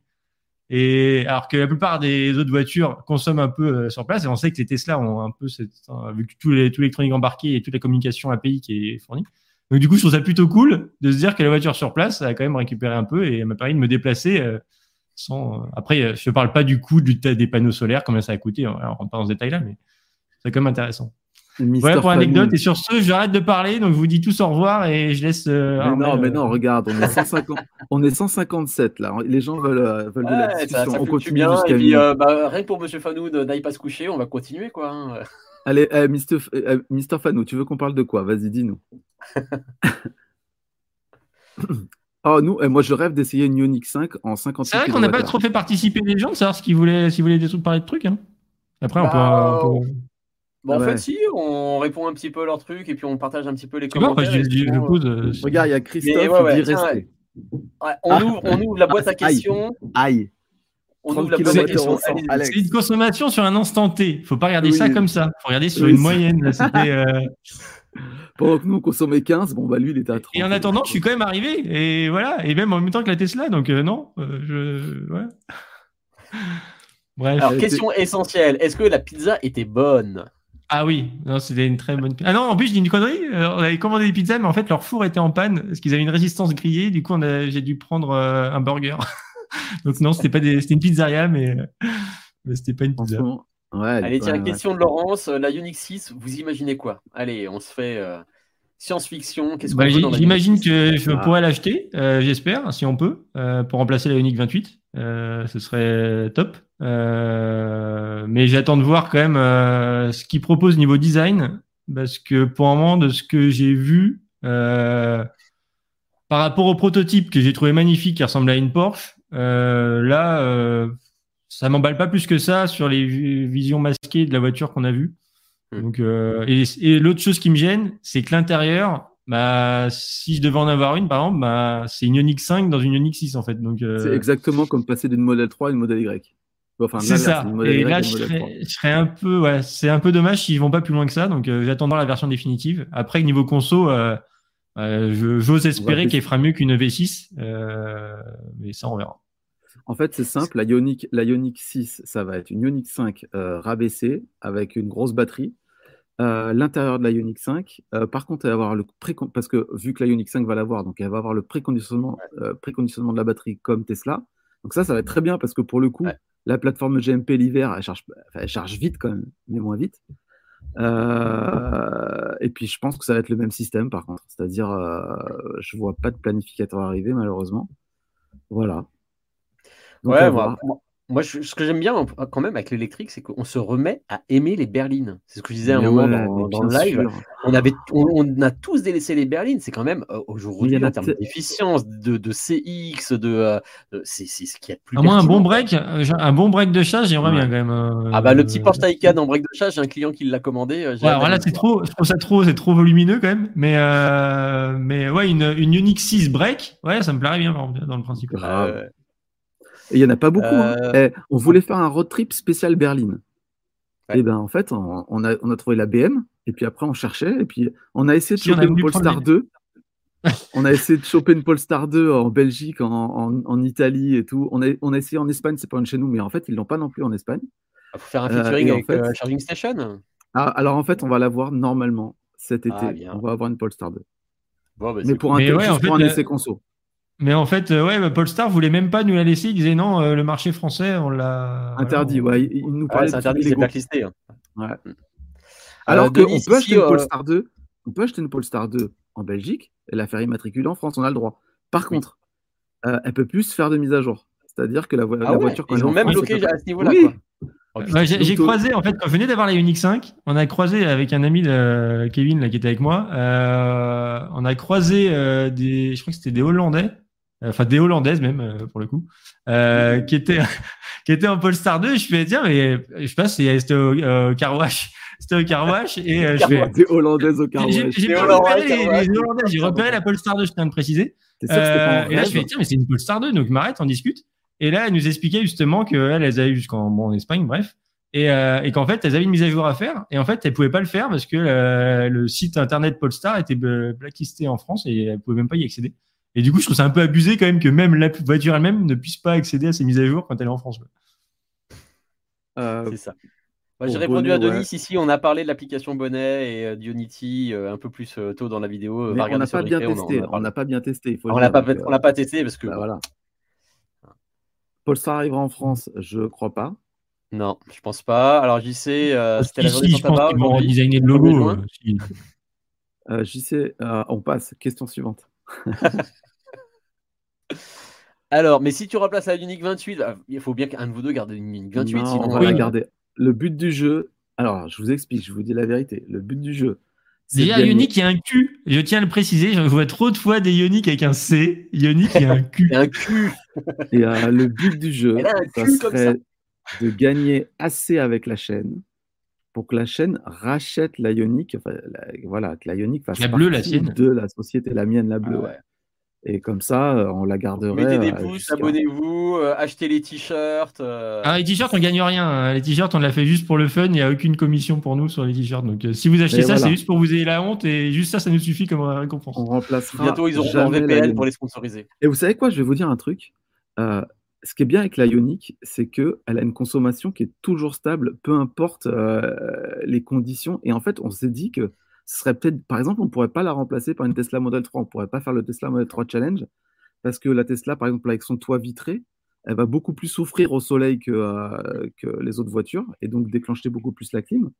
Et alors que la plupart des autres voitures consomment un peu euh, sur place, et on sait que les Tesla ont un peu cette, euh, vu que tout l'électronique embarqué et toute la communication API qui est fournie. Donc du coup, je trouve ça plutôt cool de se dire que la voiture sur place a quand même récupéré un peu et elle m'a permis de me déplacer euh, sans. euh, Après, euh, je parle pas du coût du, des panneaux solaires, combien ça a coûté. On rentre pas dans ce détail-là, mais c'est quand même intéressant. Mister Voilà pour l'anecdote. Et sur ce, j'arrête de parler, donc je vous dis tous au revoir et je laisse. euh, Mais Armel, non, mais euh, non, regarde, on est 150, on est 157 là. Les gens veulent, de la ça, discussion. ça on continue bien. jusqu'à Et puis, minuit. euh, bah, rien que pour Monsieur n'aille pas se coucher, on va continuer, quoi. hein. Allez, euh, Mister, euh, Mister Fanou, tu veux qu'on parle de quoi? Vas-y, dis-nous. Oh, nous, euh, moi, je rêve d'essayer une Ioniq 5 en 58 C'est vrai qu'on n'a pas trop fait participer les gens de savoir qu'ils voulaient, s'ils voulaient des trucs, parler de trucs. hein. Après, on peut. Bah, on peut- Bon, en Ouais. fait, si, on répond un petit peu à leurs trucs et puis on partage un petit peu les commentaires. je, pose. euh, Regarde, il y a Christophe Mais ouais, qui ouais, dit tiens, rester. ouais, on, Ah. ouvre, on ouvre la boîte à Aïe. questions. Aïe. On 30 ouvre la boîte à questions. Alex. C'est une consommation sur un instant T. Faut pas regarder Oui. ça comme ça. Faut regarder sur Oui, une c'est- moyenne. là, c'était, euh, Pendant que nous, on consommait 15, bon, bah lui, il était à 30. Et en attendant, je suis quand même arrivé. Et voilà. Et même en même temps que la Tesla. Donc euh, non. euh, je... ouais. Bref. Alors, question essentielle. Est-ce que la pizza était bonne? Ah oui, non, c'était une très bonne. Ah non, en plus, je dis une connerie. euh, on avait commandé des pizzas, mais en fait, leur four était en panne parce qu'ils avaient une résistance grillée. Du coup, a... j'ai dû prendre euh, un burger. Donc non, c'était pas des... c'était une pizzeria, mais, mais c'était pas une pizza. Ouais, Allez, tiens, ouais, ouais. question de Laurence. La Unix 6, vous imaginez quoi? Allez, on se fait euh, science-fiction. Qu'est-ce qu'on Bah, veut dans J'imagine Unix 6? que je Ah. pourrais l'acheter, euh, j'espère, si on peut, euh, pour remplacer la Unique 28. Euh, ce serait top. Mais j'attends de voir quand même ce qu'ils proposent niveau design, parce que pour le moment, de ce que j'ai vu, par rapport au prototype que j'ai trouvé magnifique, qui ressemble à une Porsche, là, ça m'emballe pas plus que ça sur les vi- visions masquées de la voiture qu'on a vue. Hmm. Donc, euh, et, et l'autre chose qui me gêne, c'est que l'intérieur, bah, si je devais en avoir une, par exemple, bah, c'est une Ioniq 5 dans une Ioniq 6 en fait. Donc, euh, C'est exactement comme passer d'une modèle 3 à une modèle Y. Enfin, c'est ça. Et Y là, je une modèle 3. serais, je serais un peu, ouais, c'est un peu dommage s'ils vont pas plus loin que ça. Donc, euh, j'attends la version définitive. Après, niveau conso, euh, euh, je- j'ose espérer qu'elle fera mieux qu'une V6, euh, mais ça, on verra. En fait, c'est simple. La Ioniq, la Ioniq 6, ça va être une Ioniq 5 euh, rabaissée avec une grosse batterie. Euh, L'intérieur de la Ioniq 5, euh, par contre, elle va avoir le pré parce que vu que la Ioniq 5 va l'avoir, donc elle va avoir le préconditionnement, euh, préconditionnement de la batterie comme Tesla. Donc ça, ça va être très bien parce que pour le coup, Ouais. la plateforme GMP l'hiver, elle charge, enfin, elle charge vite quand même, mais moins vite. Euh, et puis je pense que ça va être le même système par contre, c'est-à-dire je vois pas de planificateur arriver malheureusement. Voilà. Donc, Ouais, voir. moi, moi- moi, je- ce que j'aime bien quand même avec l'électrique, c'est qu'on se remet à aimer les berlines. C'est ce que je disais à un Mais moment ouais, dans, le live. sûr. On, avait, on, on a tous délaissé les berlines. C'est quand même euh, aujourd'hui, en termes te- d'efficience, de, de CX, de, euh, de- c'est ce qu'il y a de plus À moins un bon break, euh, un bon break de charge, j'aimerais Ouais. bien quand même. euh, Ah bah le petit Porsche Taycan en break de charge, j'ai un client qui l'a commandé. j'ai Ouais, hâte alors là, d'aller c'est trop, je trouve ça trop, c'est trop volumineux quand même. Mais, euh, mais ouais, une, une Unix 6 break, ouais, ça me plairait bien par exemple, dans le principe. Grave. Euh, il n'y en a pas beaucoup. hein. Euh, Eh, on voulait faire un road trip spécial Berlin. Ouais. Et ben en fait, on, on a, on a trouvé la BM, et puis après on cherchait, et puis on a essayé de Si, choper une Polestar prendre 2. on a essayé de choper une Polestar 2 en Belgique, en, en, en Italie et tout. On a, on a essayé en Espagne, c'est pas un de chez nous, mais en fait, ils l'ont pas non plus en Espagne. faut faire un Euh, featuring et en avec fait- euh, Charging Station. Ah, alors en fait, on va l'avoir normalement cet été. Ah, bien. on va avoir une Polestar 2. Bon, bah, Mais pour un, Mais ouais, juste en fait, pour un euh, essai conso. Mais en fait, euh, ouais, bah, Polestar voulait même pas nous la laisser. Il disait non, euh, le marché français, on l'a. Interdit, voilà, ouais. Il, il nous Ouais, parlait c'est de interdit, c'est blacklisté. hein. Ouais. Alors qu'on peut acheter une Polestar 2, on peut acheter une Polestar 2 en Belgique et la faire immatriculer en France, on a le droit. Par contre, elle elle peut plus faire de mise à jour. C'est-à-dire que la, ah voiture quand Ils ont même bloqué à ce niveau-là. Oh, j'ai croisé, en fait, quand je venais d'avoir la Unix 5, on a croisé avec un ami de Kevin là, qui était avec moi, euh, on a croisé euh, des, je crois que c'était des Hollandais, euh, enfin des Hollandaises même euh, pour le coup, euh, qui étaient qui étaient en Polestar 2. Je fais tiens, mais je sais pas, c'était au euh, Carwash. C'était au Carwash et je fais des Hollandaises au Carwash. J'ai repéré les, les Hollandaises, j'ai repéré la Polestar 2, je tiens de préciser. et là, je fais tiens, mais c'est une Polestar 2, donc m'arrête, on discute. Et là, elle nous expliquait justement qu'elle, elles avaient jusqu'en bon, en Espagne, bref, et, et qu'en fait, elles avaient une mise à jour à faire. Et en fait, elles pouvaient pas le faire parce que le site internet Polestar était blacklisté en France et elles pouvaient même pas y accéder. Et du coup, je trouve ça un peu abusé quand même que même la voiture elle-même ne puisse pas accéder à ces mises à jour quand elle est en France. Euh, c'est ça. J'ai répondu à Denis ici. On a parlé de l'application Bonnet et d'Unity un peu plus tôt dans la vidéo. on n'a pas, bien testé. On n'a pas bien testé. on l'a pas, on l'a pas testé parce que bah, voilà. Polestar arrivera en France, je crois pas. Non, je pense pas. Alors j'y sais, euh, c'était la journée si, je pense qu'ils vont redesigner le logo. Euh, j'y sais, euh, on passe. Question suivante. Alors, mais si tu remplaces la Unique 28, il faut bien qu'un de vous deux garde une Unique 28. sinon on va la garder. Le but du jeu, alors je vous explique, je vous dis la vérité. Le but du jeu, Déjà, Ionic, il y a un Q. Je tiens à le préciser. Je vois trop de fois des Ionic avec un C. Ionic, il y a un Q. un Q. Et euh, le but du jeu, ça serait de gagner assez avec la chaîne pour que la chaîne rachète la Ionic. Enfin, voilà, que la Ionic fasse la bleue, la sienne. de la société, la mienne, la bleue. Ah ouais. Et comme ça, euh, on la garderait. Mettez des euh, pouces, abonnez-vous, euh, achetez les t-shirts. Ah, les t-shirts, on gagne rien. Hein. Les t-shirts, on l'a fait juste pour le fun. Il n'y a aucune commission pour nous sur les t-shirts. Donc, si vous achetez ça, c'est juste pour vous ayez la honte et juste ça, ça nous suffit comme récompense. On remplacera. Bientôt, ils auront un VPN pour les sponsoriser. Et vous savez quoi Je vais vous dire un truc. Ce qui est bien avec la Ioniq, c'est qu'elle a une consommation qui est toujours stable, peu importe les conditions. Et en fait, on s'est dit que serait peut-être, par exemple, on ne pourrait pas la remplacer par une Tesla Model 3. On ne pourrait pas faire le Tesla Model 3 Challenge parce que la Tesla, par exemple, avec son toit vitré, elle va beaucoup plus souffrir au soleil que, euh, que les autres voitures et donc déclencher beaucoup plus la clim.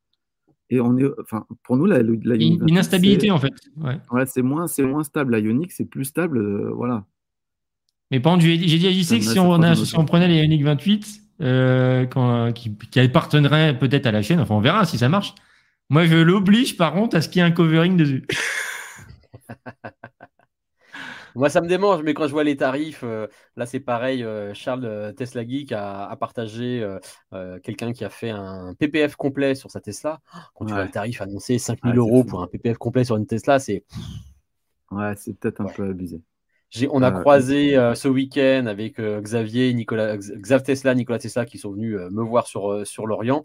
Et on est, enfin, pour nous, la, la une instabilité en fait. Ouais. c'est moins, c'est moins stable. La Ioniq, c'est plus stable, euh, voilà. Mais par contre, j'ai dit à JC que si on, si on, prenait les 28, euh, quand, qui, qui peut-être à la chaîne, enfin, on verra si ça marche. Moi, je l'oblige, par contre, à ce qu'il y ait un covering dessus. Moi, ça me démange, mais quand je vois les tarifs, euh, là, c'est pareil. Euh, Charles euh, Tesla Geek a, partagé quelqu'un qui a fait un PPF complet sur sa Tesla. Quand tu vois le tarif annoncé 5000 euros pour un PPF complet sur une Tesla, c'est. Ouais, c'est peut-être un peu abusé on a croisé euh, ce week-end avec euh, Xavier, Nicolas, Xav Tesla, Nicolas Tesla qui sont venus euh, me voir sur, sur Lorient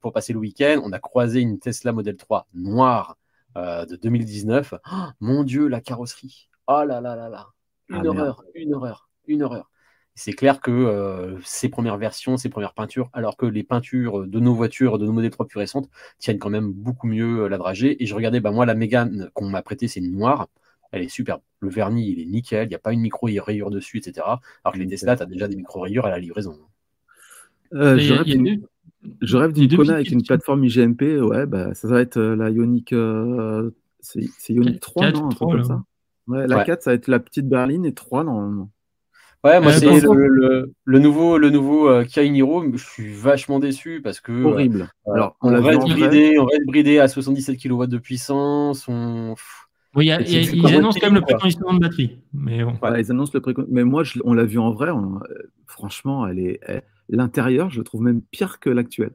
pour passer le week-end. On a croisé une Tesla Model 3 noire de 2019. mon Dieu, la carrosserie. Oh là là là là. Une ah, horreur, une horreur, une horreur. C'est clair que ces premières versions, ces premières peintures, alors que les peintures de nos voitures, de nos modèles 3 plus récentes, tiennent quand même beaucoup mieux la dragée. Et je regardais, bah, moi, la Mégane qu'on m'a prêtée, c'est une noire elle est superbe. Le vernis, il est nickel, il n'y a pas une micro-rayure dessus, etc. Alors que les Tesla, tu as déjà des micro-rayures à la livraison. Euh, je, rêve d'une Kona avec une plateforme IGMP, ouais, bah, ça va être euh, la Ioniq, euh, c'est Ioniq 3, non un truc comme ça. Ouais, la 4, ça va être la petite berline et 3 normalement. Ouais, moi, c'est le, le, nouveau, le nouveau euh, Kia Niro. Je suis vachement déçu parce que. Horrible. Alors, on, on, va être bridé, on va être bridé à 77 kW de puissance. On... Oui, ils annoncent quand même le préconditionnement de batterie. Mais bon. ils annoncent le Mais moi, on l'a vu en vrai. franchement, elle est, l'intérieur, je le trouve même pire que l'actuel.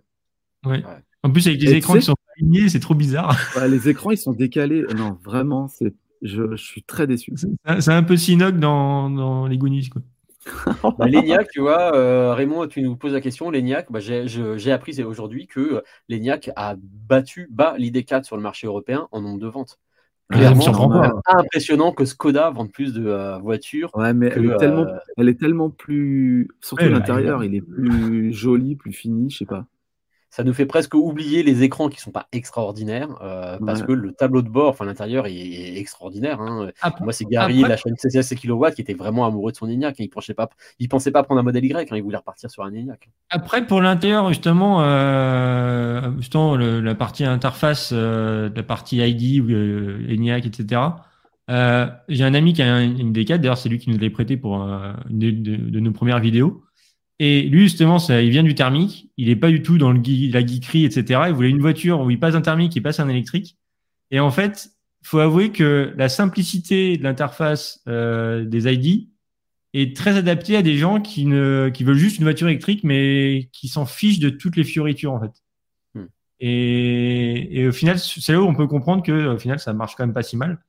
Ouais. En plus, avec les écrans qui sont alignés, c'est trop bizarre. les écrans, ils sont décalés. Non, vraiment, c'est, je, je, suis très déçu. C'est un peu Sinoc dans, dans les Goonies, quoi. bah, L'ENIAC, tu vois, euh, Raymond, tu nous poses la question. L'ENIAC, bah, j'ai appris aujourd'hui que euh, l'ENIAC a battu bas l'ID4 sur le marché européen en nombre de ventes. Clairement, impressionnant que Skoda vende plus de euh, voitures. Ouais, mais elle, est tellement, euh, elle est tellement plus. Surtout l'intérieur, il est plus joli, plus fini, je sais pas. Ça nous fait presque oublier les écrans qui sont pas extraordinaires euh, parce que le tableau de bord, enfin l'intérieur, est, extraordinaire. Hein. Moi, c'est Gary, la chaîne CCS et Kilowatt, qui était vraiment amoureux de son ENIAC. il pensait pas, il pensait pas prendre un modèle Y, hein, il voulait repartir sur un ENIAC. Après, pour l'intérieur, justement, euh, justement la partie interface, euh, la partie ID, ENIAC, etc. J'ai un ami qui a une D4, d'ailleurs, c'est lui qui nous l'a prêté pour une de nos premières vidéos. Et lui, justement, ça, il vient du thermique. Il n'est pas du tout dans le, la geekerie, etc. Il voulait une voiture où il passe un thermique, il passe un électrique. Et en fait, faut avouer que la simplicité de l'interface euh, des ID est très adaptée à des gens qui ne qui veulent juste une voiture électrique, mais qui s'en fichent de toutes les fioritures en fait. Hmm. Et, et, au final, c'est là où on peut comprendre que au final, ça marche quand même pas si mal.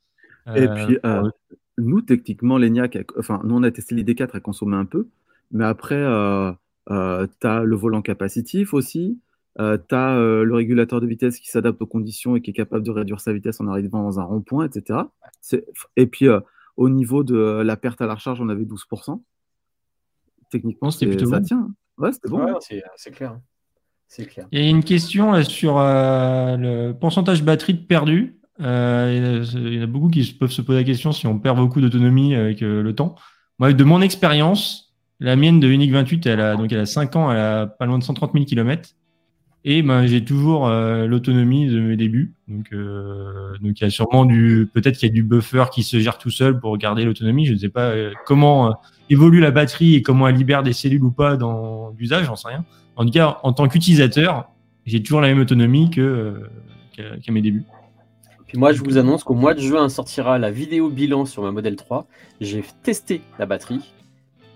Et puis, euh, euh, nous, techniquement, l'ENIAC, enfin, nous, on a testé l'ID4 à consommer un peu. Mais après, euh, euh, tu as le volant capacitif aussi. Euh, tu as le régulateur de vitesse qui s'adapte aux conditions et qui est capable de réduire sa vitesse en arrivant dans un rond-point, etc. Et puis, au niveau de la perte à la recharge, on avait 12%. Techniquement, ça tient. Ouais, c'était bon. Hein. c'est clair. C'est clair. Il y a une question sur le pourcentage batterie perdu. il y en a beaucoup qui peuvent se poser la question si on perd beaucoup d'autonomie avec le temps. Moi, de mon expérience, la mienne de Unique 28, elle a, donc elle a 5 ans, elle a pas loin de 130 000 km. Et ben, j'ai toujours euh, l'autonomie de mes débuts. Donc, euh, y a sûrement du, peut-être qu'il y a du buffer qui se gère tout seul pour garder l'autonomie. Je ne sais pas euh, comment évolue la batterie et comment elle libère des cellules ou pas dans l'usage, j'en sais rien. En tout cas, en tant qu'utilisateur, j'ai toujours la même autonomie que qu'à mes débuts. Puis moi, je vous annonce qu'au mois de juin sortira la vidéo bilan sur ma Model 3. J'ai testé la batterie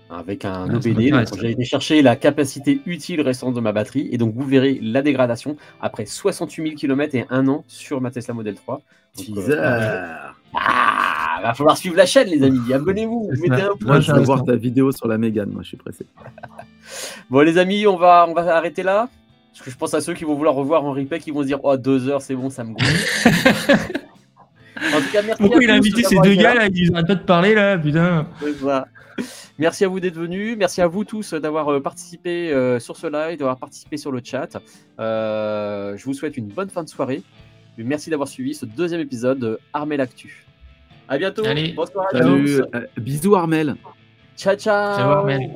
avec un OBD. J'ai été chercher la capacité utile restante de ma batterie et donc vous verrez la dégradation après 68 000 km et un an sur ma Tesla Model 3. Euh, ah, va falloir suivre la chaîne, les amis. Abonnez-vous. Mettez un Moi, je veux voir ta vidéo sur la Mégane. Moi, je suis pressé. bon, les amis, on va, on va arrêter là. Parce que je pense à ceux qui vont vouloir revoir en replay, qui vont se dire Oh, deux heures, c'est bon, ça me gonfle. en tout cas, merci Pourquoi il a invité ces deux gars là Ils arrêtent pas de parler là, putain. Merci à vous d'être venus. Merci à vous tous d'avoir euh, participé euh, sur ce live, d'avoir participé sur le chat. Euh, je vous souhaite une bonne fin de soirée. merci d'avoir suivi ce deuxième épisode de Armel Actu. À bientôt. Allez. Bonsoir à tous. bisous Armel. Ciao, ciao. Ciao Armel.